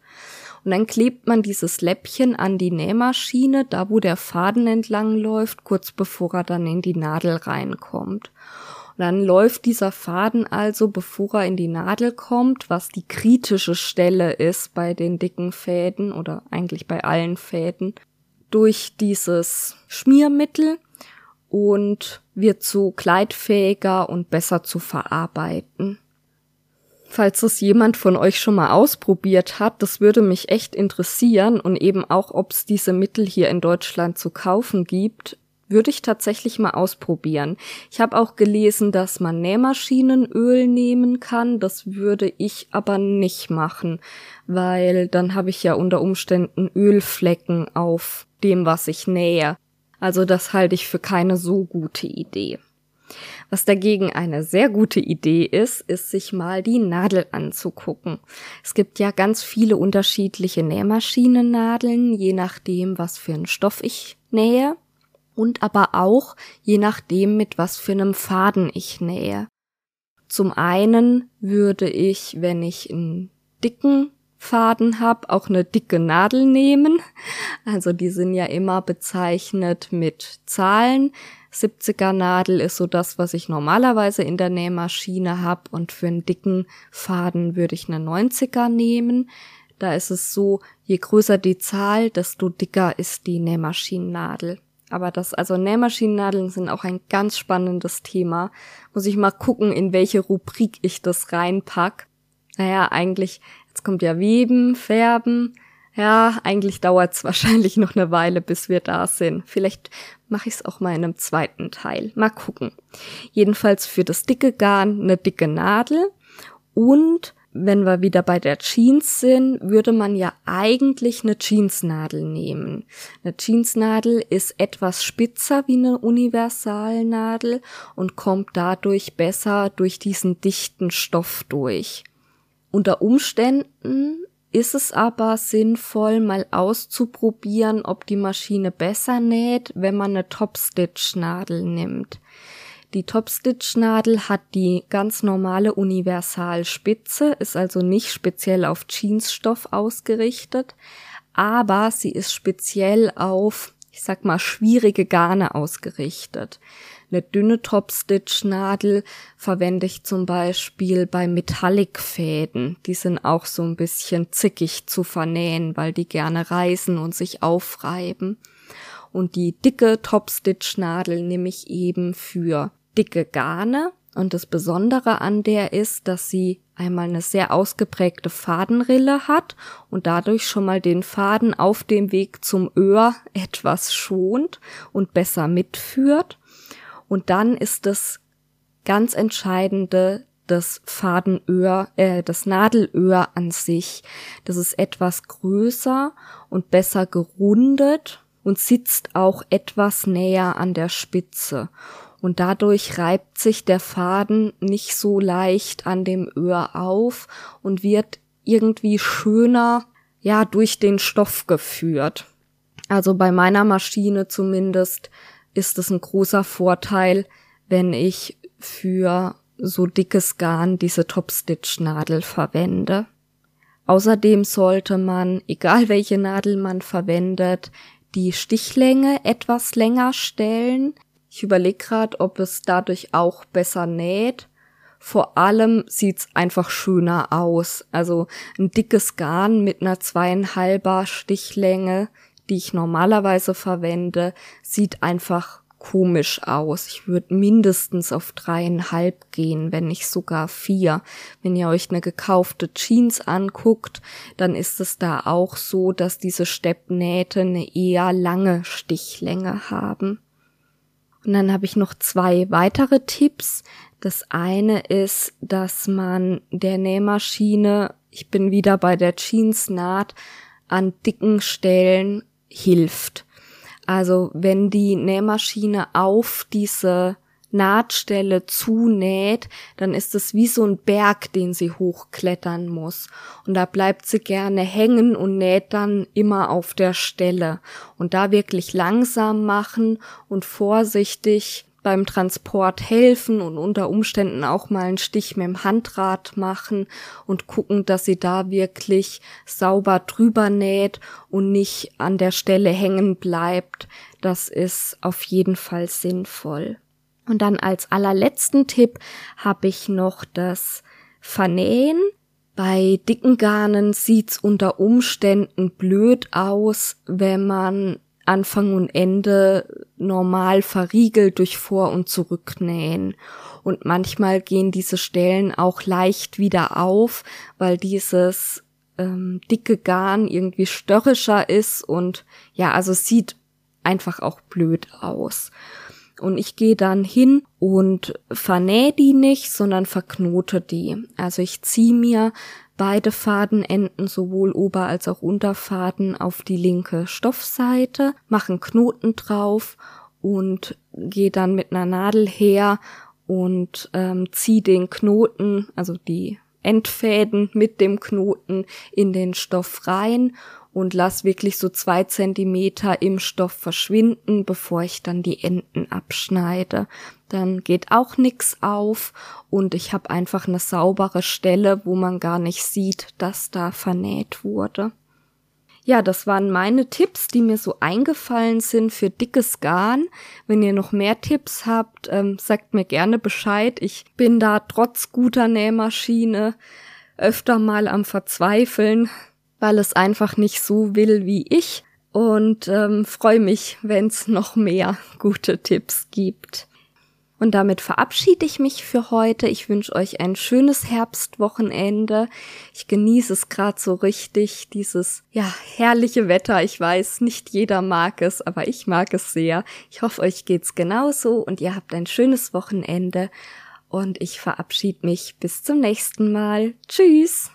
Und dann klebt man dieses Läppchen an die Nähmaschine, da wo der Faden entlang läuft, kurz bevor er dann in die Nadel reinkommt. Und dann läuft dieser Faden also, bevor er in die Nadel kommt, was die kritische Stelle ist bei den dicken Fäden oder eigentlich bei allen Fäden, durch dieses Schmiermittel und wird so kleidfähiger und besser zu verarbeiten. Falls das jemand von euch schon mal ausprobiert hat, das würde mich echt interessieren und eben auch, ob es diese Mittel hier in Deutschland zu kaufen gibt, würde ich tatsächlich mal ausprobieren. Ich habe auch gelesen, dass man Nähmaschinenöl nehmen kann. Das würde ich aber nicht machen, weil dann habe ich ja unter Umständen Ölflecken auf dem, was ich nähe. Also das halte ich für keine so gute Idee. Was dagegen eine sehr gute Idee ist, ist sich mal die Nadel anzugucken. Es gibt ja ganz viele unterschiedliche Nähmaschinennadeln, je nachdem, was für einen Stoff ich nähe und aber auch je nachdem, mit was für einem Faden ich nähe. Zum einen würde ich, wenn ich einen dicken Faden habe, auch eine dicke Nadel nehmen. Also die sind ja immer bezeichnet mit Zahlen. 70er Nadel ist so das, was ich normalerweise in der Nähmaschine habe und für einen dicken Faden würde ich eine 90er nehmen. Da ist es so, je größer die Zahl, desto dicker ist die Nähmaschinennadel. Aber das, also Nähmaschinennadeln sind auch ein ganz spannendes Thema. Muss ich mal gucken, in welche Rubrik ich das reinpack. Naja, eigentlich Jetzt kommt ja Weben, Färben. Ja, eigentlich dauert es wahrscheinlich noch eine Weile, bis wir da sind. Vielleicht mache ich es auch mal in einem zweiten Teil. Mal gucken. Jedenfalls für das dicke Garn eine dicke Nadel und wenn wir wieder bei der Jeans sind, würde man ja eigentlich eine Jeansnadel nehmen. Eine Jeansnadel ist etwas spitzer wie eine Universalnadel und kommt dadurch besser durch diesen dichten Stoff durch. Unter Umständen ist es aber sinnvoll, mal auszuprobieren, ob die Maschine besser näht, wenn man eine Topstitch-Nadel nimmt. Die Topstitch-Nadel hat die ganz normale Universalspitze, ist also nicht speziell auf Jeansstoff ausgerichtet, aber sie ist speziell auf, ich sag mal, schwierige Garne ausgerichtet. Eine dünne Top-Stitch-Nadel verwende ich zum Beispiel bei Metallic-Fäden. Die sind auch so ein bisschen zickig zu vernähen, weil die gerne reißen und sich aufreiben. Und die dicke Top-Stitch-Nadel nehme ich eben für dicke Garne. Und das Besondere an der ist, dass sie einmal eine sehr ausgeprägte Fadenrille hat und dadurch schon mal den Faden auf dem Weg zum Öhr etwas schont und besser mitführt. Und dann ist das ganz entscheidende das Fadenöhr, äh, das Nadelöhr an sich. Das ist etwas größer und besser gerundet und sitzt auch etwas näher an der Spitze. Und dadurch reibt sich der Faden nicht so leicht an dem Öhr auf und wird irgendwie schöner, ja, durch den Stoff geführt. Also bei meiner Maschine zumindest ist es ein großer Vorteil, wenn ich für so dickes Garn diese Topstitch-Nadel verwende. Außerdem sollte man, <laughs> egal welche Nadel man verwendet, die Stichlänge etwas länger stellen. Ich überlege gerade, ob es dadurch auch besser näht. Vor allem sieht's einfach schöner aus. Also ein dickes Garn mit einer zweieinhalber Stichlänge die ich normalerweise verwende, sieht einfach komisch aus. Ich würde mindestens auf dreieinhalb gehen, wenn nicht sogar vier. Wenn ihr euch eine gekaufte Jeans anguckt, dann ist es da auch so, dass diese Steppnähte eine eher lange Stichlänge haben. Und dann habe ich noch zwei weitere Tipps. Das eine ist, dass man der Nähmaschine, ich bin wieder bei der Jeansnaht, an dicken Stellen hilft. Also wenn die Nähmaschine auf diese Nahtstelle zunäht, dann ist es wie so ein Berg, den sie hochklettern muss. Und da bleibt sie gerne hängen und näht dann immer auf der Stelle. Und da wirklich langsam machen und vorsichtig beim Transport helfen und unter Umständen auch mal einen Stich mit dem Handrad machen und gucken, dass sie da wirklich sauber drüber näht und nicht an der Stelle hängen bleibt. Das ist auf jeden Fall sinnvoll. Und dann als allerletzten Tipp habe ich noch das Vernähen. Bei dicken Garnen sieht's unter Umständen blöd aus, wenn man Anfang und Ende normal verriegelt durch Vor- und Zurücknähen. Und manchmal gehen diese Stellen auch leicht wieder auf, weil dieses ähm, dicke Garn irgendwie störrischer ist und ja, also sieht einfach auch blöd aus. Und ich gehe dann hin und vernähe die nicht, sondern verknote die. Also ich ziehe mir beide Fadenenden, sowohl Ober- als auch Unterfaden, auf die linke Stoffseite, machen Knoten drauf und gehe dann mit einer Nadel her und ähm, ziehe den Knoten, also die Endfäden mit dem Knoten in den Stoff rein und lass wirklich so zwei Zentimeter im Stoff verschwinden, bevor ich dann die Enden abschneide. Dann geht auch nix auf und ich habe einfach eine saubere Stelle, wo man gar nicht sieht, dass da vernäht wurde. Ja, das waren meine Tipps, die mir so eingefallen sind für dickes Garn. Wenn ihr noch mehr Tipps habt, ähm, sagt mir gerne Bescheid. Ich bin da trotz guter Nähmaschine öfter mal am Verzweifeln, weil es einfach nicht so will wie ich und ähm, freue mich, wenn es noch mehr <laughs> gute Tipps gibt. Und damit verabschiede ich mich für heute. Ich wünsche euch ein schönes Herbstwochenende. Ich genieße es gerade so richtig, dieses ja herrliche Wetter. Ich weiß, nicht jeder mag es, aber ich mag es sehr. Ich hoffe, euch geht's genauso und ihr habt ein schönes Wochenende. Und ich verabschiede mich bis zum nächsten Mal. Tschüss.